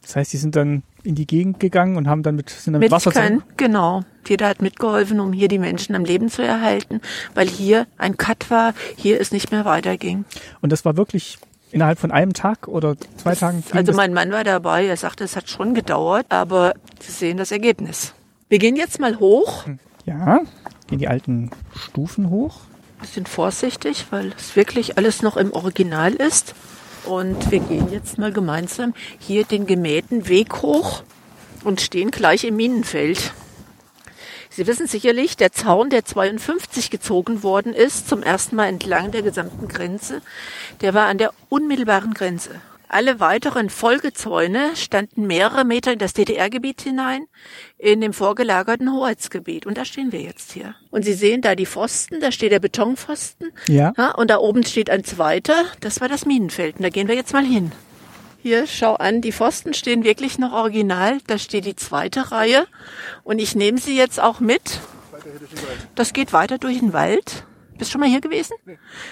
Das heißt, die sind dann in die Gegend gegangen und haben dann mit, sind dann Mit mit Wasser zu, genau. Jeder hat mitgeholfen, um hier die Menschen am Leben zu erhalten, weil hier ein Cut war, hier es nicht mehr weiterging. Und das war wirklich innerhalb von einem Tag oder zwei Tagen? ging Also das- mein Mann war dabei, er sagte, es hat schon gedauert, aber Sie sehen das Ergebnis. Wir gehen jetzt mal hoch. ja, gehen die alten Stufen hoch. bisschen vorsichtig, weil es wirklich alles noch im Original ist. Und wir gehen jetzt mal gemeinsam hier den gemähten Weg hoch und stehen gleich im Minenfeld. Sie wissen sicherlich, der Zaun, der 52 gezogen worden ist, zum ersten Mal entlang der gesamten Grenze, der war an der unmittelbaren Grenze. Alle weiteren Folgezäune standen mehrere Meter in das DDR-Gebiet hinein, in dem vorgelagerten Hoheitsgebiet. Und da stehen wir jetzt hier. Und Sie sehen da die Pfosten, da steht der Betonpfosten. Ja. Ja, und da oben steht ein zweiter, das war das Minenfeld. Und da gehen wir jetzt mal hin. Hier, schau an, die Pfosten stehen wirklich noch original. Da steht die zweite Reihe. Und ich nehme sie jetzt auch mit. Das geht weiter durch den Wald. Bist schon mal hier gewesen?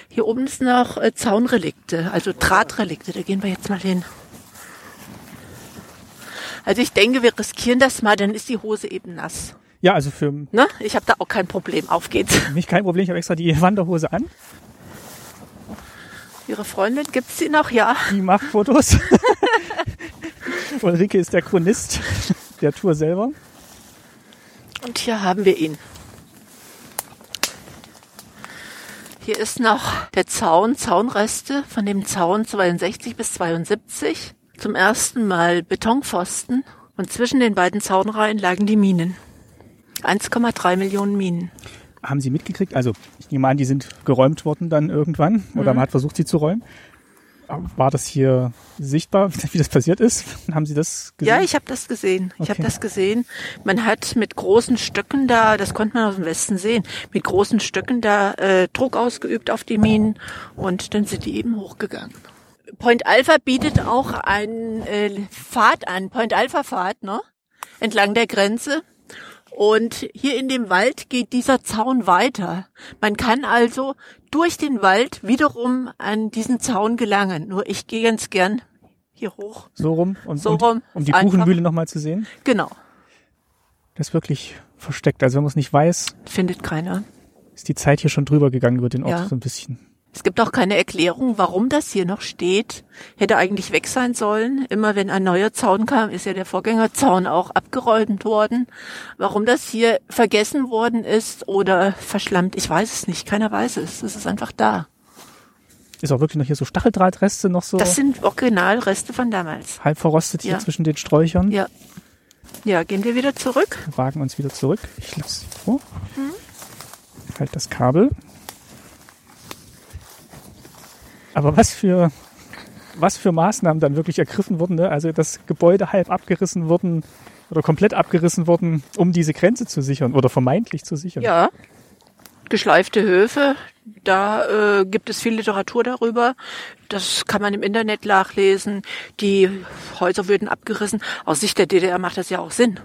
Hier oben ist noch äh, Zaunrelikte, also Drahtrelikte. Da gehen wir jetzt mal hin. Also ich denke, wir riskieren das mal, dann ist die Hose eben nass. Ja, also für Ne? Ich habe da auch kein Problem. Auf geht's. mich kein Problem. Ich habe extra die Wanderhose an. Ihre Freundin, gibt's sie noch? Ja. Die macht Fotos. [LAUGHS] Ulrike ist der Chronist der Tour selber. Und hier haben wir ihn. Hier ist noch der Zaun, Zaunreste von dem Zaun 62 bis 72. Zum ersten Mal Betonpfosten und zwischen den beiden Zaunreihen lagen die Minen. 1,3 Millionen Minen. Haben Sie mitgekriegt? Also ich nehme an, die sind geräumt worden dann irgendwann oder man hat versucht, sie zu räumen. War das hier sichtbar, [LAUGHS] wie das passiert ist? Haben Sie das gesehen? Ja, ich habe das gesehen. Ich habe Okay. das gesehen. Man hat mit großen Stöcken da, das konnte man aus dem Westen sehen, mit großen Stöcken da äh, Druck ausgeübt auf die Minen und dann sind die eben hochgegangen. Point Alpha bietet auch einen äh, Pfad an, Point Alpha Pfad, ne? Entlang der Grenze. Und hier in dem Wald geht dieser Zaun weiter. Man kann also durch den Wald wiederum an diesen Zaun gelangen. Nur ich gehe ganz gern hier hoch. So rum? Und, So rum. Um die Einfach. Kuchenmühle nochmal zu sehen? Genau. Das ist wirklich versteckt. Also wenn man es nicht weiß, Findet keiner. ist die Zeit hier schon drüber gegangen über den Ort Ja. so ein bisschen. Es gibt auch keine Erklärung, warum das hier noch steht. Hätte eigentlich weg sein sollen. Immer wenn ein neuer Zaun kam, ist ja der Vorgängerzaun auch abgeräumt worden. Warum das hier vergessen worden ist oder verschlammt, ich weiß es nicht. Keiner weiß es. Es ist einfach da. Ist auch wirklich noch hier so Stacheldrahtreste noch so Das sind Originalreste von damals. halb verrostet hier Ja. zwischen den Sträuchern. Ja. Ja, gehen wir wieder zurück. Wir wagen uns wieder zurück. Ich lasse sie vor. Mhm. Halt das Kabel. Aber was für, was für Maßnahmen dann wirklich ergriffen wurden, ne? also das Gebäude halb abgerissen wurden oder komplett abgerissen wurden, um diese Grenze zu sichern oder vermeintlich zu sichern. Ja. Geschleifte Höfe, da äh, gibt es viel Literatur darüber. Das kann man im Internet nachlesen. Die Häuser würden abgerissen. Aus Sicht der DDR macht das ja auch Sinn.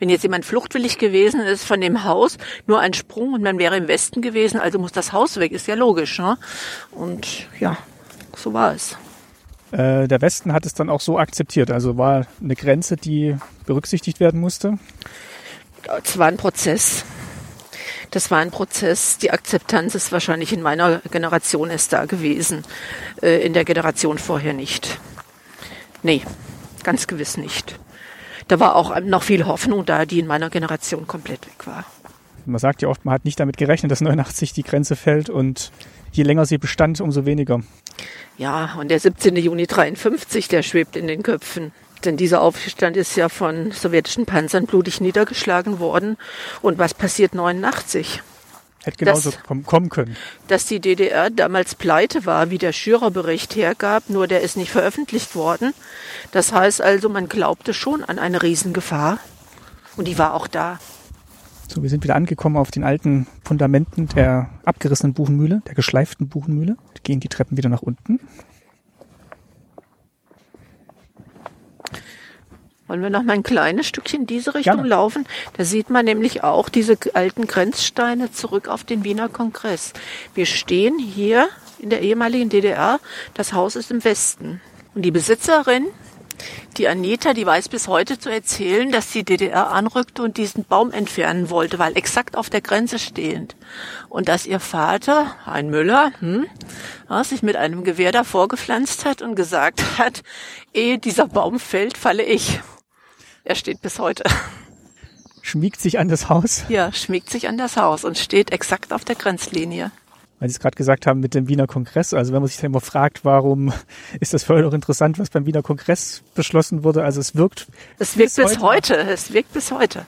Wenn jetzt jemand fluchtwillig gewesen ist von dem Haus, nur ein Sprung und man wäre im Westen gewesen, also muss das Haus weg, ist ja logisch. Ne? Und ja, so war es. Äh, der Westen hat es dann auch so akzeptiert. Also war eine Grenze, die berücksichtigt werden musste. Es war ein Prozess. Das war ein Prozess. Die Akzeptanz ist wahrscheinlich in meiner Generation erst da gewesen. Äh, in der Generation vorher nicht. Nee, ganz gewiss nicht. Da war auch noch viel Hoffnung da, die in meiner Generation komplett weg war. Man sagt ja oft, man hat nicht damit gerechnet, dass 89 die Grenze fällt und je länger sie bestand, umso weniger. Ja, und der 17. Juni 53, der schwebt in den Köpfen. Denn dieser Aufstand ist ja von sowjetischen Panzern blutig niedergeschlagen worden. Und was passiert 89? Hätte genauso Das- kommen, kommen können. dass die DDR damals pleite war, wie der Schürer-Bericht hergab, nur der ist nicht veröffentlicht worden. Das heißt also, man glaubte schon an eine Riesengefahr. Und die war auch da. So, wir sind wieder angekommen auf den alten Fundamenten der abgerissenen Buchenmühle, der geschleiften Buchenmühle. Gehen die Treppen wieder nach unten. Wollen wir noch mal ein kleines Stückchen in diese Richtung Gerne. laufen? Da sieht man nämlich auch diese alten Grenzsteine zurück auf den Wiener Kongress. Wir stehen hier in der ehemaligen DDR. Das Haus ist im Westen. Und die Besitzerin, die Anita, die weiß bis heute zu erzählen, dass die DDR anrückte und diesen Baum entfernen wollte, weil exakt auf der Grenze stehend. Und dass ihr Vater, ein Müller, hm, sich mit einem Gewehr davor gepflanzt hat und gesagt hat, ehe dieser Baum fällt, falle ich. Er steht bis heute. Schmiegt sich an das Haus, Ja, schmiegt sich an das Haus und steht exakt auf der Grenzlinie. weil Sie es gerade gesagt haben mit dem Wiener Kongress. Also wenn man sich dann immer fragt, warum ist das für euch noch interessant, was beim Wiener Kongress beschlossen wurde. Also es wirkt Es wirkt Bis bis, heute. heute. Es wirkt bis heute.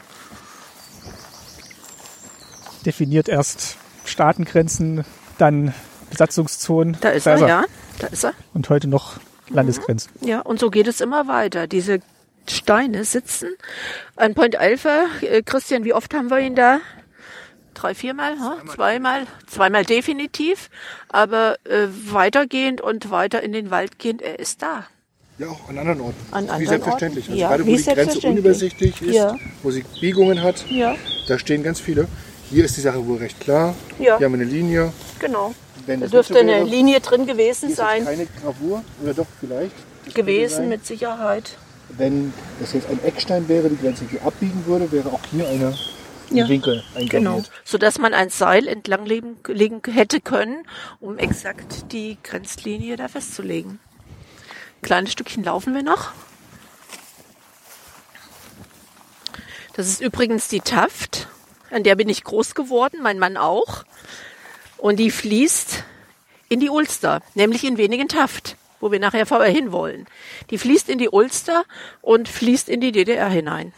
definiert erst Staatengrenzen, dann Besatzungszonen. Da ist er, ja. Da ist er. Und heute noch Landesgrenzen. Ja, und so geht es immer weiter. Diese Steine sitzen an Point Alpha. Äh, Christian, wie oft haben wir ihn da? Drei, viermal? Zweimal, zweimal, zweimal definitiv. Aber äh, weitergehend und weiter in den Wald gehend, er ist da. Ja, auch an anderen Orten. An wie anderen selbstverständlich. Orten. Also Ja, gerade wo wie die Grenze unübersichtlich ist, Ja. wo sie Biegungen hat, Ja, da stehen ganz viele. Hier ist die Sache wohl recht klar. Ja. Hier haben wir eine Linie. genau. Wenn Da dürfte eine wäre, Linie drin gewesen ist sein. jetzt keine Gravur, oder doch vielleicht. Gewesen mit Sicherheit. Wenn das jetzt ein Eckstein wäre, die Grenze hier abbiegen würde, wäre auch hier eine, ein Ja. Winkel Genau. eingraviert. So dass man ein Seil entlang legen, legen hätte können, um exakt die Grenzlinie da festzulegen. Kleines Stückchen laufen wir noch. Das ist übrigens die Taft. An der bin ich groß geworden, mein Mann auch. Und die fließt in die Ulster, nämlich in wenigen Taft, wo wir nachher vorher hinwollen. Die fließt in die Ulster und fließt in die DDR hinein.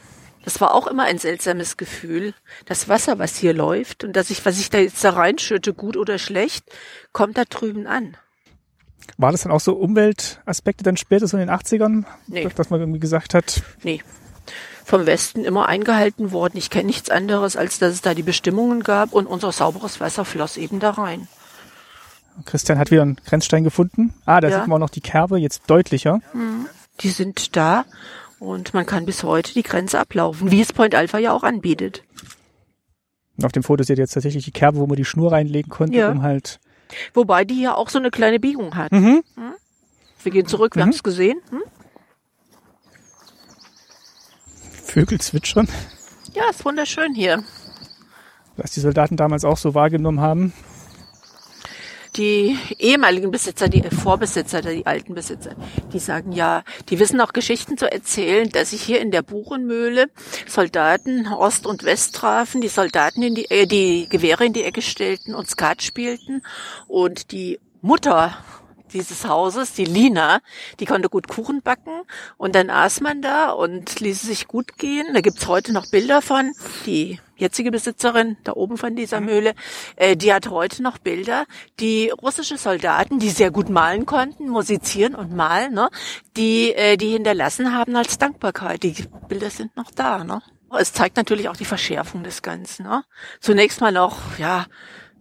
Das war auch immer ein seltsames Gefühl. Das Wasser, was hier läuft und dass ich, was ich da jetzt da reinschütte, gut oder schlecht, kommt da drüben an. War das dann auch so Umweltaspekte dann später so in den 80ern? Nee. Dass man irgendwie gesagt hat, Nee. Vom Westen immer eingehalten worden. Ich kenne nichts anderes, als dass es da die Bestimmungen gab und unser sauberes Wasser floss eben da rein. Christian hat wieder einen Grenzstein gefunden. Ah, da Ja. sieht man auch noch die Kerbe, jetzt deutlicher. Die sind da und man kann bis heute die Grenze ablaufen, wie es Point Alpha ja auch anbietet. Und auf dem Foto seht ihr jetzt tatsächlich die Kerbe, wo man die Schnur reinlegen konnte, Ja. um halt. Wobei die ja auch so eine kleine Biegung hat. Mhm. Hm? Wir gehen zurück, wir haben es gesehen. Hm? Vögel zwitschern, Ja, ist wunderschön hier. was die Soldaten damals auch so wahrgenommen haben. Die ehemaligen Besitzer, die Vorbesitzer, die alten Besitzer, die sagen ja, die wissen auch Geschichten zu erzählen, dass sich hier in der Buchenmühle Soldaten Ost und West trafen, die Soldaten in die, äh, die Gewehre in die Ecke stellten und Skat spielten und die Mutter dieses Hauses, die Lina, die konnte gut Kuchen backen und dann aß man da und ließ es sich gut gehen. Da gibt's heute noch Bilder von. Die jetzige Besitzerin da oben von dieser Mühle, äh, die hat heute noch Bilder, die russische Soldaten, die sehr gut malen konnten, musizieren und malen, ne, die äh, die hinterlassen haben als Dankbarkeit. Die Bilder sind noch da. Ne? Es zeigt natürlich auch die Verschärfung des Ganzen. Ne? Zunächst mal noch, ja,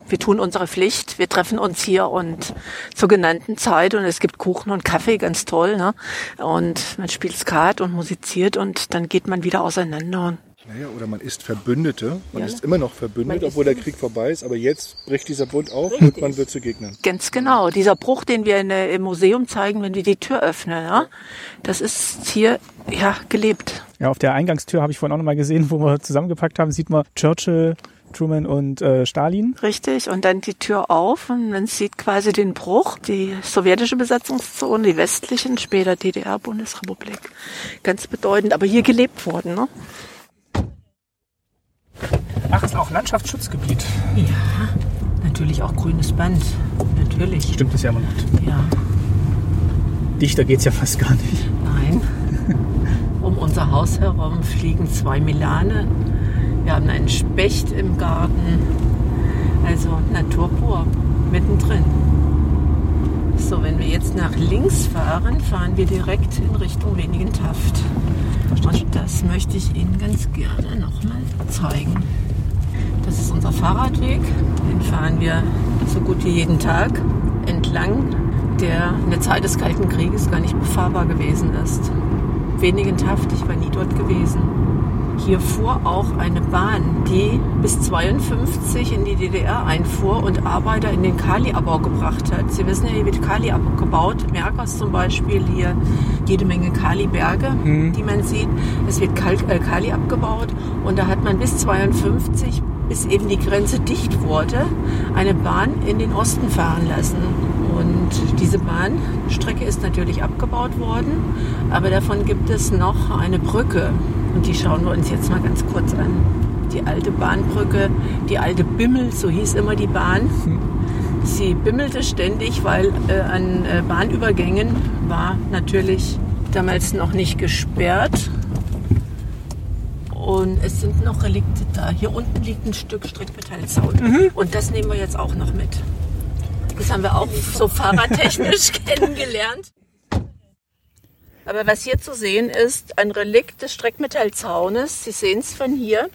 wir tun unsere Pflicht, wir treffen uns hier und zur genannten Zeit und es gibt Kuchen und Kaffee, ganz toll, ne? Und man spielt Skat und musiziert und dann geht man wieder auseinander. Und Naja, oder man ist Verbündete. Man Ja. ist immer noch verbündet, obwohl der Krieg vorbei ist. Aber jetzt bricht dieser Bund auf Richtig. und man wird zu Gegnern. ganz genau, dieser Bruch, den wir in, der- im Museum zeigen, wenn wir die Tür öffnen, ne? das ist hier ja gelebt. Ja, auf der Eingangstür habe ich vorhin auch nochmal gesehen, wo wir zusammengepackt haben, sieht man Churchill, Truman und äh, Stalin. Richtig, und dann die Tür auf und man sieht quasi den Bruch, die sowjetische Besatzungszone, die westlichen, später DDR-Bundesrepublik. Ganz bedeutend, aber hier gelebt worden. Ne? Ach, ist auch Landschaftsschutzgebiet. Ja, natürlich auch grünes Band. Natürlich. Stimmt das ja immer noch. Ja, Dichter geht's ja fast gar nicht. nein. [LAUGHS] Um unser Haus herum fliegen zwei Milane. Wir haben einen Specht im Garten. Also Natur pur, mittendrin. So, wenn wir jetzt nach links fahren, fahren wir direkt in Richtung Wenigentaft. Und das möchte ich Ihnen ganz gerne nochmal zeigen. Das ist unser Fahrradweg. Den fahren wir so gut wie jeden Tag entlang, der in der Zeit des Kalten Krieges gar nicht befahrbar gewesen ist. Wenigentaft, ich war nie dort gewesen. Hier fuhr auch eine Bahn, die bis 52 in die DDR einfuhr und Arbeiter in den Kaliabbau gebracht hat. Sie wissen ja, hier wird Kali abgebaut. Merkers zum Beispiel hier jede Menge Kaliberge, die man sieht. Es wird Kal äh, Kali abgebaut und da hat man bis 52, bis eben die Grenze dicht wurde, eine Bahn in den Osten fahren lassen. Und diese Bahnstrecke ist natürlich abgebaut worden, aber davon gibt es noch eine Brücke. Und die schauen wir uns jetzt mal ganz kurz an. Die alte Bahnbrücke, die alte Bimmel, so hieß immer die Bahn. Sie bimmelte ständig, weil äh, an äh, Bahnübergängen war natürlich damals noch nicht gesperrt. Und es sind noch Relikte da. Hier unten liegt ein Stück Strickmetallzaun. Und das nehmen wir jetzt auch noch mit. Das haben wir auch so fahrradtechnisch [LAUGHS] kennengelernt. Aber was hier zu sehen ist, ein Relikt des Streckmetallzaunes. Sie sehen es von hier.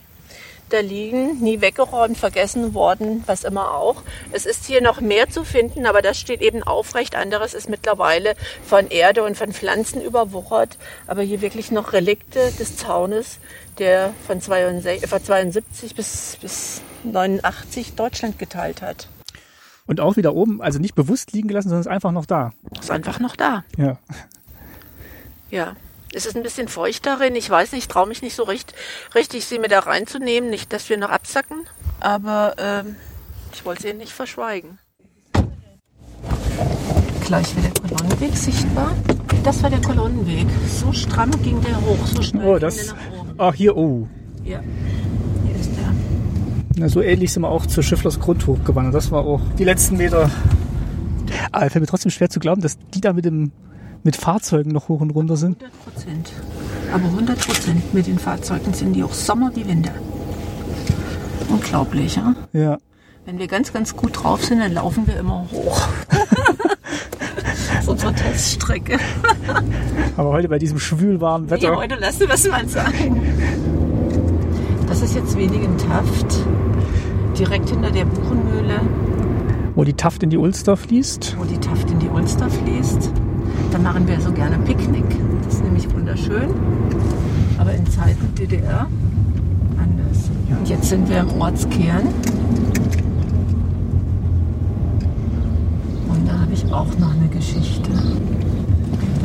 Da liegen, nie weggeräumt, vergessen worden, was immer auch. Es ist hier noch mehr zu finden, aber das steht eben aufrecht. Anderes ist mittlerweile von Erde und von Pflanzen überwuchert. Aber hier wirklich noch Relikte des Zaunes, der von 62, von 72 bis, bis 89 Deutschland geteilt hat. Und auch wieder oben, also nicht bewusst liegen gelassen, sondern ist einfach noch da. Ist einfach noch da. Ja. Ja. Es ist ein bisschen feucht darin. Ich weiß nicht, traue mich nicht so recht, richtig, sie mir da reinzunehmen. Nicht, dass wir noch absacken. Aber ähm, ich wollte sie nicht verschweigen. Gleich wird der Kolonnenweg sichtbar. Das war der Kolonnenweg. So stramm ging der hoch, so schnell Oh, ging das. der nach oben. Ach, hier, oh. Ja. Hier ist der. Na, so ähnlich sind wir auch zur Schifflers Grund hochgewandert. Das war auch die letzten Meter. Aber es fällt mir trotzdem schwer zu glauben, dass die da mit dem mit Fahrzeugen noch hoch und runter sind. 100 Prozent. Aber 100 Prozent mit den Fahrzeugen sind die auch Sommer wie Winter. Unglaublich, ja? Ja. Wenn wir ganz, ganz gut drauf sind, dann laufen wir immer hoch. [LAUGHS] Durchstrecke. Aber heute bei diesem schwülwarmen Wetter. Ja, heute lassen wir es mal sein. Das ist jetzt Wenigen-Taft, direkt hinter der Buchenmühle, Wo die Taft in die Ulster fließt. wo die Taft in die Ulster fließt. Da machen wir so gerne Picknick. Das ist nämlich wunderschön. Aber in Zeiten DDR anders. Und jetzt sind wir im Ortskern. Und da habe ich auch noch eine Geschichte.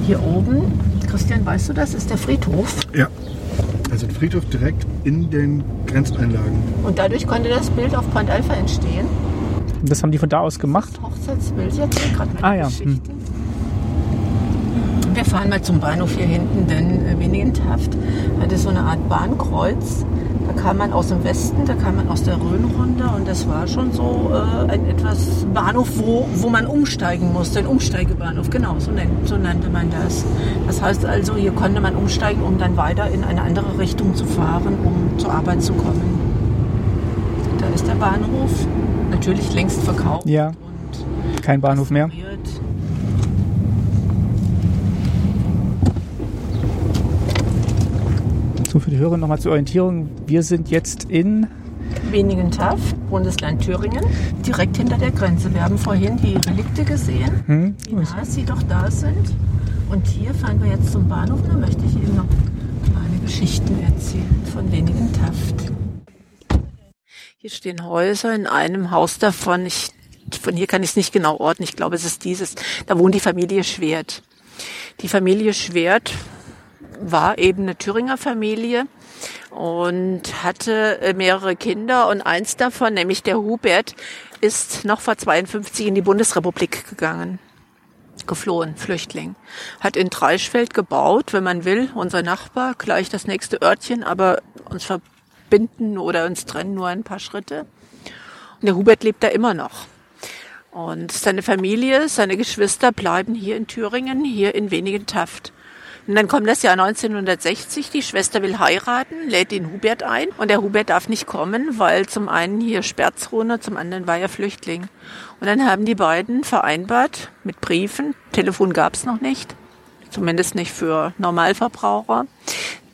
Hier oben, Christian, weißt du das, ist der Friedhof. Ja. Also ein Friedhof direkt in den Grenzeinlagen. Und dadurch konnte das Bild auf Point Alpha entstehen. Und das haben die von da aus gemacht. Hochzeitsbild. Ich erzähle gerade meine Ah, ja. Geschichte. Wir fahren mal zum Bahnhof hier hinten, denn äh, Wenigen-Taft hatte so eine Art Bahnkreuz. Da kam man aus dem Westen, da kam man aus der Rhön runter und das war schon so äh, ein etwas Bahnhof, wo, wo man umsteigen musste, ein Umsteigebahnhof, genau, so, nennt, so nannte man das. Das heißt also, hier konnte man umsteigen, um dann weiter in eine andere Richtung zu fahren, um zur Arbeit zu kommen. Da ist der Bahnhof, natürlich längst verkauft. Ja. Kein Bahnhof mehr. So für die Hörer nochmal zur Orientierung. Wir sind jetzt in Wenigen-Taft, Bundesland Thüringen, direkt hinter der Grenze. Wir haben vorhin die Relikte gesehen, hm, wie nah sie doch da sind. Und hier fahren wir jetzt zum Bahnhof da möchte ich Ihnen noch kleine Geschichten erzählen von Wenigen-Taft. Hier stehen Häuser, in einem Haus davon, ich, von hier kann ich es nicht genau orten, ich glaube es ist dieses, da wohnt die Familie Schwert. Die Familie Schwert war eben eine Thüringer Familie und hatte äh, mehrere Kinder und eins davon, nämlich der Hubert, ist noch vor 52 in die Bundesrepublik gegangen. Geflohen, Flüchtling. Hat in Dreischfeld gebaut, wenn man will, unser Nachbar, gleich das nächste Örtchen, aber uns verbinden oder uns trennen nur ein paar Schritte. Und der Hubert lebt da immer noch. Und seine Familie, seine Geschwister bleiben hier in Thüringen, hier in Wenigen-Taft. Und dann kommt das Jahr 1960, die Schwester will heiraten, lädt den Hubert ein und der Hubert darf nicht kommen, weil zum einen hier Sperrzone, zum anderen war er Flüchtling. Und dann haben die beiden vereinbart mit Briefen, Telefon gab's noch nicht, zumindest nicht für Normalverbraucher,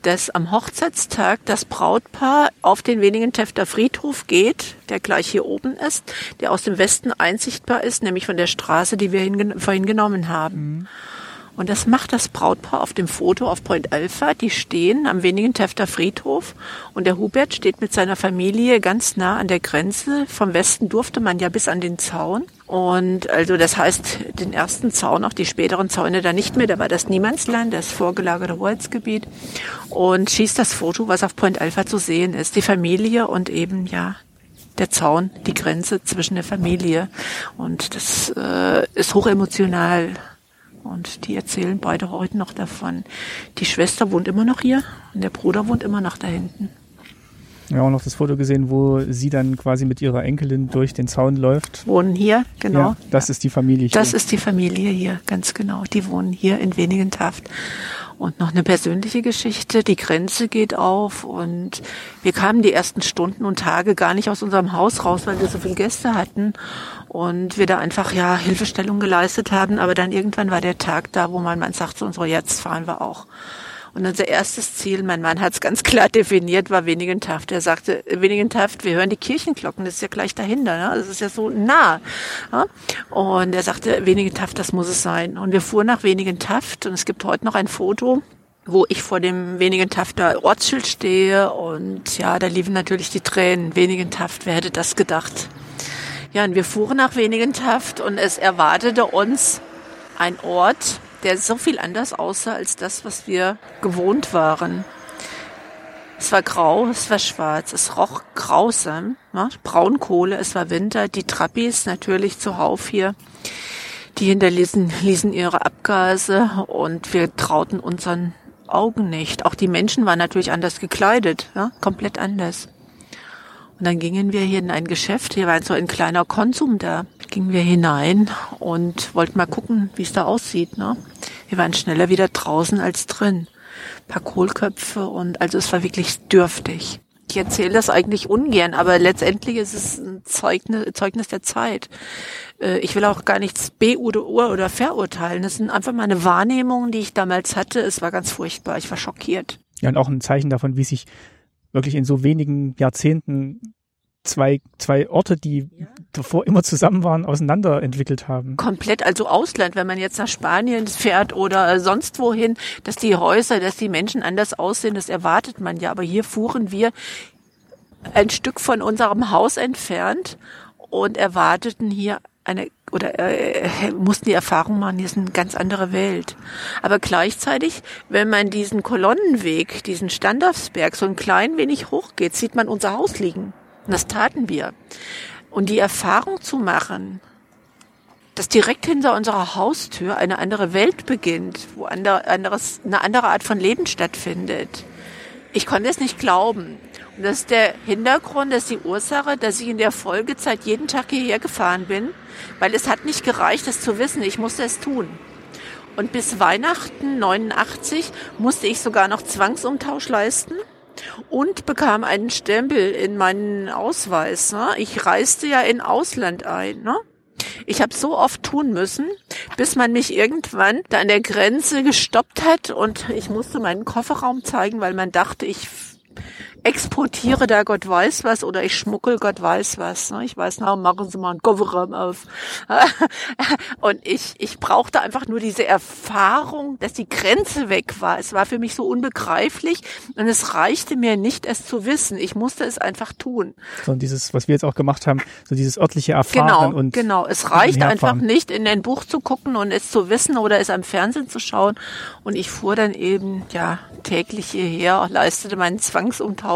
dass am Hochzeitstag das Brautpaar auf den wenigen Tefter Friedhof geht, der gleich hier oben ist, der aus dem Westen einsichtbar ist, nämlich von der Straße, die wir vorhin genommen haben. Und das macht das Brautpaar auf dem Foto auf Point Alpha. Die stehen am wenigen Tefter Friedhof und der Hubert steht mit seiner Familie ganz nah an der Grenze. Vom Westen durfte man ja bis an den Zaun. Und also das heißt, den ersten Zaun, auch die späteren Zäune da nicht mehr. Da war das Niemandsland, das vorgelagerte Hoheitsgebiet. Und schießt das Foto, was auf Point Alpha zu sehen ist. Die Familie und eben, ja, der Zaun, die Grenze zwischen der Familie. Und das äh, ist hochemotional. Und die erzählen beide heute noch davon. Die Schwester wohnt immer noch hier und der Bruder wohnt immer noch da hinten. Wir haben auch noch das Foto gesehen, wo sie dann quasi mit ihrer Enkelin durch den Zaun läuft. Wohnen hier, genau. Ja, das ist die Familie hier. Das ist die Familie hier, ganz genau. Die wohnen hier in Wenigen-Taft. Und noch eine persönliche Geschichte. Die Grenze geht auf und wir kamen die ersten Stunden und Tage gar nicht aus unserem Haus raus, weil wir so viele Gäste hatten und wir da einfach ja Hilfestellung geleistet haben. Aber dann irgendwann war der Tag da, wo mein Mann sagt so, und so jetzt fahren wir auch. Und unser erstes Ziel, mein Mann hat es ganz [LAUGHS] klar definiert, war Wenigentaft. Er sagte, Wenigentaft, wir hören die Kirchenglocken, das ist ja gleich dahinter, ne? das ist ja so nah. Ja? Und er sagte, Wenigentaft, das muss es sein. Und wir fuhren nach Wenigentaft und es gibt heute noch ein Foto, wo ich vor dem Wenigentafter Ortsschild stehe und ja, da liefen natürlich die Tränen. Wenigentaft, wer hätte das gedacht? Ja, und wir fuhren nach Wenigentaft und es erwartete uns ein Ort, der so viel anders aussah als das, was wir gewohnt waren. Es war grau, es war schwarz, es roch grausam, ne? Braunkohle, es war Winter, die Trappis natürlich zuhauf hier, die hinterließen ließen ihre Abgase und wir trauten unseren Augen nicht. Auch die Menschen waren natürlich anders gekleidet, ja? komplett anders. Und dann gingen wir hier in ein Geschäft, hier war so ein kleiner Konsum da. Gingen wir hinein und wollten mal gucken, wie es da aussieht. Ne? Wir waren schneller wieder draußen als drin. Ein paar Kohlköpfe und also es war wirklich dürftig. Ich erzähle das eigentlich ungern, aber letztendlich ist es ein Zeugnis, Zeugnis der Zeit. Äh, ich will auch gar nichts be- oder oder verurteilen. Das sind einfach meine Wahrnehmungen, die ich damals hatte. Es war ganz furchtbar. Ich war schockiert. Ja, und auch ein Zeichen davon, wie sich wirklich in so wenigen Jahrzehnten zwei, zwei Orte, die davor immer zusammen waren, auseinanderentwickelt haben. Komplett, also Ausland, wenn man jetzt nach Spanien fährt oder sonst wohin, dass die Häuser, dass die Menschen anders aussehen, das erwartet man ja. Aber hier fuhren wir ein Stück von unserem Haus entfernt und erwarteten hier eine oder äh, mussten die Erfahrung machen, hier ist eine ganz andere Welt. Aber gleichzeitig, wenn man diesen Kolonnenweg, diesen Standafsberg so ein klein wenig hochgeht, sieht man unser Haus liegen. Und das taten wir. Und die Erfahrung zu machen, dass direkt hinter unserer Haustür eine andere Welt beginnt, wo andere, anderes, eine andere Art von Leben stattfindet. Ich konnte es nicht glauben. Und das ist der Hintergrund, das ist die Ursache, dass ich in der Folgezeit jeden Tag hierher gefahren bin, weil es hat nicht gereicht, das zu wissen. Ich musste es tun. Und bis Weihnachten 89 musste ich sogar noch Zwangsumtausch leisten und bekam einen Stempel in meinen Ausweis. Ne? Ich reiste ja in Ausland ein. Ne? Ich habe so oft tun müssen, bis man mich irgendwann da an der Grenze gestoppt hat und ich musste meinen Kofferraum zeigen, weil man dachte, ich exportiere da Gott weiß was oder ich schmuckel Gott weiß was. Ne? Ich weiß, na, machen Sie mal einen Kofferraum auf. [LAUGHS] Und ich, ich brauchte einfach nur diese Erfahrung, dass die Grenze weg war. Es war für mich so unbegreiflich und es reichte mir nicht, es zu wissen. Ich musste es einfach tun. So dieses, was wir jetzt auch gemacht haben, so dieses örtliche Erfahren Genau, und genau. Es reicht einfach nicht, in ein Buch zu gucken und es zu wissen oder es am Fernsehen zu schauen. Und ich fuhr dann eben, ja, täglich hierher, leistete meinen Zwangsumtausch,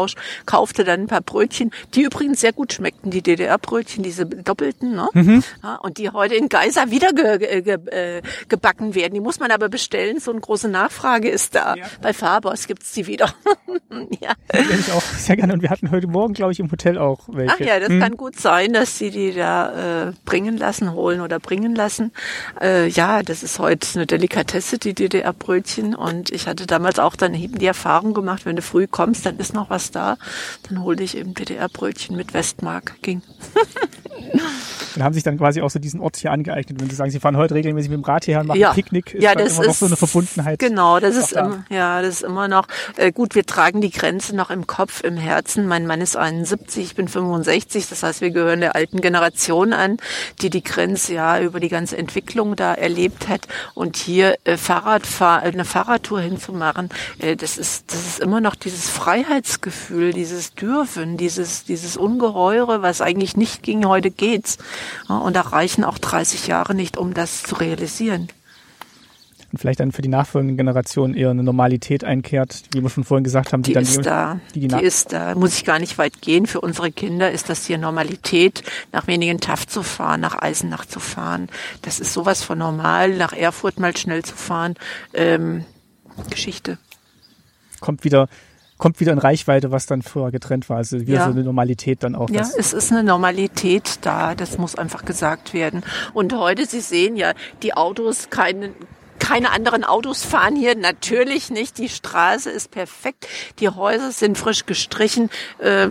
kaufte dann ein paar Brötchen, die übrigens sehr gut schmeckten, die DDR-Brötchen, diese doppelten, ne? Mhm. Ja, und die heute in Geisa wieder ge, ge, äh, gebacken werden. Die muss man aber bestellen, so eine große Nachfrage ist da. Bei Fabers gibt's die wieder. [LAUGHS] ja. Ich auch sehr gerne. Und wir hatten heute Morgen, glaube ich, im Hotel auch welche. Ach ja, das Hm. kann gut sein, dass sie die da äh, bringen lassen, holen oder bringen lassen. Äh, ja, das ist heute eine Delikatesse, die DDR-Brötchen. Und ich hatte damals auch dann eben die Erfahrung gemacht, wenn du früh kommst, dann ist noch was da. Dann hol dich eben DDR-Brötchen mit Westmark. Ging. [LAUGHS] Und haben sich dann quasi auch so diesen Ort hier angeeignet. Wenn Sie sagen, Sie fahren heute regelmäßig mit dem Rad hierher und machen Ja. Picknick, ist Ja, das immer noch ist- so eine Verbundenheit. Genau, das ist da. immer, ja, das ist immer noch äh, gut. Wir tragen die Grenze noch im Kopf, im Herzen. Mein Mann ist 71, ich bin 65. Das heißt, wir gehören der alten Generation an, die die Grenze ja über die ganze Entwicklung da erlebt hat. Und hier äh, Fahrradfahr eine Fahrradtour hinzumachen, äh, das ist, das ist immer noch dieses Freiheitsgefühl, dieses Dürfen, dieses, dieses Ungeheure, was eigentlich nicht ging. Heute geht's. Ja, und da reichen auch 30 Jahre nicht, um das zu realisieren. Und vielleicht dann für die nachfolgenden Generationen eher eine Normalität einkehrt, wie wir schon vorhin gesagt haben, die, Die dann ist da. die, Die, die, ist da. Muss ich gar nicht weit gehen. Für unsere Kinder ist das hier Normalität, nach wenigen Taft zu fahren, nach Eisenach zu fahren. Das ist sowas von normal, nach Erfurt mal schnell zu fahren. Ähm, Geschichte. kommt wieder kommt wieder in Reichweite, was dann vorher getrennt war. Also wieder Ja. so eine Normalität dann auch. Ja, es ist eine Normalität da. Das muss einfach gesagt werden. Und heute, Sie sehen ja, die Autos, keine, keine anderen Autos fahren hier. Natürlich nicht. Die Straße ist perfekt. Die Häuser sind frisch gestrichen. Äh,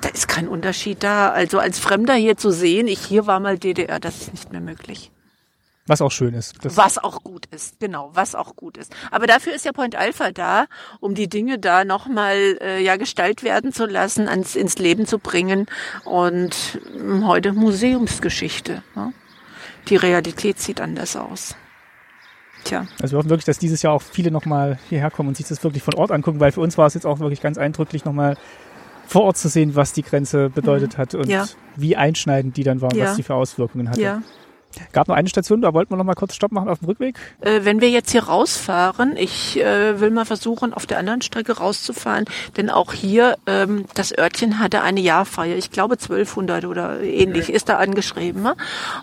da ist kein Unterschied da. Also als Fremder hier zu sehen, ich hier war mal DDR, das ist nicht mehr möglich. Was auch schön ist. Was auch gut ist, genau, was auch gut ist. Aber dafür ist ja Point Alpha da, um die Dinge da nochmal äh, ja Gestalt werden zu lassen, ans, ins Leben zu bringen. Und ähm, heute Museumsgeschichte. Ne? Die Realität sieht anders aus. Tja, also wir hoffen wirklich, dass dieses Jahr auch viele nochmal hierher kommen und sich das wirklich von Ort angucken, weil für uns war es jetzt auch wirklich ganz eindrücklich, nochmal vor Ort zu sehen, was die Grenze bedeutet hat und Mhm. Ja. wie einschneidend die dann war, Ja. was die für Auswirkungen hatte. ja. Gab noch eine Station, da wollten wir noch mal kurz Stopp machen auf dem Rückweg. Äh, wenn wir jetzt hier rausfahren, ich äh, will mal versuchen, auf der anderen Strecke rauszufahren, denn auch hier, ähm, das Örtchen hatte eine Jahrfeier, ich glaube 1200 oder ähnlich, ist da angeschrieben. Ne?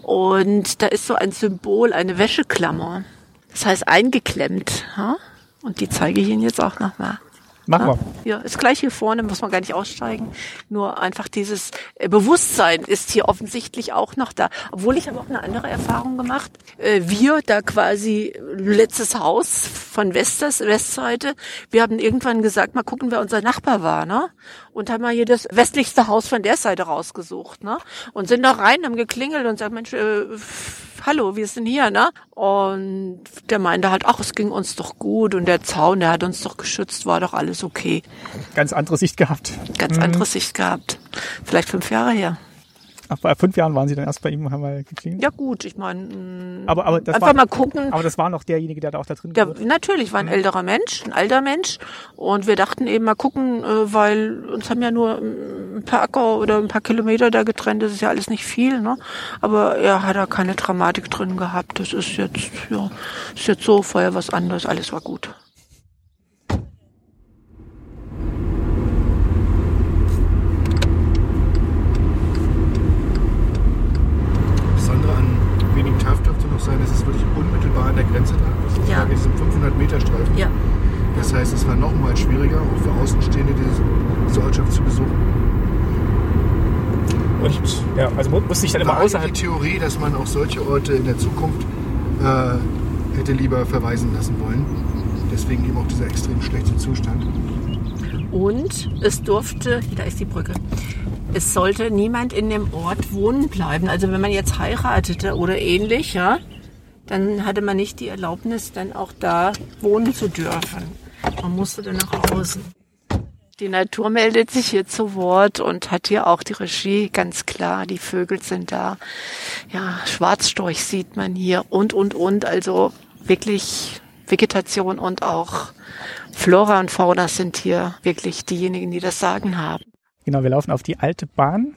Und da ist so ein Symbol, eine Wäscheklammer. Das heißt eingeklemmt. Ja? Und die zeige ich Ihnen jetzt auch nochmal. Machen wir. Ja, ist gleich hier vorne, muss man gar nicht aussteigen. Nur einfach dieses äh, Bewusstsein ist hier offensichtlich auch noch da. Obwohl ich habe auch eine andere Erfahrung gemacht. Äh, Wir da quasi letztes Haus von Westers, Westseite. Wir haben irgendwann gesagt, mal gucken, wer unser Nachbar war, ne? Und haben mal hier das westlichste Haus von der Seite rausgesucht, ne? Und sind da rein, haben geklingelt und sagen, Mensch, äh, hallo, wir sind hier, ne? Und der meinte halt, ach, es ging uns doch gut und der Zaun, der hat uns doch geschützt, war doch alles okay. Ganz andere Sicht gehabt. Ganz Mhm. andere Sicht gehabt. Vielleicht fünf Jahre her. Ach, bei fünf Jahren waren Sie dann erst bei ihm und haben mal geklingelt? Ja gut, ich meine, Aber, aber das einfach war, mal gucken. Aber das war noch derjenige, der da auch da drin hat. natürlich war ein älterer Mensch, ein alter Mensch. Und wir dachten eben mal gucken, äh, weil uns haben ja nur ähm, ein paar Acker oder ein paar Kilometer da getrennt. Das ist ja alles nicht viel, ne? Aber er hat da keine Dramatik drin gehabt. Das ist jetzt, ja, ist jetzt so, vorher was anderes. Alles war gut. Besondere an wenigen Taft es wirklich unmittelbar an der Grenze lag. Das ist Ja. ja. diesem 500 Meter Streifen. Ja. Das heißt, es war noch mal schwieriger, auch für Außenstehende diese, diese Ortschaft zu besuchen. Und ja, also mu- musste ich dann immer außerhalb. die Theorie, dass man auch solche Orte in der Zukunft äh, hätte lieber verweisen lassen wollen. Deswegen eben auch dieser extrem schlechte Zustand. Und es durfte, da ist die Brücke, es sollte niemand in dem Ort wohnen bleiben. Also wenn man jetzt heiratete oder ähnlich, ja, dann hatte man nicht die Erlaubnis, dann auch da wohnen zu dürfen. Man musste dann nach außen. Die Natur meldet sich hier zu Wort und hat hier auch die Regie, ganz klar. Die Vögel sind da. Ja, Schwarzstorch sieht man hier und, und, und. Also wirklich Vegetation und auch Flora und Fauna sind hier wirklich diejenigen, die das Sagen haben. Genau, wir laufen auf die alte Bahn,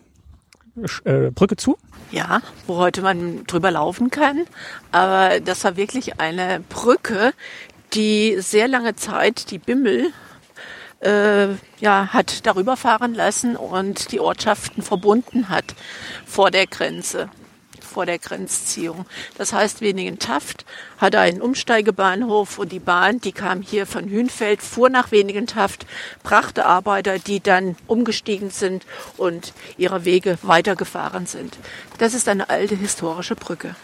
äh, Brücke zu. Ja, wo heute man drüber laufen kann. Aber das war wirklich eine Brücke, die sehr lange Zeit die Bimmel äh, ja, hat darüber fahren lassen und die Ortschaften verbunden hat vor der Grenze, vor der Grenzziehung. Das heißt, Wenigentaft hatte einen Umsteigebahnhof und die Bahn, die kam hier von Hünfeld, fuhr nach Wenigentaft, brachte Arbeiter, die dann umgestiegen sind und ihre Wege weitergefahren sind. Das ist eine alte historische Brücke.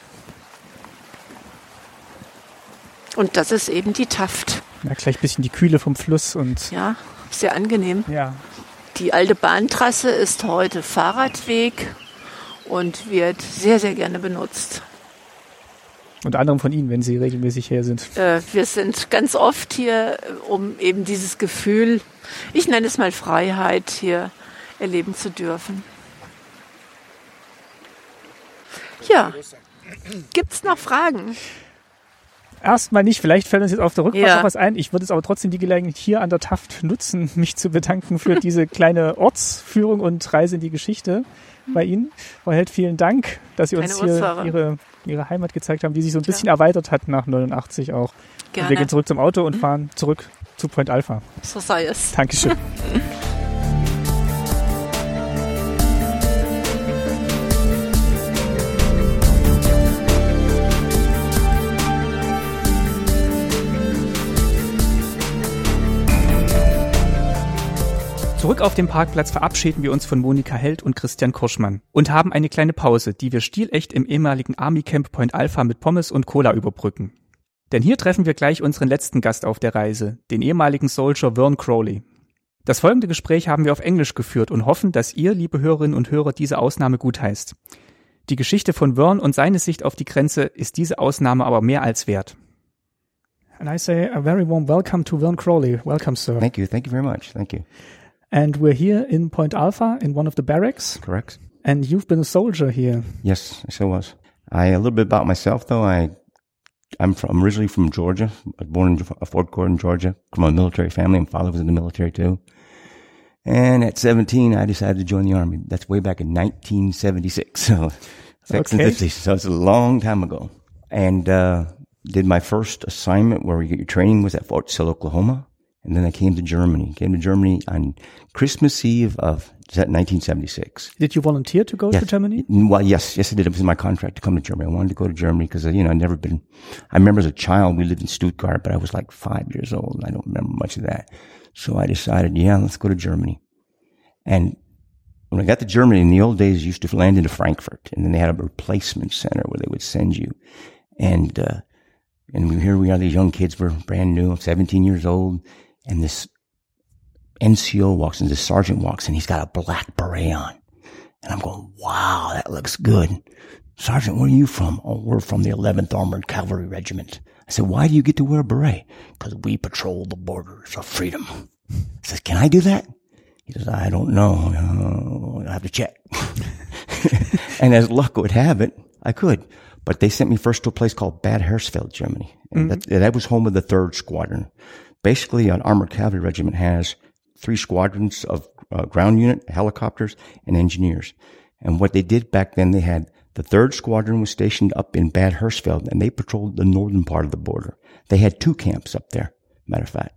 Und das ist eben die Taft. Ja, gleich ein bisschen die Kühle vom Fluss und Ja, sehr angenehm. ja, Die alte Bahntrasse ist heute Fahrradweg und wird sehr, sehr gerne benutzt. unter anderem von Ihnen, wenn Sie regelmäßig her sind. Äh, wir sind ganz oft hier, äh, um eben dieses Gefühl, ich nenne es mal Freiheit, hier erleben zu dürfen. Ja, gibt's noch Fragen? Erstmal nicht, vielleicht fällt uns jetzt auf der Rückfahrt Ja. noch was ein. Ich würde es aber trotzdem die Gelegenheit hier an der Taft nutzen, [LAUGHS] mich zu bedanken für [LAUGHS] diese kleine Ortsführung und Reise in die Geschichte bei Ihnen. Frau Held, vielen Dank, dass Sie uns Keine hier Ursache. Ihre, Ihre Heimat gezeigt haben, die sich so ein bisschen erweitert hat nach 89 auch. Und wir Gerne. gehen zurück zum Auto und fahren zurück zu Point Alpha. So sei es. Dankeschön. [LAUGHS] Zurück auf dem Parkplatz verabschieden wir uns von Monika Held und Christian Kurschmann und haben eine kleine Pause, die wir stilecht im ehemaligen Army Camp Point Alpha mit Pommes und Cola überbrücken. Denn hier treffen wir gleich unseren letzten Gast auf der Reise, den ehemaligen Soldier Vern Crowley. Das folgende Gespräch haben wir auf Englisch geführt und hoffen, dass ihr, liebe Hörerinnen und Hörer, diese Ausnahme gutheißt. Die Geschichte von Vern und seine Sicht auf die Grenze ist diese Ausnahme aber mehr als wert. And I say a very warm welcome to Vern Crowley. Welcome, sir. Thank you. Thank you very much. Thank you. And we're here in Point Alpha in one of the barracks. Correct? And you've been a soldier here. Yes, I sure was. I a little bit about myself though. I I'm from I'm originally from Georgia. I was born in Ge- Fort Gordon, Georgia. From a military family. My father was in the military too. And at 17, I decided to join the army. That's way back in 1976. [LAUGHS] So, back in the Okay. 50s. So it's a long time ago. And uh, did my first assignment where we get your training was at Fort Sill, Oklahoma. And then I came to Germany. Came to Germany on Christmas Eve of 1976. Did you volunteer to go to Germany? Well, yes, yes, I did. It was in my contract to come to Germany. I wanted to go to Germany because, you know, I'd never been, I remember as a child, we lived in Stuttgart, but I was like five years old I don't remember much of that. So I decided, yeah, let's go to Germany. And when I got to Germany in the old days, you used to land into Frankfurt and then they had a replacement center where they would send you. And, uh, And here we are, these young kids, we're brand new, 17 years old, and this NCO walks in, this sergeant walks in, he's got a black beret on. And I'm going, wow, that looks good. Sergeant, where are you from? Oh, we're from the 11th Armored Cavalry Regiment. I said, why do you get to wear a beret? Because we patrol the borders of freedom. I says, can I do that? He says, I don't know. Uh, I have to check. [LAUGHS] and as luck would have it, I could. But they sent me first to a place called Bad Hersfeld, Germany. And that, that was home of the third squadron. Basically, an armored cavalry regiment has three squadrons of uh, ground unit, helicopters, and engineers. And what they did back then, they had the third squadron was stationed up in Bad Hersfeld, and they patrolled the northern part of the border. They had two camps up there, matter of fact.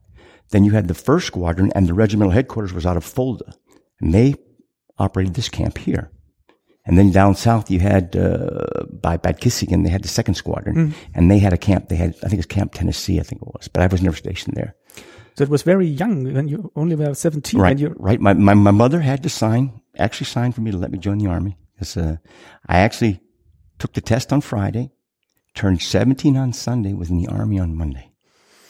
Then you had the first squadron, and the regimental headquarters was out of Fulda, and they operated this camp here. And then down south, you had uh, by Bad Kissingen, they had the second squadron, and they had a camp. They had, I think it was Camp Tennessee, I think it was, but I was never stationed there. So it was very young when you only were 17 Right, and you right. My, my my mother had to sign, actually sign for me to let me join the army. 'Cause, uh, I actually took the test on Friday, turned 17 on Sunday, was in the army on Monday.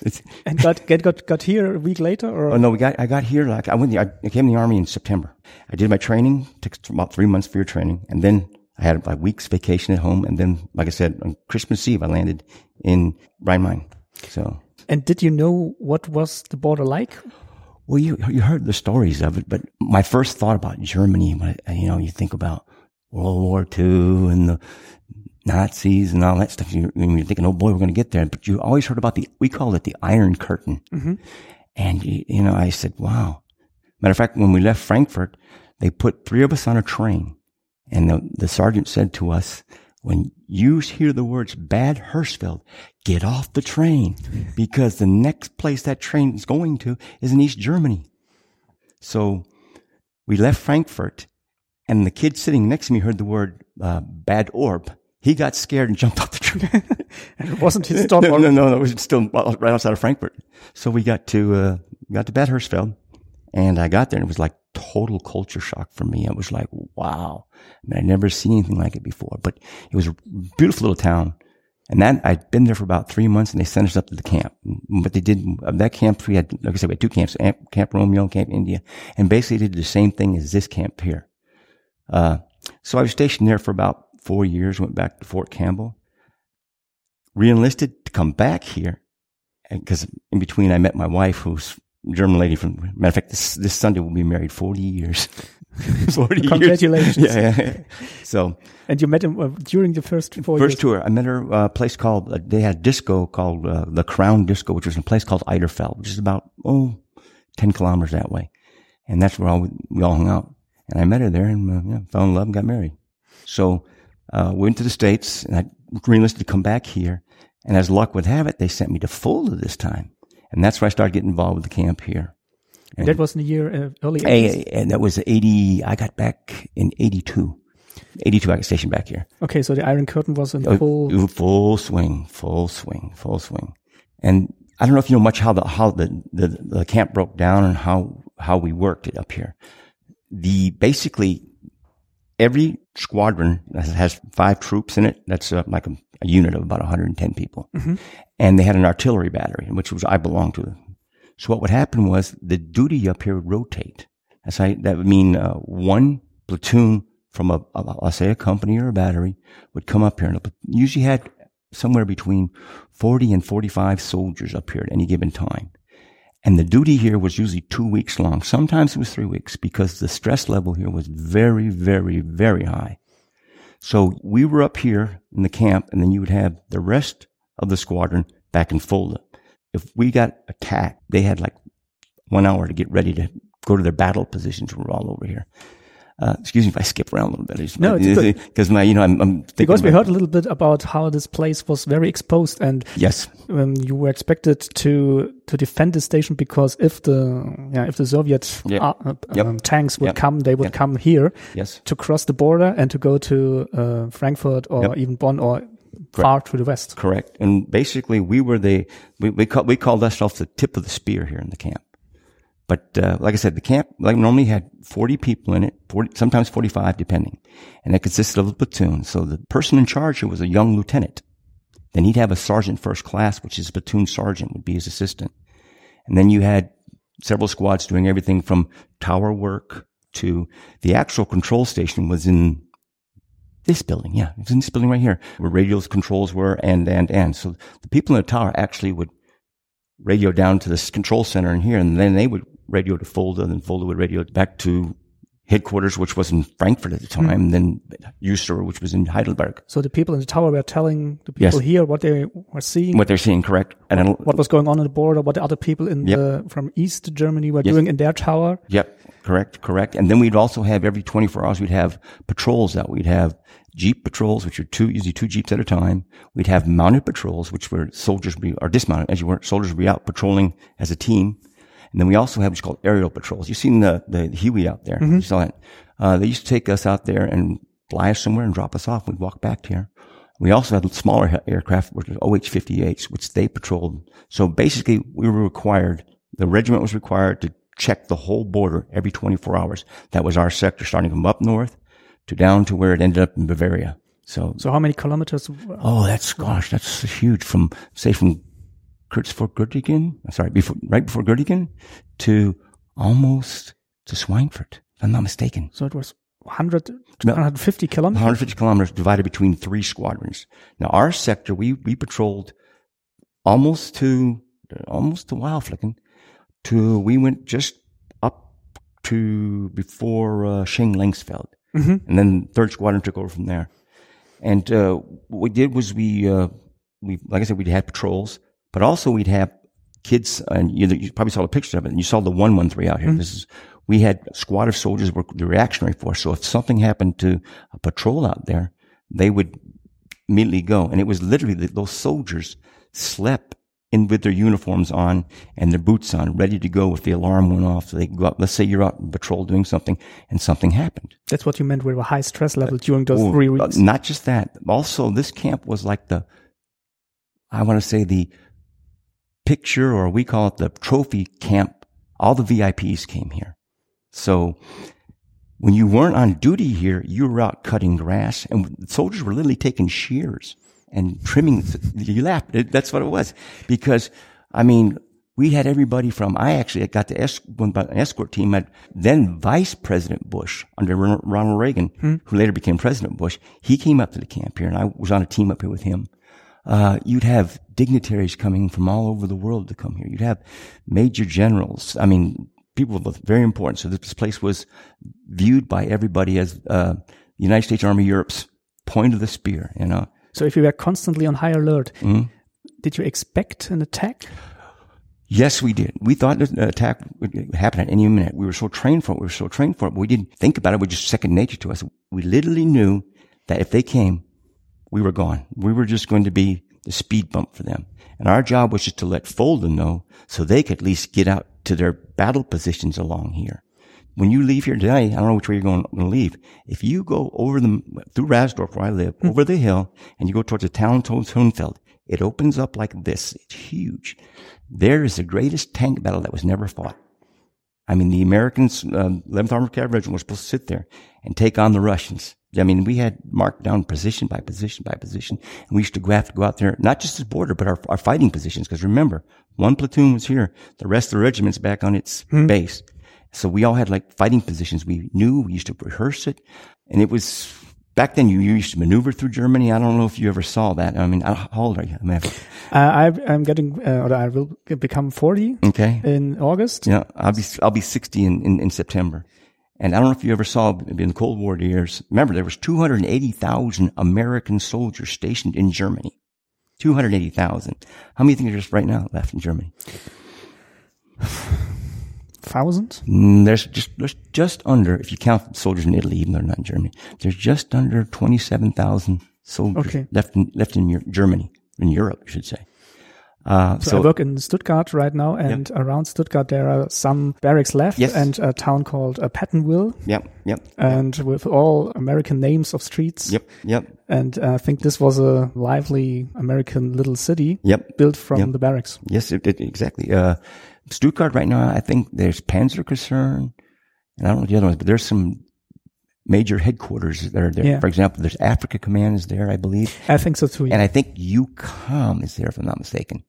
It's, [LAUGHS] and got get got got here a week later or oh no, we got I got here like I went. The, I came in the army in September. I did my training, took about three months for your training, and then I had a week's vacation at home. And then, like I said, on Christmas Eve, I landed in Rhine-Main. So and did you know what was the border like? Well, you you heard the stories of it, but my first thought about Germany, when you know, you think about World War II and the Nazis and all that stuff. You, and you're thinking, oh boy, we're going to get there. But you always heard about the we called it the Iron Curtain, and you, you know, I said, wow. Matter of fact, when we left Frankfurt, they put three of us on a train, and the, the sergeant said to us, when you hear the words Bad Hersfeld, get off the train [LAUGHS] because the next place that train is going to is in East Germany. So we left Frankfurt and the kid sitting next to me heard the word uh, Bad Orb. He got scared and jumped off the train. [LAUGHS] And it wasn't his stop. no, no, no, no, it was still right outside of Frankfurt. So we got to, uh, got to Bad Hersfeld and I got there and it was like total culture shock for me. I was like, wow. I mean, I'd never seen anything like it before, but it was a beautiful little town. And that, I'd been there for about three months and they sent us up to the camp. But they did, of that camp, we had, like I said, we had two camps, Camp- Camp Romeo and Camp India, and basically did the same thing as this camp here. Uh, so I was stationed there for about four years, went back to Fort Campbell, reenlisted to come back here. Because in between, I met my wife, who's a German lady from, matter of fact, this, this Sunday we'll be married 40 years. [LAUGHS] 40 Congratulations. years. Yeah, yeah, yeah. So, And you met him uh, during the first four First years. tour, I met her uh, a place called, uh, they had a disco called uh, the Crown Disco, which was in a place called Eiderfeld, which is about, oh, 10 kilometers that way. And that's where all, we, we all hung out. And I met her there and uh, yeah, fell in love and got married. So uh, went to the States and I reenlisted to come back here. And as luck would have it, they sent me to Fulda this time. And that's where I started getting involved with the camp here. And, That was in the year uh, early 80s. Hey, and that was 80, I got back in 82. 82, I got stationed back here. Okay, so the Iron Curtain was in Oh, full. full swing, full swing, full swing. And I don't know if you know much how the how the, the the camp broke down and how how we worked it up here. The basically every squadron has five troops in it. That's uh, like a, a unit of about 110 people, and they had an artillery battery, which was I belonged to. So what would happen was the duty up here would rotate. That's how, that would mean uh, one platoon from a, a, I'll say a company or a battery would come up here and usually had somewhere between 40 and 45 soldiers up here at any given time. And the duty here was usually two weeks long. Sometimes it was three weeks because the stress level here was very, very, very high. So we were up here in the camp and then you would have the rest of the squadron back in Fulda. If we got attacked, they had like one hour to get ready to go to their battle positions. We're all over here. Uh, excuse me if I skip around a little bit. No. Because [LAUGHS] my, you know, I'm, I'm Because we heard a little bit about how this place was very exposed and Yes. um, you were expected to to defend the station because if the yeah if the Soviet uh, uh, Yep. um, tanks would Yep. come they would come here Yes. to cross the border and to go to uh, Frankfurt or even Bonn or far to the west. Correct. And basically, we were the we we, call, we called ourselves the tip of the spear here in the camp. But uh, like I said, the camp like normally had forty people in it, 40, sometimes forty-five, depending, and it consisted of a platoon. So the person in charge was a young lieutenant, Then he'd have a sergeant first class, which is platoon sergeant would be his assistant. And then you had several squads doing everything from tower work to the actual control station was in this building. Yeah, it was in this building right here where radios controls were and, and, and. So the people in the tower actually would radio down to this control center in here and then they would radio to Fulda then Fulda would radio back to headquarters, which was in Frankfurt at the hmm. time, and then Uster, which was in Heidelberg. So the people in the tower were telling the people Yes. here what they were seeing, What they're seeing, correct? And then, what was going on at the border, what the other people in Yep. the from East Germany were Yes. doing in their tower. Yep, correct, correct. And then we'd also have every 24 hours, we'd have patrols out. We'd have Jeep patrols, which are two, usually two Jeeps at a time. We'd have mounted patrols, which were soldiers be, or dismounted, as you were, soldiers would be out patrolling as a team. And then we also have what's called aerial patrols. You've seen the, the Huey out there. You saw it. Uh, they used to take us out there and fly us somewhere and drop us off. We'd walk back here. We also had smaller aircraft, which was OH-58s, which they patrolled. So basically, we were required, the regiment was required to check the whole border every 24 hours. That was our sector, starting from up north to down to where it ended up in Bavaria. So, So how many kilometers? oh, that's, gosh, that's huge from, say, from Kurtzfurt Göttingen, sorry, before, right before Göttingen to almost to Schweinfurt, if I'm not mistaken. So it was 100 to No. 150 kilometers. 150 kilometers divided between three squadrons. Now our sector, we, we patrolled almost to, almost to Wildflecken to, we went just up to before, uh, Langsfeld. And then third squadron took over from there. And, uh, what we did was we, uh, we, like I said, we'd had patrols, but also we'd have kids, and you, you probably saw a picture of it, and you saw the 113 out here. This is, we had a squad of soldiers were the reactionary force. So if something happened to a patrol out there, they would immediately go. And it was literally that those soldiers slept in with their uniforms on and their boots on, ready to go if the alarm went off. So they go out. Let's say you're out on patrol doing something and something happened. That's what you meant with a high stress level during those Oh, three uh, weeks. Not just that. Also, this camp was like the, I want to say the picture, or we call it the trophy camp. All the VIPs came here. So when you weren't on duty here, you were out cutting grass and soldiers were literally taking shears and trimming. You laugh. That's what it was because I mean, we had everybody from, I actually got to esc- an escort team at then Vice President Bush under Ronald Reagan, hmm. who later became President Bush. He came up to the camp here and I was on a team up here with him. Uh, you'd have dignitaries coming from all over the world to come here. You'd have major generals. I mean, people were very important. So this place was viewed by everybody as, uh, the United States Army Europe's point of the spear, you know. So if you were constantly on high alert, Mm-hmm. did you expect an attack? Yes, we did. We thought that an attack would happen at any minute. We were so trained for it. We were so trained for it. But we didn't think about it. It was just second nature to us. We literally knew that if they came, we were gone. We were just going to be the speed bump for them. And our job was just to let Fulda know so they could at least get out to their battle positions along here. When you leave here today, I don't know which way you're going, going to leave. If you go over the, through Rasdorf where I live, over the hill, and you go towards the town towards Hohenfeld, it opens up like this. It's huge. There is the greatest tank battle that was never fought. I mean, the Americans, um, 11th Armored Cavalry Regiment was supposed to sit there and take on the Russians. I mean, we had marked down position by position by position. And we used to have to go out there, not just as border, but our, our fighting positions. Because remember, one platoon was here. The rest of the regiment's back on its base. So we all had like fighting positions. We knew, we used to rehearse it. And it was, back then you, you used to maneuver through Germany. I don't know if you ever saw that. I mean, how old are you? I mean, Uh, I, I'm getting, uh, or I will become 40 okay. in August. Yeah, I'll be I'll be 60 in, in, in September. And I don't know if you ever saw in the Cold War years. Remember, there was 280,000 American soldiers stationed in Germany. 280,000. How many you think there's right now left in Germany? Thousands? Mm, There's just there's just under, if you count soldiers in Italy, even though they're not in Germany, there's just under 27,000 soldiers Okay. left in left in Germany, in Europe, I should say. Uh, So, I work in Stuttgart right now, and around Stuttgart there are some barracks left, Yes. and a town called uh, Pattonville, yep, yep, and with all American names of streets. yep, yep, And I think this was a lively American little city yep. built from Yep. the barracks. Yes, it, it, exactly. Uh, Stuttgart right now, I think there's Panzerkaserne, and I don't know the other ones, but there's some major headquarters that are there. Yeah. For example, there's Africa Command is there, I believe. I think so too. And I think UCOM is there, if I'm not mistaken.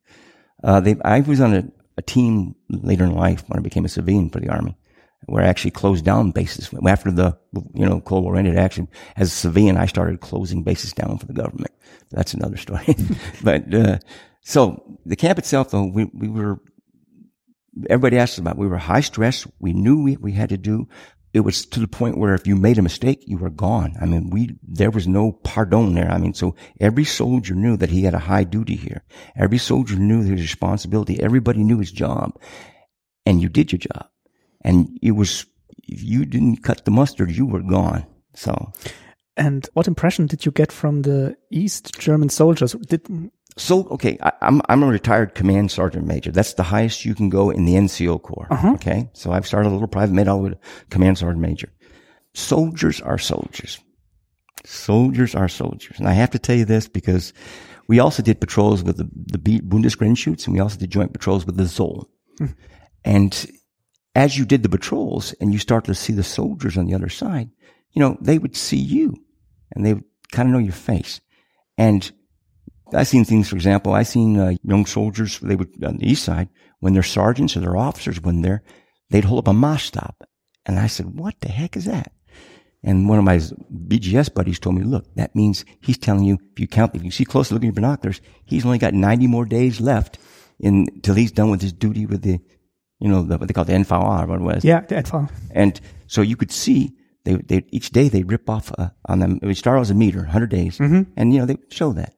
Uh, they, I was on a, a team later in life when I became a civilian for the Army, where I actually closed down bases. After the, you know, Cold War ended, actually, as a civilian, I started closing bases down for the government. That's another [LAUGHS] story. but, uh, so the camp itself, though, we, we were, everybody asked about, we were high stress. We knew what we had to do. It was to the point where if you made a mistake, you were gone. I mean, we, there was no pardon there. I mean, so every soldier knew that he had a high duty here. Every soldier knew his responsibility. Everybody knew his job and you did your job. And it was, if you didn't cut the mustard, you were gone. So, and what impression did you get from the East German soldiers? Did so okay, I, I'm I'm a retired command sergeant major. That's the highest you can go in the NCO Corps. Uh-huh. Okay, so I've started a little private med all the way to command sergeant major. Soldiers are soldiers. Soldiers are soldiers, and I have to tell you this because we also did patrols with the the Bundesgrenzschutz, and we also did joint patrols with the Zoll. Hmm. And as you did the patrols, and you start to see the soldiers on the other side, you know they would see you, and they would kind of know your face, and I've seen things, for example, I've seen uh, young soldiers, they would, on the east side, when their sergeants or their officers, went they're, they'd hold up a mosh stop. And I said, what the heck is that? And one of my BGS buddies told me, look, that means he's telling you, if you count, if you see closely, look at your binoculars, he's only got 90 more days left until he's done with his duty with the, you know, the, what they call the NVA, or what it was. yeah, the Etwa. And so you could see they, they each day they rip off uh, on them. It would start as a meter, 100 days, and you know they show that.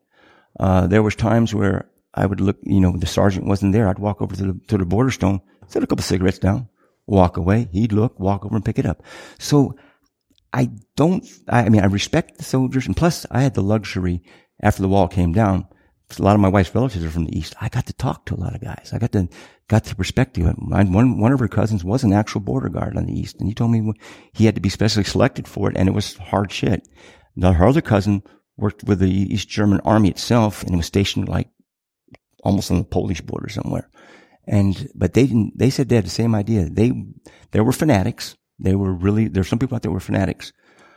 Uh, there was times where I would look, you know, the sergeant wasn't there. I'd walk over to the to the border stone, set a couple cigarettes down, walk away. He'd look, walk over and pick it up. So I don't. I, I mean, I respect the soldiers, and plus, I had the luxury after the wall came down. A lot of my wife's relatives are from the east. I got to talk to a lot of guys. I got to got the perspective. One one of her cousins was an actual border guard on the east, and he told me he had to be specially selected for it, and it was hard shit. Now her other cousin worked with the East German army itself, and was stationed like almost on the Polish border somewhere. And but they didn't. They said they had the same idea. They they were fanatics. They were really. There's some people out there were fanatics,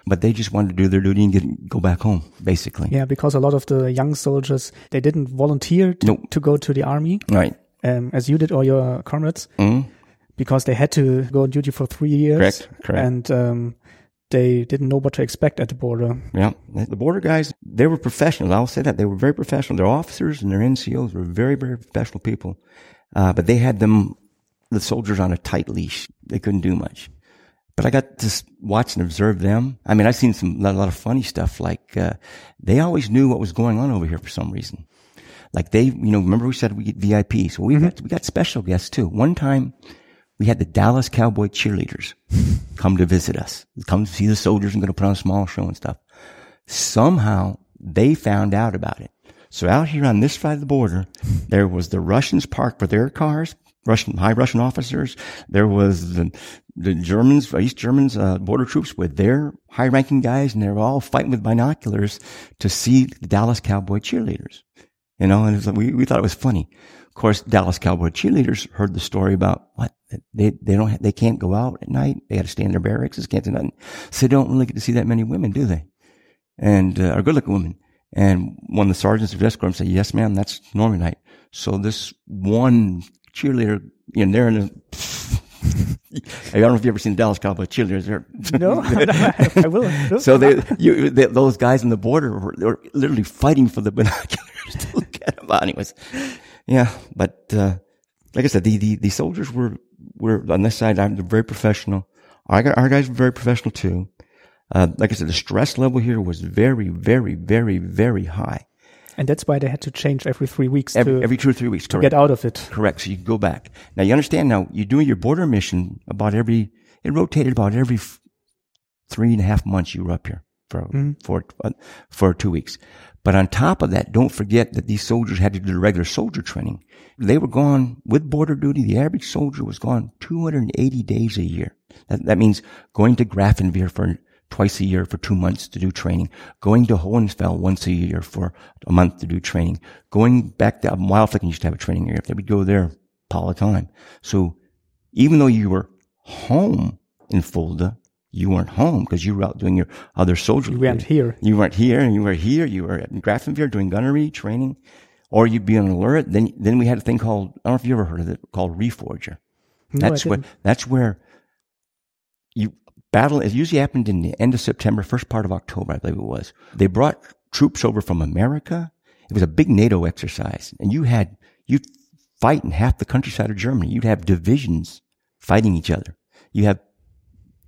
but they just wanted to do their duty and get go back home, basically. Yeah, because a lot of the young soldiers they didn't volunteer to, Nope. to go to the army, Right. um, as you did or your comrades, Mhm. because they had to go on duty for three years. Correct, correct. And um, they didn't know what to expect at the border. Yeah. The border guys, they were professionals. I'll say that. They were very professional. Their officers and their NCOs were very, very professional people. Uh, but they had them, the soldiers on a tight leash. They couldn't do much. But I got to watch and observe them. I mean, I've seen some, a lot of funny stuff. Like, uh, they always knew what was going on over here for some reason. Like they, you know, remember we said we get VIP. So we got, we got special guests too. One time we had the Dallas Cowboy cheerleaders come to visit us, come to see the soldiers and going to put on a small show and stuff. Somehow they found out about it. So out here on this side of the border, there was the Russians parked with their cars, Russian, high Russian officers. There was the, the Germans, East Germans, uh, border troops with their high ranking guys and they were all fighting with binoculars to see the Dallas Cowboy cheerleaders. You know, and we, we thought it was funny. Of course, Dallas Cowboy cheerleaders heard the story about what they, they don't, ha- they can't go out at night. They got to stay in their barracks. They can't do nothing. So they don't really get to see that many women, do they? And, uh, are good looking women. And one of the sergeants of escort said, yes, ma'am, that's normal night. So this one cheerleader, you know, they're in a, [LAUGHS] I don't know if you've ever seen Dallas Cowboy cheerleaders. [LAUGHS] No, [LAUGHS] I will. so they, you, they, those guys in the border were, they were literally fighting for the binoculars to look at them. Anyways, yeah, but uh, like I said, the, the the soldiers were were on this side. I'm very professional. Our, our guys were very professional too. Uh, like I said, the stress level here was very, very, very, very high. and that's why they had to change every three weeks Every, to every two or three weeks. Correct. get out of it. Correct. So you go back. Now you understand now you're doing your border mission about every, it rotated about every three and a half months you were up here for, for, uh, for two weeks. But on top of that, don't forget that these soldiers had to do the regular soldier training. They were gone with border duty. The average soldier was gone 280 days a year. That, that means going to Grafenwehr for twice a year for two months to do training, going to Hohenfeld once a year for a month to do training, going back to um, Wildflecken used to have a training area. They would go there all the time. So even though you were home in Fulda, you weren't home because you were out doing your other soldier. You weren't here. You weren't here, and you were here. You were in Grafenwehr doing gunnery training, or you'd be on alert. Then, then we had a thing called I don't know if you ever heard of it called Reforger. No, That's what. didn't. That's where you battle. It usually happened in the end of September, first part of October, I believe it was. They brought troops over from America. It was a big NATO exercise, and you had you fight in half the countryside of Germany. You'd have divisions fighting each other. You have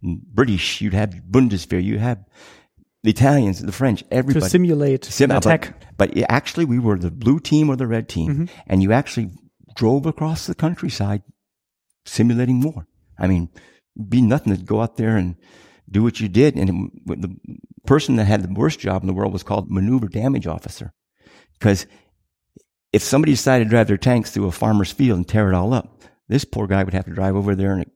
British. You'd have Bundeswehr. You have the Italians, the French, everybody. To simulate Sim- but- attack. But, it- actually, we were the blue team or the red team, mm-hmm. and you actually drove across the countryside simulating war. I mean, be nothing to go out there and do what you did. And it- the person that had the worst job in the world was called maneuver damage officer, because if somebody decided to drive their tanks through a farmer's field and tear it all up, this poor guy would have to drive over there and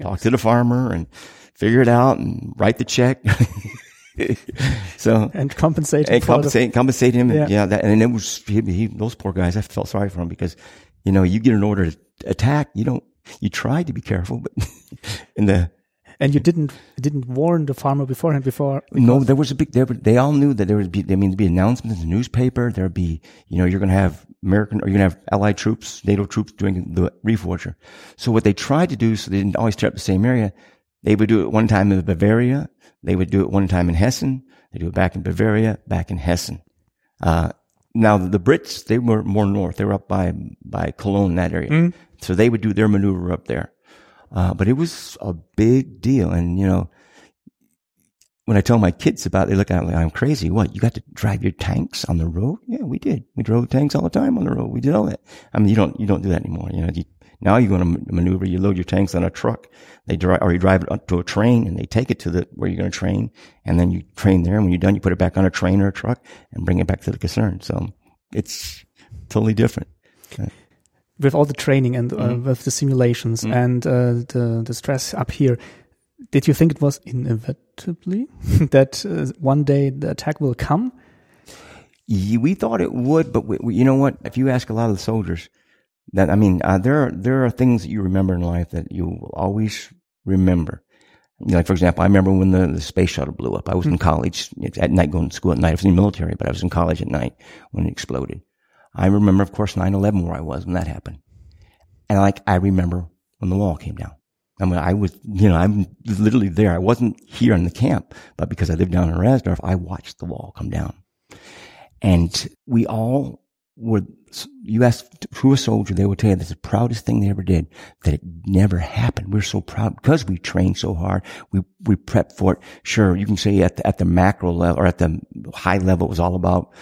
talk to the farmer and figure it out and write the check. [LAUGHS] so and compensate and for the- compensate, compensate him. Yeah. Yeah. that, and it was, he, he, those poor guys, I felt sorry for them because, you know, you get an order to attack, you don't, you try to be careful, but [LAUGHS] in the, and you didn't didn't warn the farmer beforehand before no, there was a big, there, they all knew that there would be, I mean, there'd be announcements in the newspaper. There'd be, you know, you're going to have American or you're going to have Allied troops, NATO troops doing the reforger. So what they tried to do, so they didn't always tear up the same area, they would do it one time in Bavaria. They would do it one time in Hessen. They do it back in Bavaria, back in Hessen. Uh, now the Brits, they were more north. They were up by, by Cologne, that area. So they would do their maneuver up there. Uh, but it was a big deal. And, you know, when I tell my kids about it, they look at me like I'm crazy. What? You got to drive your tanks on the road? Yeah, we did. We drove tanks all the time on the road. We did all that. I mean, you don't, you don't do that anymore. You know, you, now you go to maneuver, you load your tanks on a truck. They drive, or you drive it up to a train and they take it to the, where you're going to train. And then you train there. And when you're done, you put it back on a train or a truck and bring it back to the concern. So it's totally different. with all the training and uh, Mm-hmm. with the simulations and uh, the the stress up here. Did you think it was inevitably [LAUGHS] that uh, one day the attack will come? We thought it would, but we, we, you know what? If you ask a lot of the soldiers, that I mean, uh, there are there are things that you remember in life that you will always remember. You know, like for example, I remember when the, the space shuttle blew up. I was in college at night, going to school at night. I was in the military, but I was in college at night when it exploded. I remember, of course, 9-11 where I was when that happened, and like I remember when the wall came down. I mean, I was, you know, I'm literally there. I wasn't here in the camp, but because I lived down in Rasdorf, I watched the wall come down. And we all were, you who a soldier, they would tell you that's the proudest thing they ever did, that it never happened. We're so proud because we trained so hard. We, we prepped for it. Sure, you can say at the, at the macro level or at the high level, it was all about,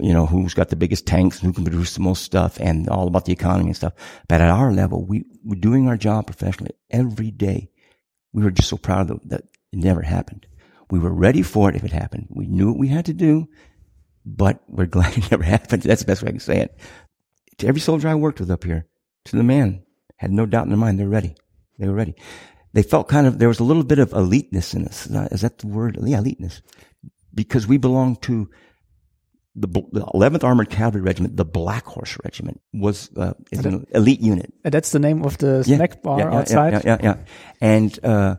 you know, who's got the biggest tanks and who can produce the most stuff and all about the economy and stuff. But at our level, we were doing our job professionally every day. We were just so proud of that it never happened. We were ready for it if it happened. We knew what we had to do but we're [LAUGHS] glad it never happened. That's the best way I can say it. To every soldier I worked with up here, to the man, had no doubt in their mind they're ready. They were ready. They felt kind of, there was a little bit of eliteness in us. Is that the word? Yeah, eliteness. Because we belonged to the, the 11th Armored Cavalry Regiment, the Black Horse Regiment was, uh, is an elite unit. And that's the name of the Yeah, snack bar yeah, yeah, outside. Yeah, yeah, yeah. And, uh,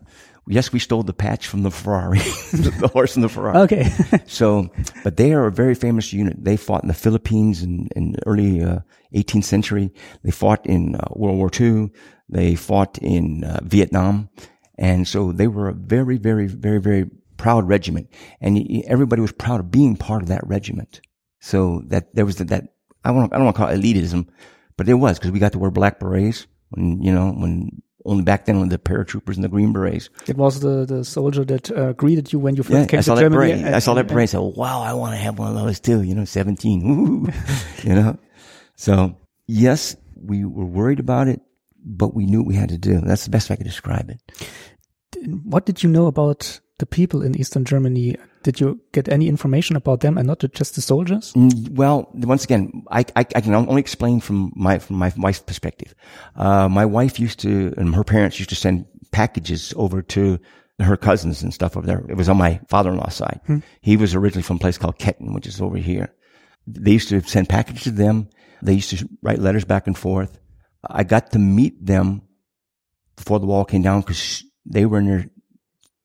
yes, we stole the patch from the Ferrari, [LAUGHS] the horse in the Ferrari. Okay. [LAUGHS] So, but they are a very famous unit. They fought in the Philippines in, in the early uh, 18th century. They fought in uh, World War II. They fought in uh, Vietnam. And so they were a very, very, very, very proud regiment. And everybody was proud of being part of that regiment. So that there was that, that I don't, I don't want to call it elitism, but it was because we got to wear black berets when, you know, when only back then when the paratroopers and the green berets. it was the, the soldier that uh, greeted you when you first Yeah, came I saw to that Germany. and- I saw that. I said, "Wow, I want to have one of those too." You know, seventeen. Ooh, [LAUGHS] you know. So yes, we were worried about it, but we knew what we had to do. That's the best way I could describe it. What did you know about the people in Eastern Germany? Did you get any information about them and not just the soldiers? Mm, Well, once again, I, I, I can only explain from my from my wife's perspective. Uh, my wife used to, and her parents used to send packages over to her cousins and stuff over there. It was on my father-in-law's side. He was originally from a place called Ketten, which is over here. They used to send packages to them. They used to write letters back and forth. I got to meet them before the wall came down because they were in their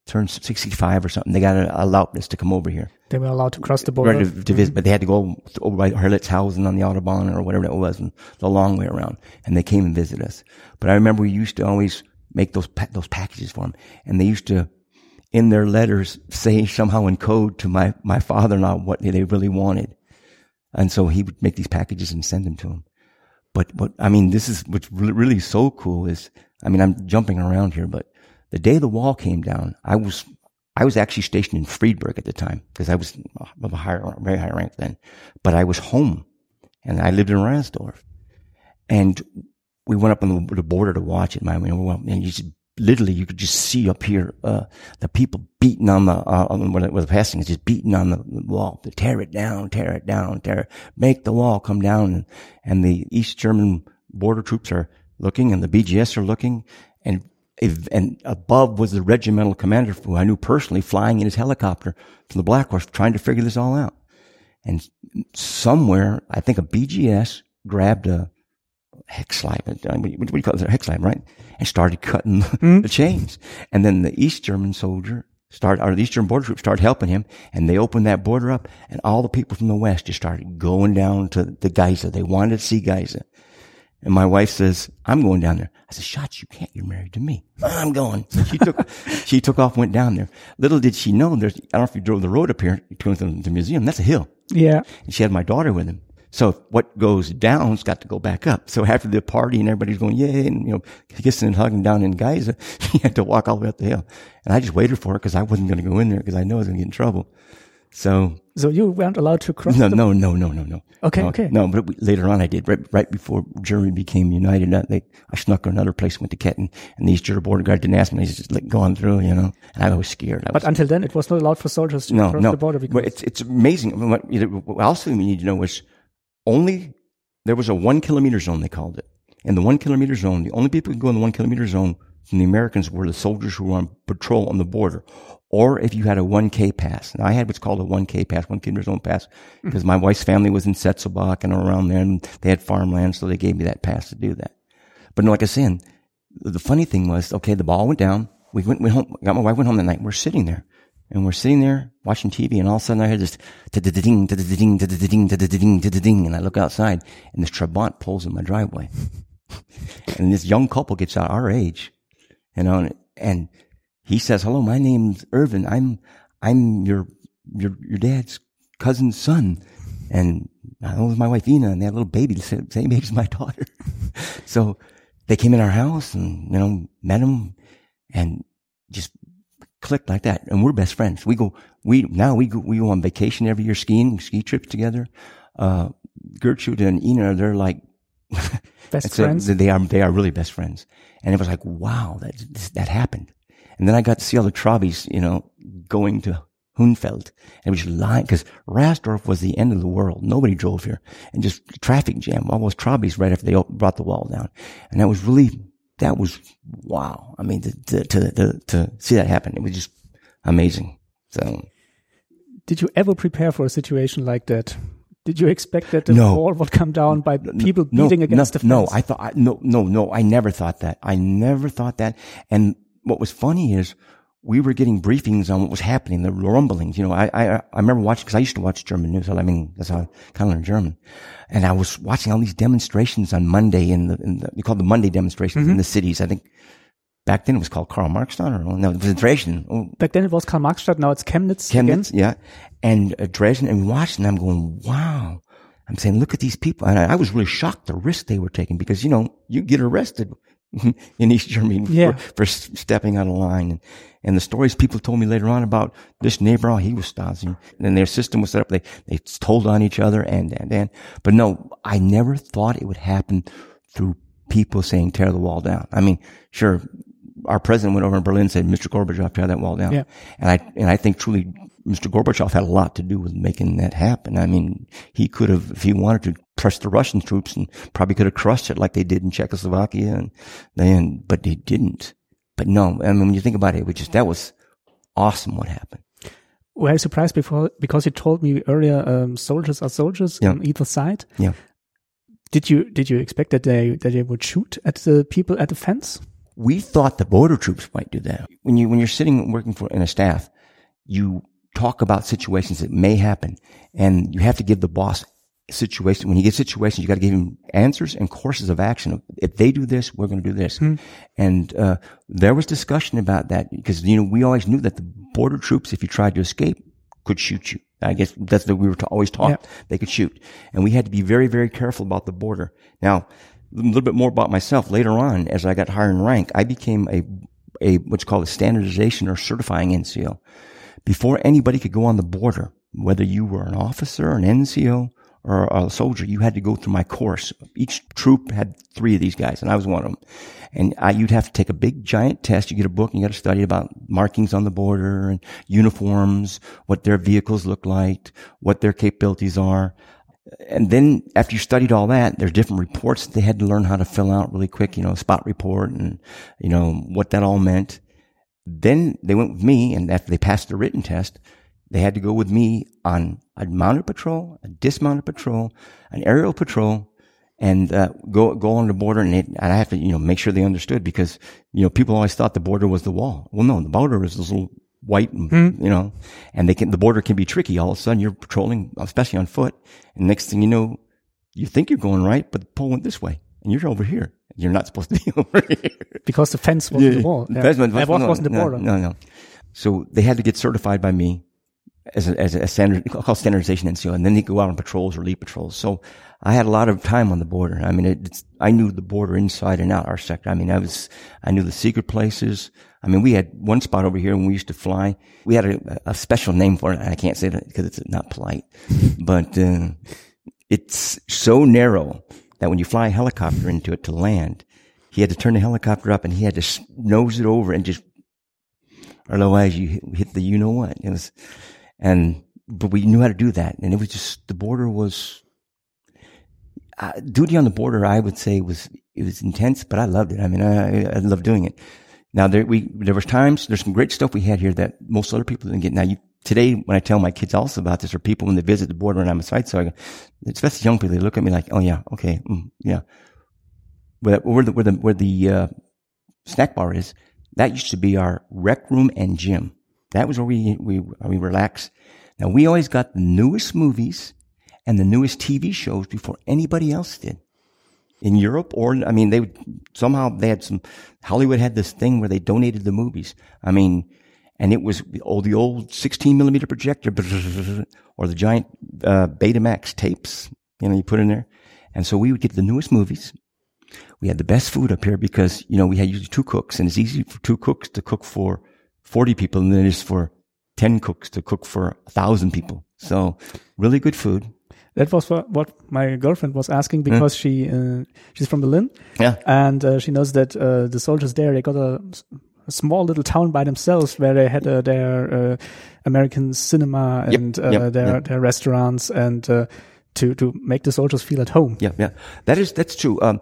turned 65 or something, they got a allowance to come over here. They were allowed to cross the border. To, to visit, but they had to go over by Herlitzhausen on the Autobahn or whatever it was, and the long way around. And they came and visited us. But I remember we used to always make those pa- those packages for them, and they used to, in their letters, say somehow in code to my my father-in-law what they really wanted, and so he would make these packages and send them to him. But what I mean, this is what's really so cool is, I mean, I'm jumping around here, but the day the wall came down, I was I was actually stationed in Friedberg at the time because I was of a higher, very high rank then, but I was home and I lived in Ransdorf and we went up on the, border to watch it. My, and you just literally, you could just see up here, uh, the people beating on the, uh, on when it was passing, is just beating on the wall to tear it down, tear it down, tear it, make the wall come down. And, and the East German border troops are looking and the BGS are looking and and above was the regimental commander who I knew personally flying in his helicopter from the Black Horse trying to figure this all out. And somewhere, I think a BGS grabbed a hex slide, what do you call it? A hex slide, right? And started cutting mm. the chains. And then the East German soldier started, or the East German border troops started helping him and they opened that border up and all the people from the West just started going down to the Geisa. They wanted to see Geisa. And my wife says, I'm going down there. I said, Shots, you can't. You're married to me. [LAUGHS] I'm going. So she took, [LAUGHS] she took off, went down there. Little did she know there's, I don't know if you drove the road up here to the museum. That's a hill. Yeah. And she had my daughter with him. So what goes down's got to go back up. So after the party and everybody's going, yay, and, you know, kissing and hugging down in Geisa, [LAUGHS] she had to walk all the way up the hill. And I just waited for her because I wasn't going to go in there because I know I was going to get in trouble. So, so you weren't allowed to cross. No, no, no, no, no, no. Okay, no, okay. No, but later on I did. Right, right before Germany became united, I, they, I snuck another place, went to Ketten, and the East German border guard didn't ask me. They just like going through, you know. And I was scared. I but was, until then, it was not allowed for soldiers to no, cross no. the border. Because Well, it's it's amazing. What, what else we need to know is only there was a one kilometer zone they called it. and the one kilometer zone, the only people who could go in the one kilometer zone from the Americans were the soldiers who were on patrol on the border, or if you had a 1K pass. Now I had what's called a 1K pass, one kilometer zone pass, hmm. because my wife's family was in Setzobach and around there, and they had farmland, so they gave me that pass to do that. But no, like I said, the funny thing was, okay, the ball went down. We went, went home. Got my wife went home that night. We're sitting there, and we're sitting there watching TV, and all of a sudden I hear this ding, ding, ding, ding, ding, ding, and I look outside, and this Trabant pulls in my driveway, [LAUGHS] and this young couple gets out our age, you know, and he says, "Hello, my name's Irvin. I'm I'm your your your dad's cousin's son." And I was my wife Ina, and they had a little baby the same, same age as my [LAUGHS] daughter. so they came in our house and you know met him, and just clicked like that. And we're best friends. We go we now we go we go on vacation every year skiing, ski trips together. Uh, Gertrude and Ina, they're like [LAUGHS] best it's a- friends. they are they are really best friends. And it was like, wow, that that happened. And then I got to see all the Trabis, you know, going to Hunfeld. And it was lying because Rasdorf was the end of the world. Nobody drove here and just traffic jam. All those Trabis right after they brought the wall down. And that was really, that was wow. I mean, to, to, to, to, see that happen, it was just amazing. So Did you ever prepare for a situation like that? Did you expect that the No. wall would come down by people no, beating against no, the No. I thought, I, no, no, no, I never thought that. I never thought that. And what was funny is we were getting briefings on what was happening, the rumblings. You know, I, I, I remember watching, cause I used to watch German news. I mean, that's how I kind of learned German. And I was watching all these demonstrations on Monday in the, in the they called the Monday demonstrations Mm-hmm. in the cities. I think back then it was called Karl Marxstadt or no, it was Dresden. Oh, Back then it was Karl Marxstadt, now it's Chemnitz, again. Chemnitz, yeah, and uh, Dresden, and watching them going, wow. I'm saying, look at these people, and I, I was really shocked the risk they were taking because you know you get arrested [LAUGHS] in East Germany Yeah. for, for stepping out of line, and, and the stories people told me later on about this neighbor, oh, he was Stasi, and then their system was set up. They they told on each other, and and and, but no, I never thought it would happen through people saying tear the wall down. I mean, sure, our president went over in Berlin and said, Mr. Gorbachev, tear that wall down. Yeah. And I, and I think truly Mr. Gorbachev had a lot to do with making that happen. I mean, he could have, if he wanted to, press the Russian troops and probably could have crushed it like they did in Czechoslovakia and then, but they didn't. But no, I mean, when you think about it, it was just, that was awesome what happened. Were you surprised before because you told me earlier um, soldiers are soldiers Yeah. on either side? Yeah. Did you did you expect that they that they would shoot at the people at the fence? We thought the border troops might do that. When you, when you're sitting working for, in a staff, you talk about situations that may happen and you have to give the boss situation. When you get situations, you got to give him answers and courses of action. If they do this, we're going to do this. And, uh, there was discussion about that because, you know, we always knew that the border troops, if you tried to escape, could shoot you. I guess that's what we were always taught. Yeah. They could shoot. And we had to be very, very careful about the border. Now, a little bit more about myself. Later on, as I got higher in rank, I became a, a, what's called a standardization or certifying NCO. Before anybody could go on the border, whether you were an officer, an NCO, or a soldier, you had to go through my course. Each troop had three of these guys, and I was one of them. And I, you'd have to take a big giant test. You get a book and you got to study about markings on the border and uniforms, what their vehicles look like, what their capabilities are. And then after you studied all that, there's different reports that they had to learn how to fill out really quick, you know, spot report and, you know, what that all meant. Then they went with me and after they passed the written test, they had to go with me on a mounted patrol, a dismounted patrol, an aerial patrol, and uh, go go on the border. And, it, and I have to you know make sure they understood because you know people always thought the border was the wall. Well, no, the border is this little white, and, you know, and they can the border can be tricky. All of a sudden, you're patrolling, especially on foot, and next thing you know, you think you're going right, but the pole went this way, and you're over here. You're not supposed to be [LAUGHS] over here. Because the fence was the wall. Yeah. That's what- That was- no, wasn't the no, border. No, no. So they had to get certified by me as a, as a standard, called standardization NCO, and then they go out on patrols or lead patrols. So I had a lot of time on the border. I mean, it, it's, I knew the border inside and out, our sector. I mean, I was, I knew the secret places. I mean, we had one spot over here when we used to fly. We had a, a special name for it. and I can't say that because it's not polite, [LAUGHS] but, uh, it's so narrow that when you fly a helicopter into it to land, he had to turn the helicopter up and he had to nose it over and just, otherwise you hit, hit the you know what. It was, and, but we knew how to do that. And it was just, the border was, uh, duty on the border, I would say was, it was intense, but I loved it. I mean, I, I loved doing it. Now there, we, there was times, there's some great stuff we had here that most other people didn't get. Now you, today, when I tell my kids also about this or people when they visit the border and I'm a site, so I go, especially young people, they look at me like, oh yeah, okay, mm, yeah. Where, where the, where the, where the, uh, snack bar is, that used to be our rec room and gym. That was where we, we, we relax. Now we always got the newest movies and the newest TV shows before anybody else did. In Europe, or, I mean, they would, somehow they had some, Hollywood had this thing where they donated the movies. I mean, and it was oh, the old 16 millimeter projector or the giant, uh, Betamax tapes, you know, you put in there. And so we would get the newest movies. We had the best food up here because, you know, we had usually two cooks and it's easy for two cooks to cook for 40 people than it is for 10 cooks to cook for a thousand people. So really good food. That was what, my girlfriend was asking because she uh, she's from Berlin Yeah. and uh, she knows that uh, the soldiers there they got a small little town by themselves where they had uh, their uh, American cinema Yep, and uh, yep, their yep. their restaurants and uh, to to make the soldiers feel at home. Yeah, yeah. That is, that's true. Um,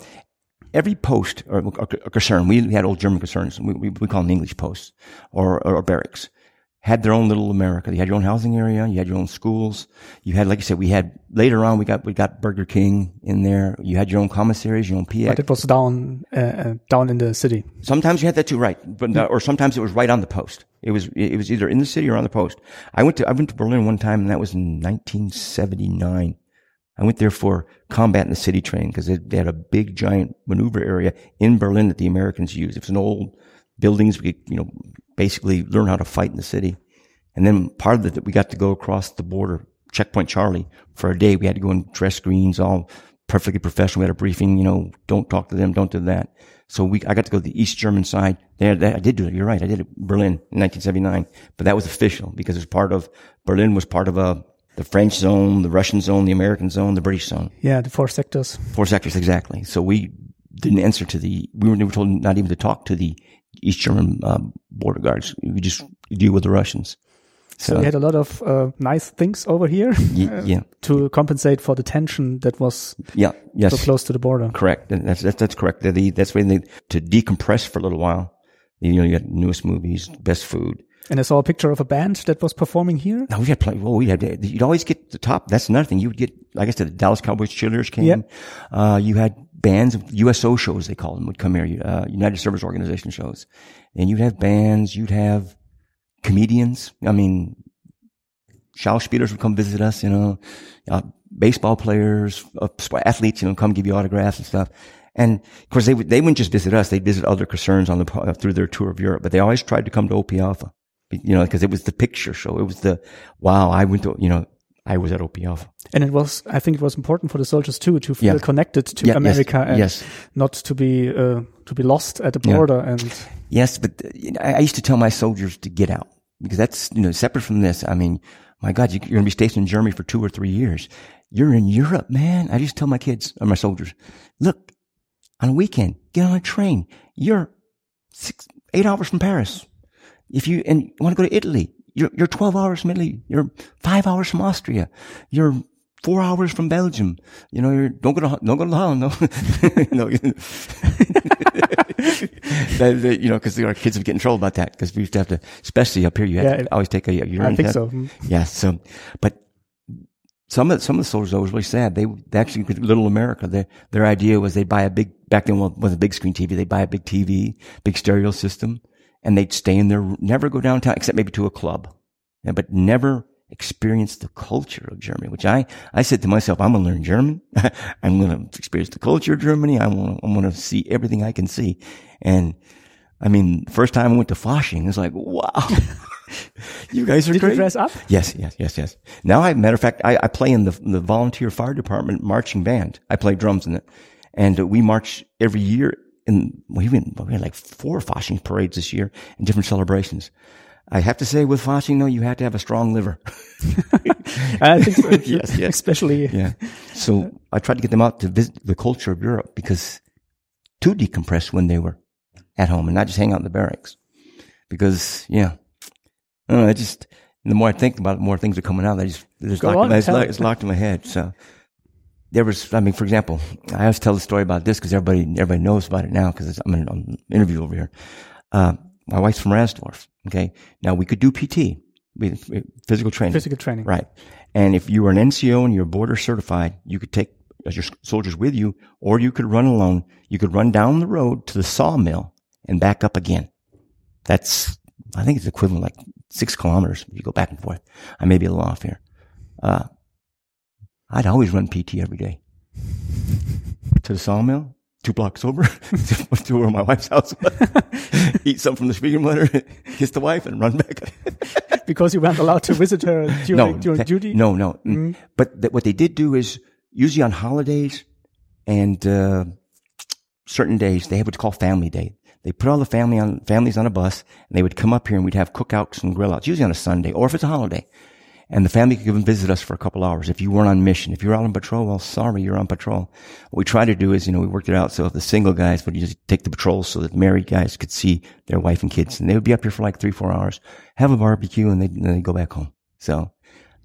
every post or, or concern, we had old German concerns. We, we, we call them English posts or, or, or barracks. Had their own little America. You had your own housing area. You had your own schools. You had, like you said, we had later on. We got we got Burger King in there. You had your own commissaries, your own PX. But it was down uh, uh, down in the city. Sometimes you had that too, right? But uh, or sometimes it was right on the post. It was it was either in the city or on the post. I went to I went to Berlin one time, and that was in 1979. I went there for combat in the city training because they, had a big giant maneuver area in Berlin that the Americans used. It was an old buildings. We could, you know, basically learn how to fight in the city. And then part of it, that we got to go across the border, checkpoint Charlie for a day. We had to go in dress greens, all perfectly professional. We had a briefing, you know, don't talk to them, don't do that. So we, I got to go to the East German side. There, I did do it. You're right. I did it Berlin in 1979, but that was official because it was part of, Berlin was part of a, the French zone, the Russian zone, the American zone, the British zone. Yeah, the four sectors. Four sectors, exactly. So we didn't answer to the, we were never told not even to talk to the East German uh, border guards. We just deal with the Russians. So we had a lot of uh, nice things over here Ye- [LAUGHS] uh, yeah, to compensate for the tension that was yeah, yes, so close to the border. correct. And That's that's, that's correct. The, that's when they to decompress for a little while. You know, you got newest movies, best food. And I saw a picture of a band that was performing here. Now we had play. Well, we had. You'd always get the top. That's another thing. You would get, like I said, the Dallas Cowboys cheerleaders came. Yeah. Uh, you had bands, of USO shows they called them, would come here. Uh, United Service Organization shows, and you'd have bands. You'd have comedians. I mean, Schauspielers would come visit us. You know, uh, baseball players, uh, athletes. You know, come give you autographs and stuff. And of course, they would, they wouldn't just visit us. They'd visit other concerns on the, uh, through their tour of Europe, but they always tried to come to OP Alpha, you know, because it was the picture show. It was the, wow, I went to, you know, I was at OPF. And it was, I think it was important for the soldiers too, to feel Yeah. connected to Yeah, yes, America and yes. not to be, uh, to be lost at the Yeah. border. And Yes, but uh, I used to tell my soldiers to get out because that's, you know, separate from this. I mean, my God, you- you're going to be stationed in Germany for two or three years. You're in Europe, man. I just tell my kids or my soldiers, look, on a weekend, get on a train. You're six, eight hours from Paris. If you, and you want to go to Italy, you're, you're 12 hours from Italy. You're five hours from Austria. You're four hours from Belgium. You know, you're, don't go to, don't go to Holland. No, [LAUGHS] no. [LAUGHS] that, that, you know, because our kids would get in trouble about that because we used to have to, especially up here, you have Yeah, to always take a urine I think test. so. Mm. Yeah. So, but some of some of the soldiers though was really sad. They, they actually little America. Their their idea was they'd buy a big back then was a big screen TV. They'd buy a big TV, big stereo system, and they'd stay in there, never go downtown except maybe to a club, Yeah, but never experience the culture of Germany. Which I I said to myself, I'm going to learn German. [LAUGHS] I'm going to experience the culture of Germany. I want I'm going to see everything I can see, and. I mean, first time I went to Flushing, it's like, wow, [LAUGHS] you guys are Did great. you dress up? Yes, yes, yes, yes. Now, I, matter of fact, I, I play in the the volunteer fire department marching band. I play drums in it, and uh, we march every year. In we even we had like four Fasching parades this year and different celebrations. I have to say, with Fasching, though, you have to have a strong liver. [LAUGHS] I think so. [LAUGHS] Yes, yes. Especially, yeah. So I tried to get them out to visit the culture of Europe because to decompress when they were at home and not just hang out in the barracks. Because yeah, I know, I just the more I think about it, the more things are coming out. I just it's Go locked, on, it's, locked, it. it's locked in my head. So there was, I mean, for example, I always tell the story about this because everybody everybody knows about it now because I'm in an interview over here. Uh, my wife's from Rasdorf. Okay, now we could do PT, physical training. physical training. Right. And if you were an NCO and you're border certified, you could take your soldiers with you, or you could run alone. You could run down the road to the sawmill and back up again. That's, I think it's equivalent like six kilometers if you go back and forth. I may be a little off here. Uh, I'd always run PT every day [LAUGHS] to the sawmill, two blocks over [LAUGHS] to where my wife's house was. [LAUGHS] Eat something from the Spiegelmutter, kiss the wife and run back. Because you weren't allowed to visit her during, no, during that- duty? No, no. Mm. But th- what they did do is usually on holidays and uh, certain days they have what's called family day. They put all the family on families on a bus and they would come up here and we'd have cookouts and grill outs, usually on a Sunday or if it's a holiday. And the family could come and visit us for a couple hours. If you weren't on mission, if you're out on patrol, well, sorry, you're on patrol. What we try to do is, you know, we worked it out so if the single guys would just take the patrols so that married guys could see their wife and kids. And they would be up here for like three, four hours, have a barbecue, and they'd, and they'd go back home. So,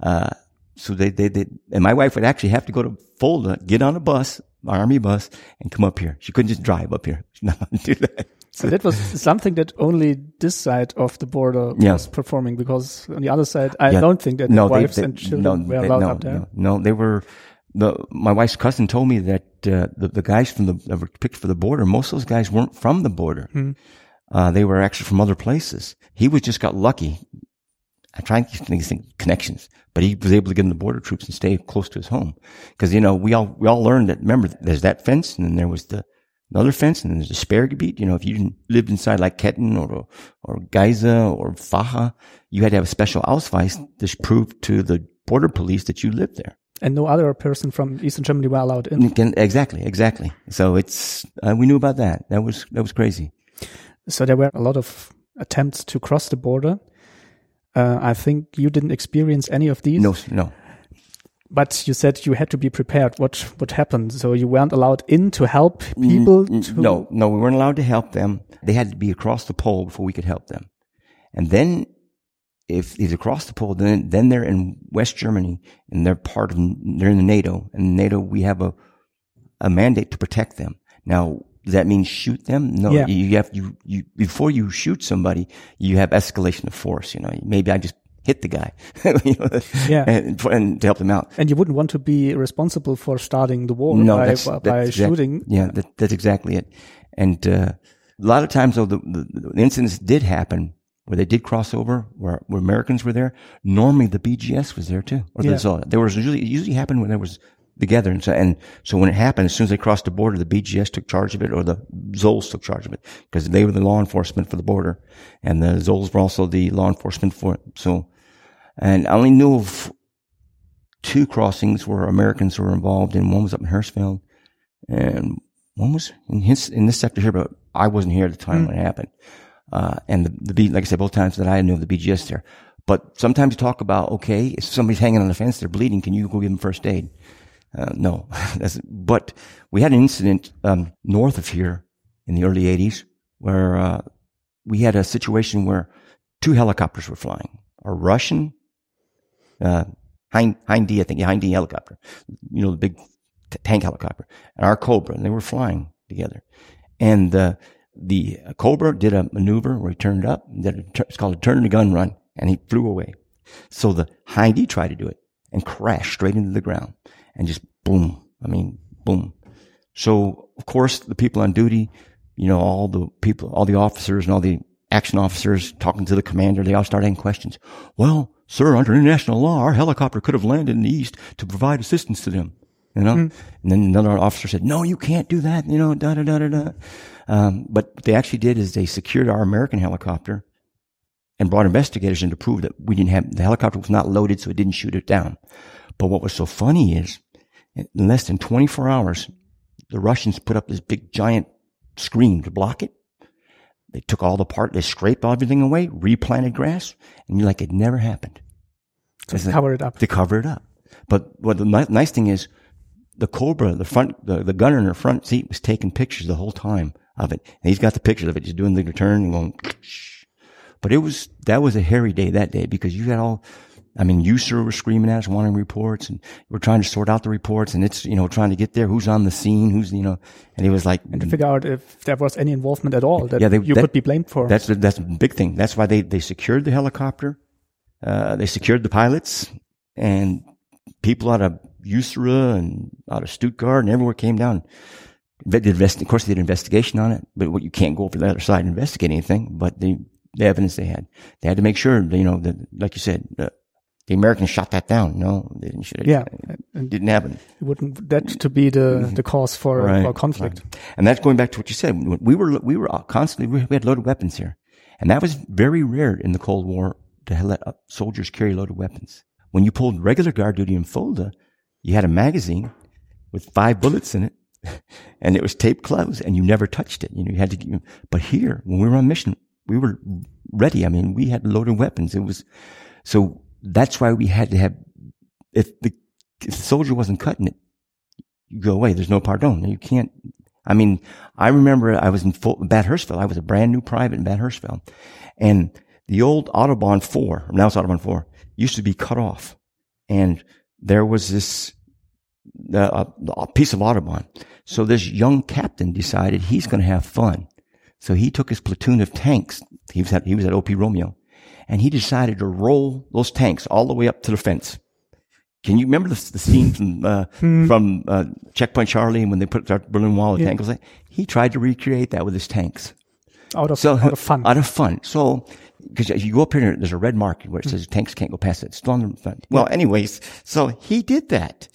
uh, so they, they, they, and my wife would actually have to go to Fulda, get on a bus, army bus, and come up here. She couldn't just drive up here. [LAUGHS] She's not allowed to do that. So that was something that only this side of the border Yeah. was performing because on the other side, I Yeah. don't think that no, wives they, they, and children no, were they- allowed no, up there. No, no, they were. The my wife's cousin told me that uh, the the guys from the that were picked for the border, most of those guys weren't from the border. Hmm. Uh, they were actually from other places. He was just got lucky. I try and things- connections, but he was able to get in the border troops and stay close to his home. Because you know we all we all learned that. Remember, there's that fence, and then there was the another fence, and then there's the Sperrgebiet. You know, if you didn't lived inside like Ketten or or Geisa or Facha, you had to have a special Ausweis to prove to the border police that you lived there. And no other person from Eastern Germany were allowed in. Exactly, exactly. So it's uh, we knew about that. That was that was crazy. So there were a lot of attempts to cross the border. Uh, I think you didn't experience any of these. No, no. But you said you had to be prepared. What what happened? So you weren't allowed in to help people. Mm, to, No, no, we weren't allowed to help them. They had to be across the pole before we could help them. And then, if he's across the pole, then then they're in West Germany and they're part of they're in the NATO. And NATO, we have a a mandate to protect them. Now, Does that mean shoot them? No, Yeah. you have, you, you, before you shoot somebody, you have escalation of force, you know, maybe I just hit the guy, [LAUGHS] you know, Yeah. and, and to help them out. And you wouldn't want to be responsible for starting the war No, by, that's, by that's exact- shooting. yeah, that, that's exactly it. And uh, a lot of times, though, the, the, the incidents did happen where they did cross over, where, where Americans were there. Normally, the BGS was there too, or Yeah. the. There was usually it usually happened when there was together, and so and so when it happened, as soon as they crossed the border, the BGS took charge of it, or the Zols took charge of it, because they were the law enforcement for the border, and the Zols were also the law enforcement for it. So, and I only knew of two crossings where Americans were involved, and one was up in Hurstville, and one was in his in this sector here, but I wasn't here at the time when it happened. Uh, and the, the B, like I said, both times that I knew of the BGS there. But sometimes you talk about, okay, if somebody's hanging on the fence, they're bleeding, can you go give them first aid? Uh, no. [LAUGHS] But we had an incident, um, north of here in the early 80s where, uh, we had a situation where two helicopters were flying. A Russian, uh, Hind, Hind I think, yeah, Hind helicopter. You know, the big t- tank helicopter. And our Cobra, and they were flying together. And, uh, the Cobra did a maneuver where he turned up, did a, it's called a turn the gun run, and he flew away. So the Hindy tried to do it and crashed straight into the ground and just boom. I mean, boom. So of course the people on duty, you know, all the people, all the officers and all the action officers talking to the commander, they all start asking questions. Well, sir, under international law, our helicopter could have landed in the east to provide assistance to them. You know, and then another officer said, "No, you can't do that." You know, da da da da da. Um, but what they actually did is they secured our American helicopter and brought investigators in to prove that we didn't have the helicopter was not loaded, so it didn't shoot it down. But what was so funny is, in less than 24 hours, the Russians put up this big giant screen to block it. They took all the part, they scraped everything away, replanted grass, and you're like it never happened. To cover it up. To cover it up. But what the ni- nice thing is, the Cobra, the front, the, the gunner in the front seat was taking pictures the whole time of it. And he's got the pictures of it. He's doing the return and going, [LAUGHS] but it was, that was a hairy day that day because you had all, I mean, USER were screaming at us, wanting reports and we're trying to sort out the reports and it's, you know, trying to get there, who's on the scene, who's, you know, and it was like, And to figure out if there was any involvement at all that Yeah, they- you that- could be blamed for. That's the, that's a big thing. That's why they, they secured the helicopter. Uh, they secured the pilots and people out of USERA and out of Stuttgart and everywhere came down. They did invest, of course, they did investigation on it, but what you can't go over the other side and investigate anything, but the, the evidence they had, they had to make sure, you know, that, like you said, uh, the Americans shot that down. No, they didn't shoot it. Yeah, It and- didn't happen. It wouldn't that to be the the cause for, Right, for conflict. right. And that's going back to what you said. We were we were constantly we had loaded weapons here, and that was very rare in the Cold War to let uh, soldiers carry loaded weapons. When you pulled regular guard duty in Fulda, you had a magazine with five bullets in it, [LAUGHS] and it was taped closed, and you never touched it. You know, you had to. But here, when we were on mission, we were ready. I mean, we had loaded weapons. It was so that's why we had to have. If the, if the soldier wasn't cutting it, you go away. There's no pardon. You can't. I mean, I remember I was in full, Bad Hersfeld. I was a brand new private in Bad Hersfeld, and the old Autobahn Four, or now it's Autobahn Four, used to be cut off, and there was this uh, a piece of Autobahn. So this young captain decided he's going to have fun. So he took his platoon of tanks. He was at he was at OP Romeo, and he decided to roll those tanks all the way up to the fence. Can you remember the, the scene from uh, from uh, Checkpoint Charlie when they put that Berlin Wall? The Yeah. tank was like he tried to recreate that with his tanks. Out of So out of fun. Out of fun. So because you go up here, there's a red mark where it says tanks can't go past it. It's still on the front. Well, anyways, so he did that.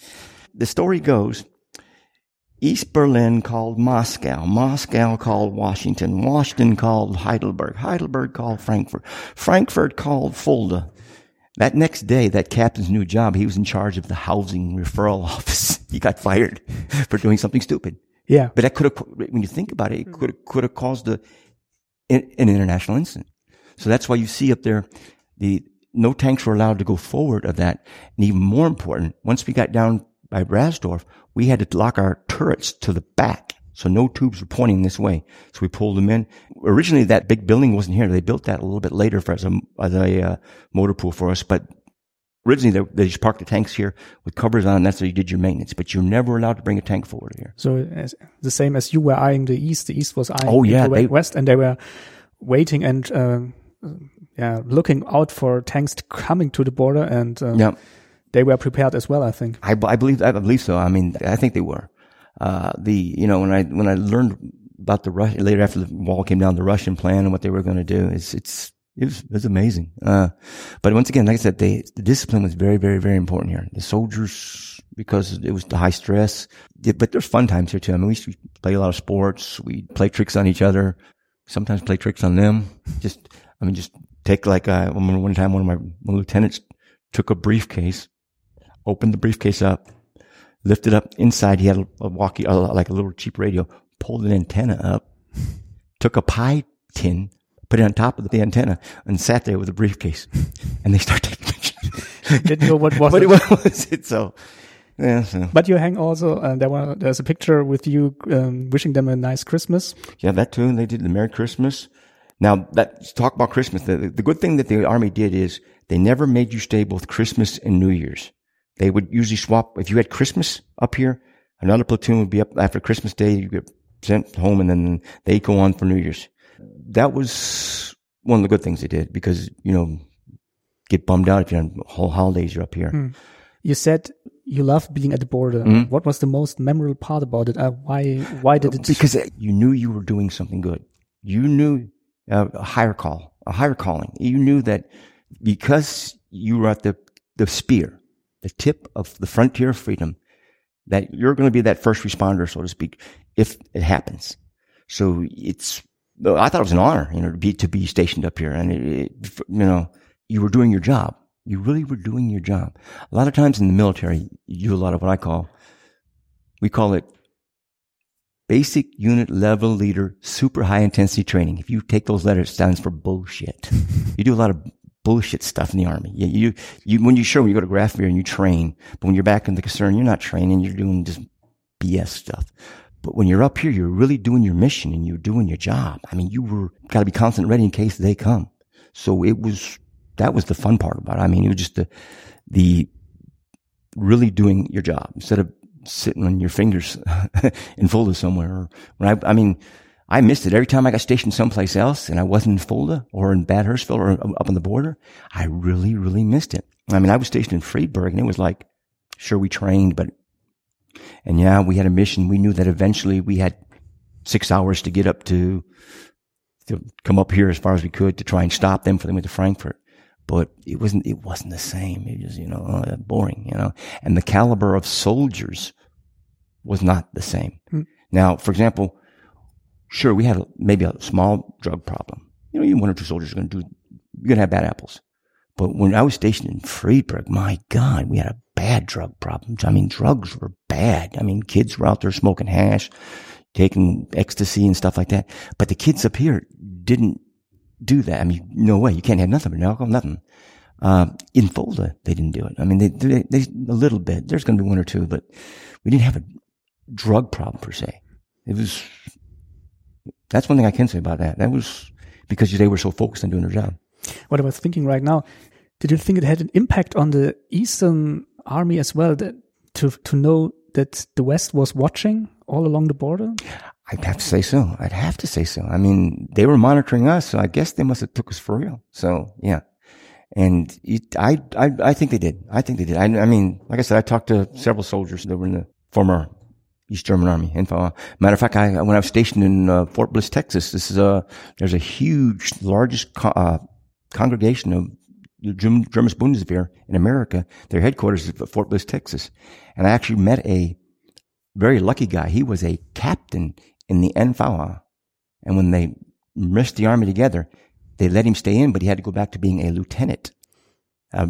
The story goes. East Berlin called Moscow. Moscow called Washington. Washington called Heidelberg. Heidelberg called Frankfurt. Frankfurt called Fulda. That next day, that captain's new job, he was in charge of the housing referral [LAUGHS] office. He got fired [LAUGHS] for doing something stupid. yeah. But that could have, when you think about it, it could have, could have caused a, an an international incident. So that's why you see up there, the, no tanks were allowed to go forward of that. And even more important, once we got down by Brasdorf, we had to lock our turrets to the back. So no tubes were pointing this way. So we pulled them in. Originally that big building wasn't here. They built that a little bit later for as a, as a uh, motor pool for us. But originally they, they just parked the tanks here with covers on. And that's how you did your maintenance, but you're never allowed to bring a tank forward here. So as, the same as you were eyeing the east, the east was eyeing Oh, yeah, the they- west, and they were waiting and uh, yeah, looking out for tanks coming to the border, and uh, Yeah. They were prepared as well. I think. I, I believe, I believe so. I mean, I think they were. Uh, the, you know, when I, when I learned about the Rush, later after the wall came down, the Russian plan and what they were going to do, it's, it's, it was, it was amazing. Uh, but once again, like I said, they, the discipline was very, very, very important here. The soldiers, because it was the high stress, yeah, but there's fun times here too. I mean, we used to play a lot of sports. We play tricks on each other, sometimes play tricks on them. Just, I mean, just take like, uh, one time one of my lieutenants took a briefcase, opened the briefcase up, lifted up inside. He had a, a walkie, uh, like a little cheap radio, pulled an antenna up, took a pie tin, put it on top of the antenna and sat there with a briefcase [LAUGHS] and they start taking pictures. [LAUGHS] Didn't know what was [LAUGHS] but it. it was it. So, yeah, so, But you hang also. Uh, there were there's a picture with you um, wishing them a nice Christmas. yeah, that too. They did the Merry Christmas. Now that talk about Christmas. The, the good thing that the army did is they never made you stay both Christmas and New Year's. They would usually swap. If you had Christmas up here, another platoon would be up after Christmas Day. You get sent home and then they go on for New Year's. That was one of the good things they did because, you know, get bummed out if you're on whole holidays you're up here. You said you loved being at the border. Mm-hmm. What was the most memorable part about it? Uh, why why did it? because you knew you were doing something good. You knew uh, a higher call, a higher calling. You knew that because you were at the, the spear, the tip of the frontier of freedom, that you're going to be that first responder, so to speak, if it happens. So it's, I thought it was an honor, you know, to be, to be stationed up here. And it, it, you know, you were doing your job. You really were doing your job. A lot of times in the military, you do a lot of what I call, we call it basic unit level leader, super high intensity training. If you take those letters, it stands for bullshit. [LAUGHS] you do a lot of bullshit stuff in the army. You, you, you, when you when you go to Grafmere and you train, but when you're back in the concern, you're not training, you're doing just BS stuff. But when you're up here, you're really doing your mission and you're doing your job. I mean, you were got to be constant ready in case they come. So it was, that was the fun part about it. I mean, it was just the, the really doing your job instead of sitting on your fingers [LAUGHS] in Fulda somewhere. When I, I mean, I missed it every time I got stationed someplace else and I wasn't in Fulda or in Bad Hersfeld or up on the border. I really, really missed it. I mean, I was stationed in Friedberg and it was like, sure, we trained, but, and yeah, we had a mission. We knew that eventually we had six hours to get up to, to come up here as far as we could to try and stop them for went to Frankfurt but it wasn't it wasn't the same. It was you know uh, boring, you know, and the caliber of soldiers was not the same. Now, for example, sure we had maybe a small drug problem. You know, even one or two soldiers are going to do you're going to have bad apples. But when I was stationed in Friedberg, my God, we had a bad drug problem. I mean, drugs were bad. I mean, kids were out there smoking hash, taking ecstasy and stuff like that. But the kids up here didn't do that. I mean, no way. You can't have nothing but alcohol, nothing. Uh, in Fulda, they didn't do it. I mean, they, they, they, a little bit. There's going to be one or two, but we didn't have a drug problem per se. It was, that's one thing I can say about that. That was because they were so focused on doing their job. what I was thinking right now. Did you think it had an impact on the Eastern Army as well? That to to know that the West was watching all along the border. I'd have to say so. I'd have to say so. I mean, they were monitoring us, so I guess they must have took us for real. So yeah. And it, I, I, I think they did. I think they did. I, I mean, like I said, I talked to several soldiers that were in the former East German Army. And uh, matter of fact, I, when I was stationed in uh, Fort Bliss, Texas, this is a, there's a huge, largest co- uh, congregation of German, Bundeswehr in America. Their headquarters is at Fort Bliss, Texas. And I actually met a very lucky guy. He was a captain in the NVA. And when they meshed the army together, they let him stay in, but he had to go back to being a lieutenant, a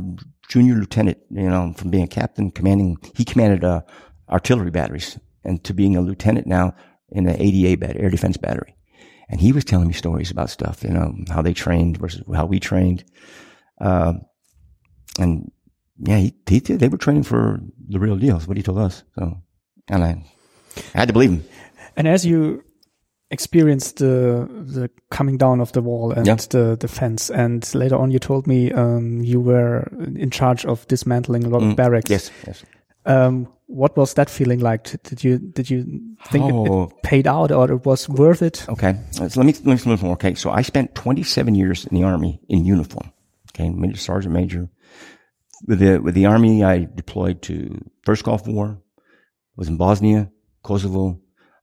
junior lieutenant, you know, from being a captain, commanding, he commanded, uh, artillery batteries and to being a lieutenant now in the ADA bat- air defense battery. And he was telling me stories about stuff, you know, how they trained versus how we trained. Uh, and yeah, he, he. They were training for the real deal. Is what he told us. So, and I, I had to believe him. And as you experienced the the coming down of the wall and Yeah. the the fence, and later on you told me um, you were in charge of dismantling a lot of Mm, barracks. Yes, yes. Um, what was that feeling like? Did- you did you think it- Oh. it paid out or it was worth it? Okay, uh, so let me let me explain more. Okay, so I spent 27 years in the army in uniform. Okay, major sergeant major. With the with the army, I deployed to First Gulf War. Was in Bosnia, Kosovo.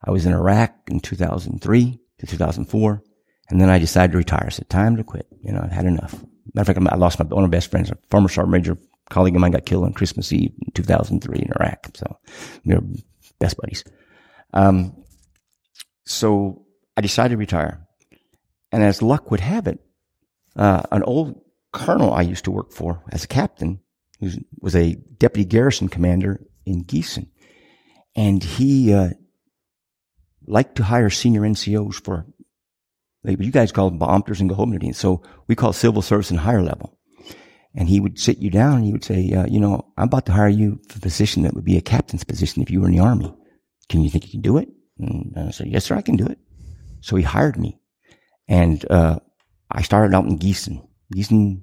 I was in Iraq in 2003 to 2004, and then I decided to retire. I said, "Time to quit." You know, I've had enough. Matter of fact, I lost my one of my best friends, a former sergeant major colleague of mine, got killed on Christmas Eve in 2003 in Iraq. So we were best buddies. Um, so I decided to retire. And as luck would have it, uh, an old colonel I used to work for as a captain, who was a deputy garrison commander in Gießen, and he uh, liked to hire senior NCOs for, like you guys call them Beamters and Gehobendienst. So we call civil service and higher level. And he would sit you down and he would say, uh, you know, I'm about to hire you for a position that would be a captain's position if you were in the army. Can you think you can do it? And I said, yes, sir, I can do it. So he hired me. And, uh, I started out in Gießen, Gießen,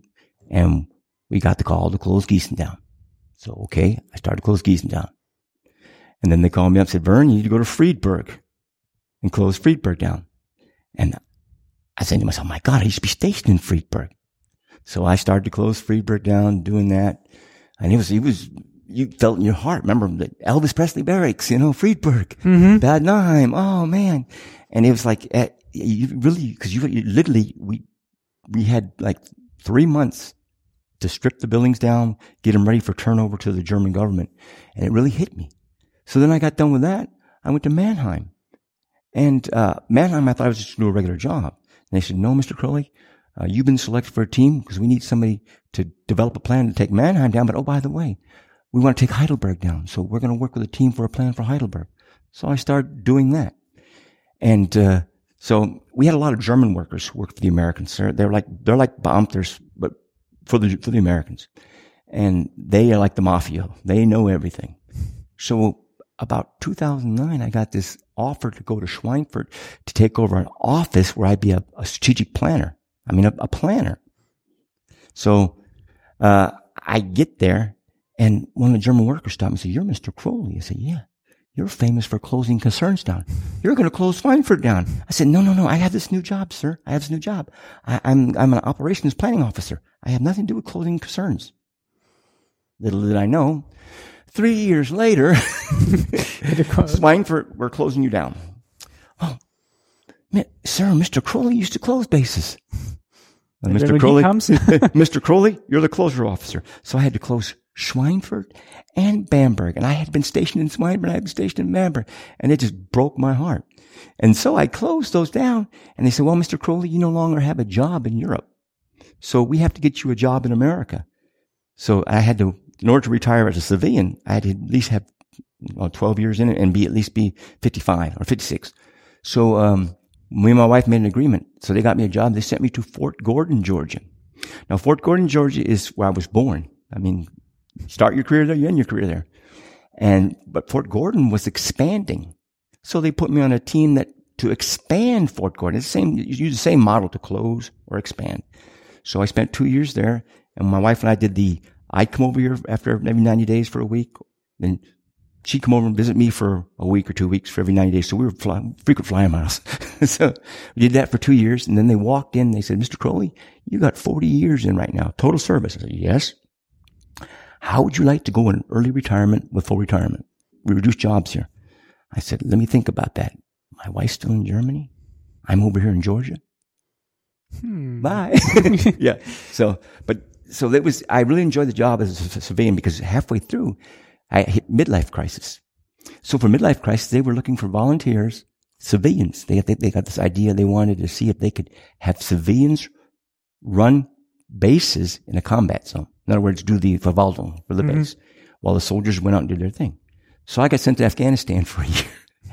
and we got the call to close Gießen down. So, okay, I started to close Gießen down. And then they called me up and said, Vern, you need to go to Friedberg and close Friedberg down. And I said to myself, my God, I used to be stationed in Friedberg. So I started to close Friedberg down, doing that. And it was, it was, you felt in your heart. Remember the Elvis Presley barracks, you know, Friedberg, Bad Nine. Oh man. And it was like, eh, you really, cause you, you literally, we, we had like three months to strip the buildings down, get them ready for turnover to the German government. And it really hit me. So then I got done with that. I went to Mannheim. And, uh, Mannheim, I thought I was just going to do a regular job. And they said, no, Mr. Crowley, uh, you've been selected for a team because we need somebody to develop a plan to take Mannheim down. But oh, by the way, we want to take Heidelberg down. So we're going to work with a team for a plan for Heidelberg. So I started doing that. And, uh, so we had a lot of German workers who worked for the Americans. They're, they're like, they're like Beamters, but for the, for the Americans. And they are like the mafia. They know everything. So about 2009, I got this offer to go to Schweinfurt to take over an office where I'd be a, a strategic planner. I mean, a, a planner. So, uh, I get there and one of the German workers stopped me and said, you're Mr. Crowley. I said, yeah. You're famous for closing concerns down. You're going to close Schweinfurt down. I said, no, no, no. I have this new job, sir. I have this new job. I, I'm, I'm an operations planning officer. I have nothing to do with closing concerns. Little did I know, three years later, [LAUGHS] Schweinfurt, we're closing you down. Oh, sir, Mr. Crowley used to close bases. And And Mr. Crowley, comes- [LAUGHS] Mr. Crowley, you're the closure officer. So I had to close Schweinfurt and Bamberg. And I had been stationed in Schweinfurt. I had been stationed in Bamberg. And it just broke my heart. And so I closed those down. And they said, well, Mr. Crowley, you no longer have a job in Europe. So we have to get you a job in America. So I had to, in order to retire as a civilian, I had to at least have well, 12 years in it and be at least be 55 or 56. So, um, me and my wife made an agreement. So they got me a job. They sent me to Fort Gordon, Georgia. Now, Fort Gordon, Georgia is where I was born. I mean, start your career there, you end your career there. And, but Fort Gordon was expanding. So they put me on a team that to expand Fort Gordon. It's the same, you use the same model to close or expand. So I spent two years there and my wife and I did the, I'd come over here after every 90 days for a week. Then she'd come over and visit me for a week or two weeks for every 90 days. So we were flying, frequent flyer miles. [LAUGHS] so we did that for two years. And then they walked in. They said, Mr. Crowley, you got 40 years in right now, total service. I said, yes. How would you like to go in early retirement with full retirement? We reduce jobs here. I said, let me think about that. My wife's still in Germany. I'm over here in Georgia. Hmm. Bye. [LAUGHS] yeah. So, but, so that was, I really enjoyed the job as a civilian because halfway through, I hit midlife crisis. So for midlife crisis, they were looking for volunteers, civilians. They, they, they got this idea. They wanted to see if they could have civilians run bases in a combat zone. In other words, do the Verwaltung for the mm-hmm. base while the soldiers went out and did their thing. So I got sent to Afghanistan [LAUGHS] for a year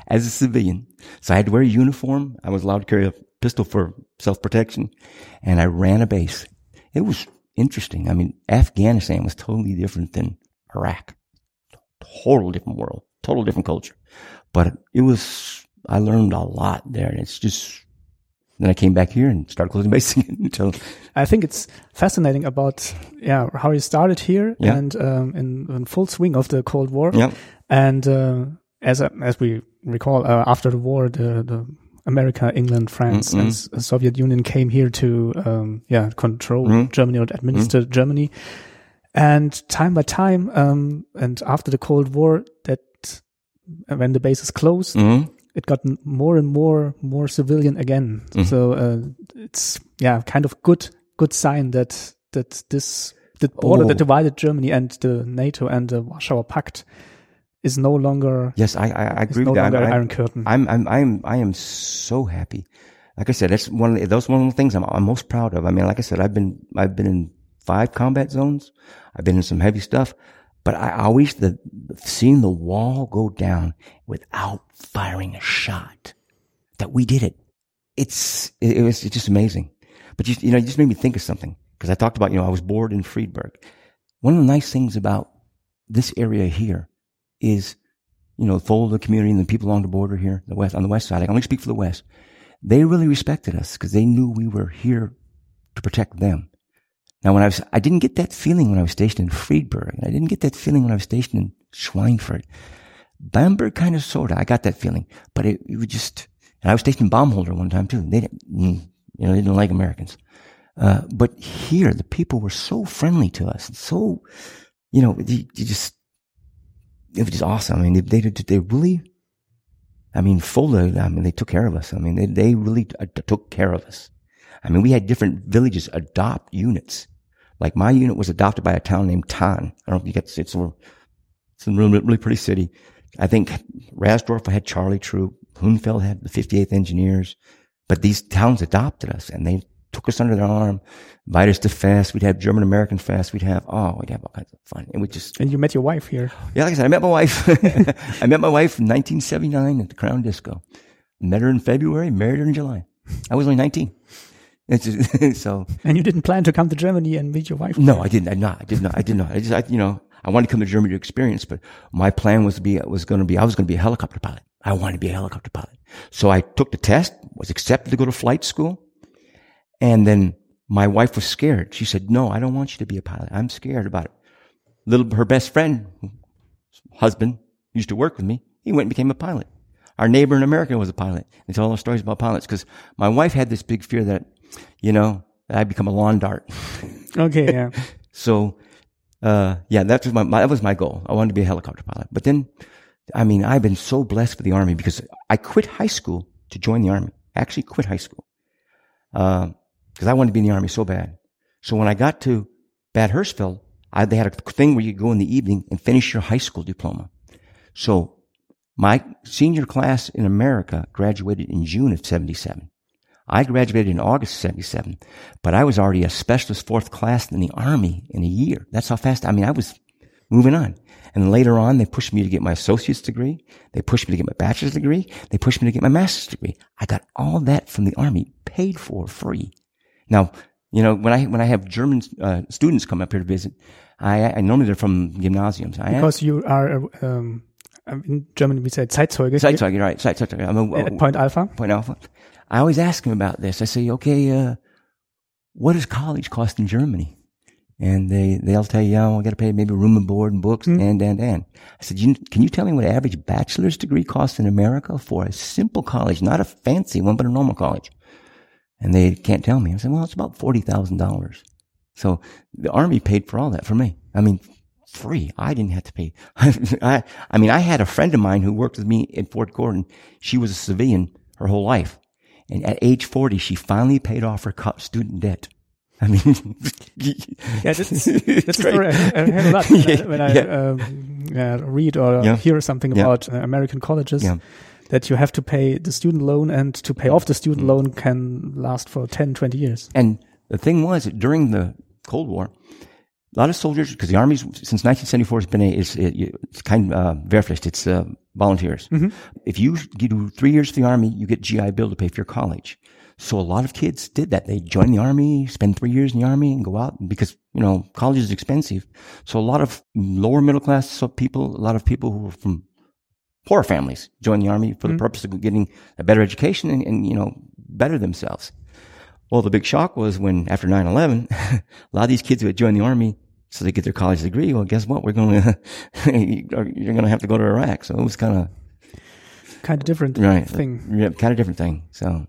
as a civilian. So I had to wear a uniform. I was allowed to carry a pistol for self-protection and I ran a base. It was interesting. I mean, Afghanistan was totally different than Iraq. Total different world, total different culture. But it was I learned a lot there, and it's just. Then I came back here and started closing [LAUGHS] base again until I think it's fascinating about yeah how you started here Yeah. and um, in, in full swing of the Cold War. yeah, And uh, as as we recall, uh, after the war, the, the America, England, France, and S- Soviet Union came here to um, yeah control Mhm. Germany or administer Germany. And time by time, um, and after the Cold War, that when the bases closed, hmm it got more and more more civilian again. Mhm. So uh, it's yeah, kind of good good sign that that this the border Oh. that divided Germany and the NATO and the Warsaw Pact is no longer yes, I I, I agree no with that. longer I- I- Iron Curtain. I'm I'm I'm I am so happy. Like I said, that's one of the, those one of the things I'm I'm most proud of. I mean, like I said, I've been I've been in five combat zones. I've been in some heavy stuff, but I always the seeing the wall go down without firing a shot. That we did it. It's it, it was it's just amazing. But you you know, it just made me think of something because I talked about you know I was bored in Friedberg. One of the nice things about this area here is you know, the fold the community and the people along the border here, the west, on the west side. I can only speak for the west. They really respected us because they knew we were here to protect them. Now, when I was, I didn't get that feeling when I was stationed in Friedberg, and I didn't get that feeling when I was stationed in Schweinfurt. Bamberg kind of sort of, I got that feeling, but it, it was just, and I was stationed in Baumholder one time too. They didn't, you know, they didn't like Americans. Uh, but here, the people were so friendly to us, so, you know, you just, it was just awesome. I mean, they, they, they really, I mean, Fulda, I mean, they took care of us. I mean, they, they really uh, took care of us. I mean, we had different villages adopt units. Like my unit was adopted by a town named Tann. I don't know if you get, to it's a, it's a really, really pretty city. I think Rasdorf had Charlie Troop. Hunfeld had the 58th Engineers. But these towns adopted us and they took us under their arm, invited us to fest. We'd have German American fest. We'd have, oh, we'd have all kinds of fun. And we just, and you met your wife here. yeah, like I said, I met my wife. [LAUGHS] I met my wife in 1979 at the Crown Disco. Met her in February, married her in July. I was only 19. It's just, [LAUGHS] so And you didn't plan to come to Germany and meet your wife? no, I didn't. I not. I did not. I did not. I just, I, you know, I wanted to come to Germany to experience, but my plan was to be, was going to be, I was going to be a helicopter pilot. I wanted to be a helicopter pilot. So I took the test, was accepted to go to flight school. And then my wife was scared. She said, no, I don't want you to be a pilot. I'm scared about it. Little, her best friend, husband, used to work with me. He went and became a pilot. Our neighbor in America was a pilot. They tell all the stories about pilots because my wife had this big fear that, you know, I'd become a lawn dart. [LAUGHS] Okay, yeah. [LAUGHS] So, uh, yeah, that was my, my, that was my goal. I wanted to be a helicopter pilot. But then, I mean, I've been so blessed with the army because I quit high school to join the army. I actually quit high school. Uh, cause I wanted to be in the army so bad. So when I got to Bad Hersfeld, I, they had a thing where you go in the evening and finish your high school diploma. So my senior class in America graduated in June of 77. I graduated in August 77, but I was already a specialist fourth class in the army in a year. That's how fast, I mean, I was moving on. And later on, they pushed me to get my associate's degree. They pushed me to get my bachelor's degree. They pushed me to get my master's degree. I got all that from the army paid for free. Now, you know, when I, when I have German uh, students come up here to visit, I, I normally they're from gymnasiums. I Because you are, uh, um, in German we say Zeitzeuge. Zeitzeuge, right. Zeitzeuge. I'm a, At Point Alpha. Point Alpha. I always ask him about this. I say, okay, uh, what does college cost in Germany? And they, they'll tell you, oh, I got to pay maybe room and board and books and, and, and. I said, you, can you tell me what average bachelor's degree costs in America for a simple college, not a fancy one, but a normal college? And they can't tell me. I said, well, it's about $40,000. So the army paid for all that for me. I mean, free. I didn't have to pay. [LAUGHS] I, I mean, I had a friend of mine who worked with me in Fort Gordon. She was a civilian her whole life. And at age 40, she finally paid off her student debt. I mean, [LAUGHS] Yeah, that's, that's a story I, I heard a lot when I, [LAUGHS] when I um, yeah, read or Yeah. hear something Yeah. about uh, American colleges. Yeah. That you have to pay the student loan and to pay off the student loan can last for 10, 20 years. And the thing was that during the Cold War, a lot of soldiers, because the army's since 1974 has been a, it's, it, it's kind of uh, Wehrpflicht, it's uh, volunteers. Mm-hmm. If you, you do three years for the army, you get GI Bill to pay for your college. So a lot of kids did that. They join the army, spend three years in the army, and go out because you know college is expensive. So a lot of lower middle class people, a lot of people who were from poor families join the army for the mm-hmm. purpose of getting a better education and, and, you know, better themselves. Well, the big shock was when after 9-11, [LAUGHS] a lot of these kids who had joined the army, so they get their college degree. Well, guess what? We're going [LAUGHS] to, you're going to have to go to Iraq. So it was kind of, Kind of different right. thing. Yeah, kind of different thing. So,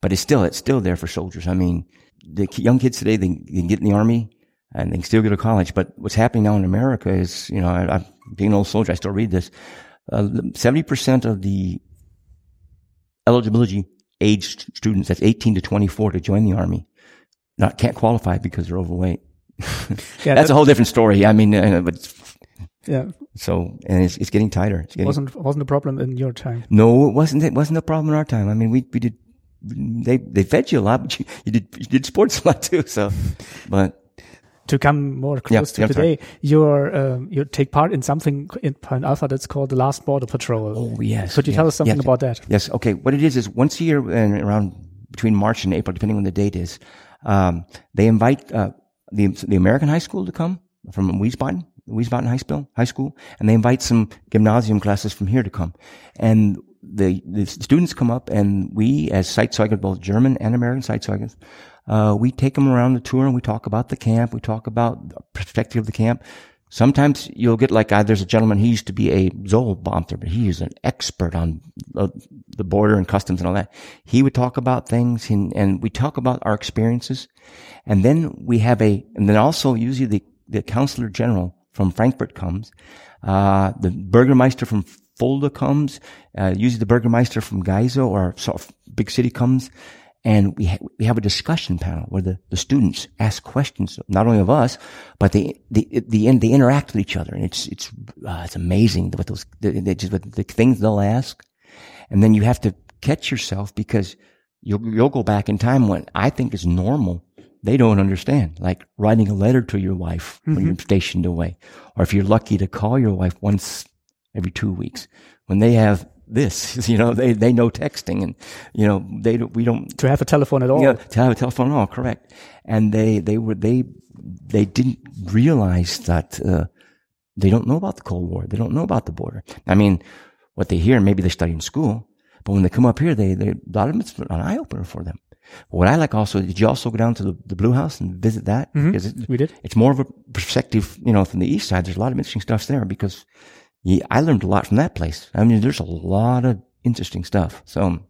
but it's still, it's still there for soldiers. I mean, the young kids today, they, they can get in the army and they can still go to college. But what's happening now in America is, you know, I, I being an old soldier, I still read this. Uh, Seventy percent of the eligibility age students, that's eighteen to twenty-four, to join the army, not can't qualify because they're overweight. [LAUGHS] Yeah, That's that a whole different story. I mean, uh, but yeah, so and it's, it's getting tighter. It's getting, wasn't wasn't a problem in your time. no, it wasn't. It wasn't a problem in our time. I mean, we we did. They they fed you a lot, but you, you did you did sports a lot too. So, but To come more close yeah, to sorry. today, you're um, you take part in something in Point Alpha that's called the Last Border Patrol. oh yes. Could you yes, tell us something yes. about that? Yes. Okay. What it is is once a year, and around between March and April, depending on the date is, um, they invite uh, the the American high school to come from Wiesbaden, Wiesbaden High School, high school, and they invite some gymnasium classes from here to come, and the the students come up, and we as Zeitzeugen, both German and American Zeitzeugen, uh, we take them around the tour and we talk about the camp, we talk about the perspective of the camp. Sometimes you'll get like, uh, there's a gentleman, he used to be a Zollbeamter, but he is an expert on uh, the border and customs and all that. He would talk about things and, and we talk about our experiences. And then we have a, and then also usually the, the counselor general from Frankfurt comes, uh, the Burgermeister from Fulda comes, uh, usually the Burgermeister from Geiser or sort of big city comes and we ha- we have a discussion panel where the, the students ask questions not only of us, but they the the they interact with each other, and it's it's uh, it's amazing what those just the things they'll ask, and then you have to catch yourself because you'll you'll go back in time when I think is normal. They don't understand, like writing a letter to your wife when you're stationed away, or if you're lucky to call your wife once every two weeks when they have this, [LAUGHS] you know, they, they know texting and, you know, they don't, we don't, To have a telephone at all. yeah, to have a telephone, at all correct. And they, they were, they, they didn't realize that, uh, they don't know about the Cold War. They don't know about the border. I mean, what they hear, maybe they study in school, but when they come up here, they, they, a lot of it's an eye opener for them. What I like also, did you also go down to the, the Blue House and visit that? Mm-hmm. Because it, We did. it's more of a perspective, you know, from the east side. There's a lot of interesting stuff there because yeah, I learned a lot from that place. I mean, there's a lot of interesting stuff. So,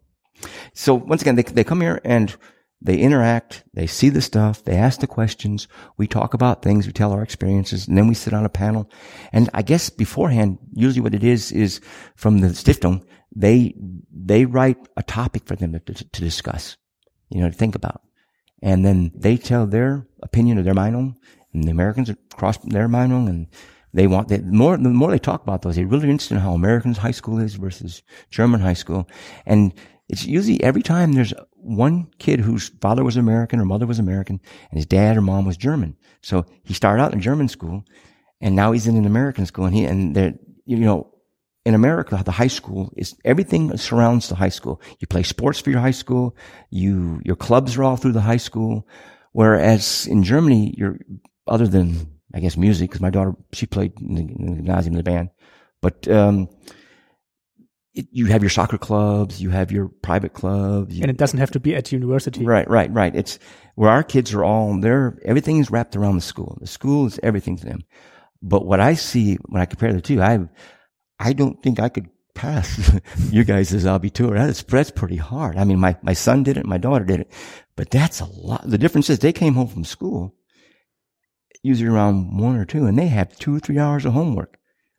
so once again, they, they come here and they interact, they see the stuff, they ask the questions, we talk about things, we tell our experiences, and then we sit on a panel. And I guess beforehand, usually what it is, is from the Stiftung, they, they write a topic for them to, to discuss, you know, to think about. And then they tell their opinion or their Meinung, and the Americans cross their Meinung, and they want the more the more they talk about those, they're really interested in how Americans high school is versus German high school. And it's usually every time there's one kid whose father was American or mother was American and his dad or mom was German. So he started out in German school and now he's in an American school and he and they're you know in America, the high school is everything surrounds the high school. You play sports for your high school. You, your clubs are all through the high school. Whereas in Germany, you're, other than, I guess, music, because my daughter, she played in the, in the gymnasium in the band. But, um, it, you have your soccer clubs, you have your private clubs. You, And it doesn't have to be at university. Right, right, right. It's where our kids are all, they're, everything is wrapped around the school. The school is everything to them. But what I see when I compare the two, I, I don't think I could pass [LAUGHS] you guys as Abitur. That's, that's pretty hard. I mean, my, my son did it, my daughter did it, but that's a lot. The difference is they came home from school usually around one or two and they have two or three hours of homework.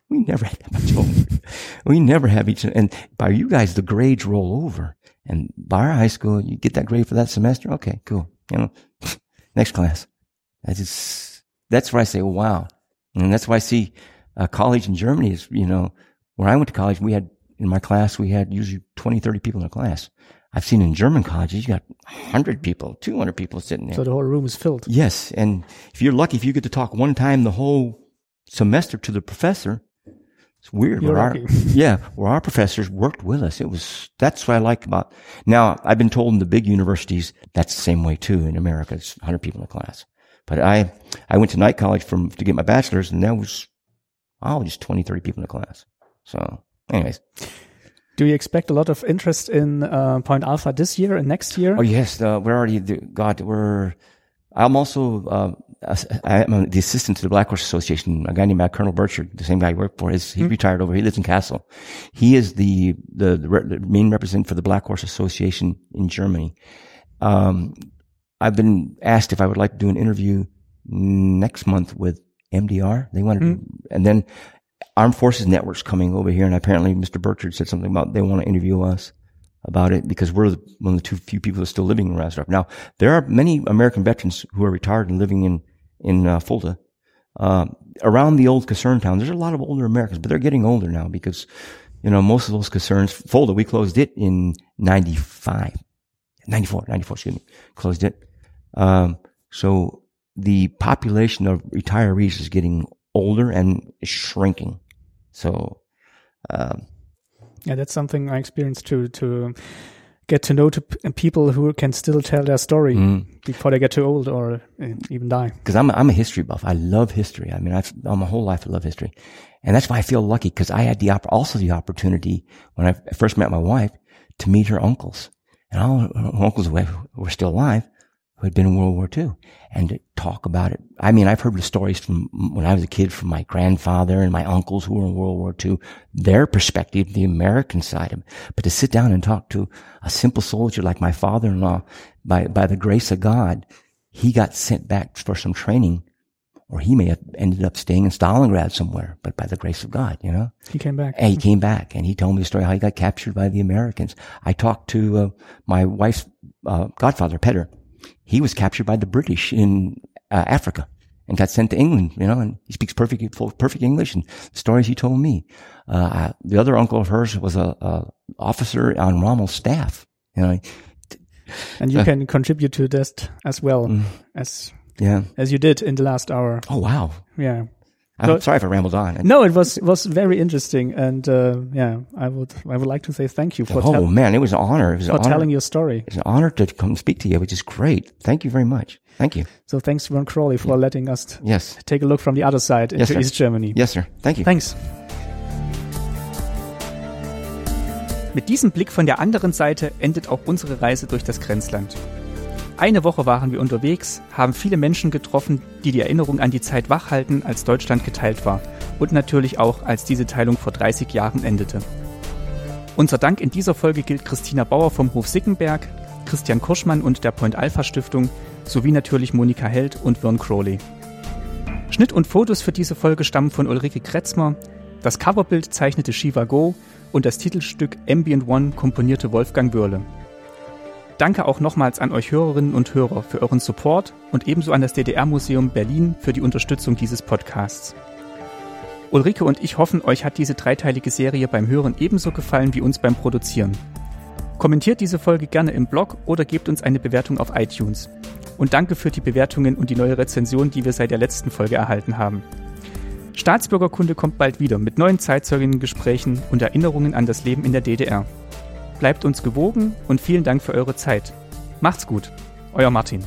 We never had that much homework. [LAUGHS] we never have each, and by you guys, the grades roll over. And by our high school, you get that grade for that semester. Okay, cool. You know, [LAUGHS] next class. That's just, that's where I say, wow. And that's why I see uh, college in Germany is, you know, where I went to college, we had, in my class, we had usually 20, 30 people in a class. I've seen in German colleges, you got 100 people, 200 people sitting there. So the whole room is filled. Yes. And if you're lucky, if you get to talk one time the whole semester to the professor, it's weird. You're where our, [LAUGHS] yeah, where our professors worked with us. It was, that's what I like about, now I've been told in the big universities, that's the same way too in America. It's 100 people in a class. But I, I went to night college from, to get my bachelor's and that was, oh, just 20, 30 people in a class. So Anyways. Do you expect a lot of interest in uh, Point Alpha this year and next year? Oh yes, uh, we're already God. We're. I'm also. Uh, I'm the assistant to the Black Horse Association. A guy named Colonel Burchard, the same guy I work for, is he Hmm. retired over. He lives in Castle. He is the the, the, re- the main representative for the Black Horse Association in Germany. Um, I've been asked if I would like to do an interview next month with MDR. They wanted, Hmm. and then Armed Forces Network's coming over here, and apparently Mr. Burchard said something about they want to interview us about it because we're one of the two few people that's still living in Rasdorf. Now, there are many American veterans who are retired and living in, in uh, Fulda. Uh, around the old concern town, there's a lot of older Americans, but they're getting older now because, you know, most of those concerns, Fulda, we closed it in 95, 94, 94, excuse me, closed it. Um, so the population of retirees is getting older and shrinking. So, um, Yeah, that's something I experienced too. To get to know to p- people who can still tell their story Mm. before they get too old or uh, even die. because I'm, I'm a history buff. I love history. I mean, I've, all my whole life I love history. And that's why I feel lucky because I had the, opp- also the opportunity when I first met my wife to meet her uncles and all her uncles were still alive who had been in World War II and to talk about it. I mean, I've heard the stories from when I was a kid from my grandfather and my uncles who were in World War II, their perspective, the American side of it. But to sit down and talk to a simple soldier like my father-in-law, by, by the grace of God, he got sent back for some training or he may have ended up staying in Stalingrad somewhere, but by the grace of God, you know? He came back. And he came back and he told me the story how he got captured by the Americans. I talked to uh, my wife's uh, godfather, Peter. He was captured by the British in uh, Africa and got sent to England, you know, and he speaks perfect, perfect English and the stories he told me. Uh, the other uncle of hers was a, a officer on Rommel's staff, you know. And you Uh, can contribute to that as well Mm. as Yeah. as you did in the last hour. Oh, wow. Yeah. I'm So- sorry if I rambled on. No, it was was very interesting, and uh, yeah, I would I would like to say thank you for, oh, man, it was an honor. It was for telling your story. It's an honor to come speak to you, which is great. Thank you very much. Thank you. So thanks, Ron Crowley, for letting us Yes. take a look from the other side Yes, into sir. East Germany. Yes, sir. Thank you. Thanks. Mit diesem Blick von der anderen Seite endet auch unsere Reise durch das Grenzland. Eine Woche waren wir unterwegs, haben viele Menschen getroffen, die die Erinnerung an die Zeit wachhalten, als Deutschland geteilt war. Und natürlich auch, als diese Teilung vor 30 Jahren endete. Unser Dank in dieser Folge gilt Christina Bauer vom Hof Sickenberg, Christian Kurschmann und der Point Alpha Stiftung sowie natürlich Monika Held und Vern Crowley. Schnitt und Fotos für diese Folge stammen von Ulrike Kretzmer, das Coverbild zeichnete Shiva Go und das Titelstück Ambient One komponierte Wolfgang Wörle. Danke auch nochmals an euch Hörerinnen und Hörer für euren Support und ebenso an das DDR-Museum Berlin für die Unterstützung dieses Podcasts. Ulrike und ich hoffen, euch hat diese dreiteilige Serie beim Hören ebenso gefallen wie uns beim Produzieren. Kommentiert diese Folge gerne im Blog oder gebt uns eine Bewertung auf iTunes. Und danke für die Bewertungen und die neue Rezension, die wir seit der letzten Folge erhalten haben. Staatsbürgerkunde kommt bald wieder mit neuen Zeitzeuginnen-Gesprächen und Erinnerungen an das Leben in der DDR. Bleibt uns gewogen und vielen Dank für eure Zeit. Macht's gut, euer Martin.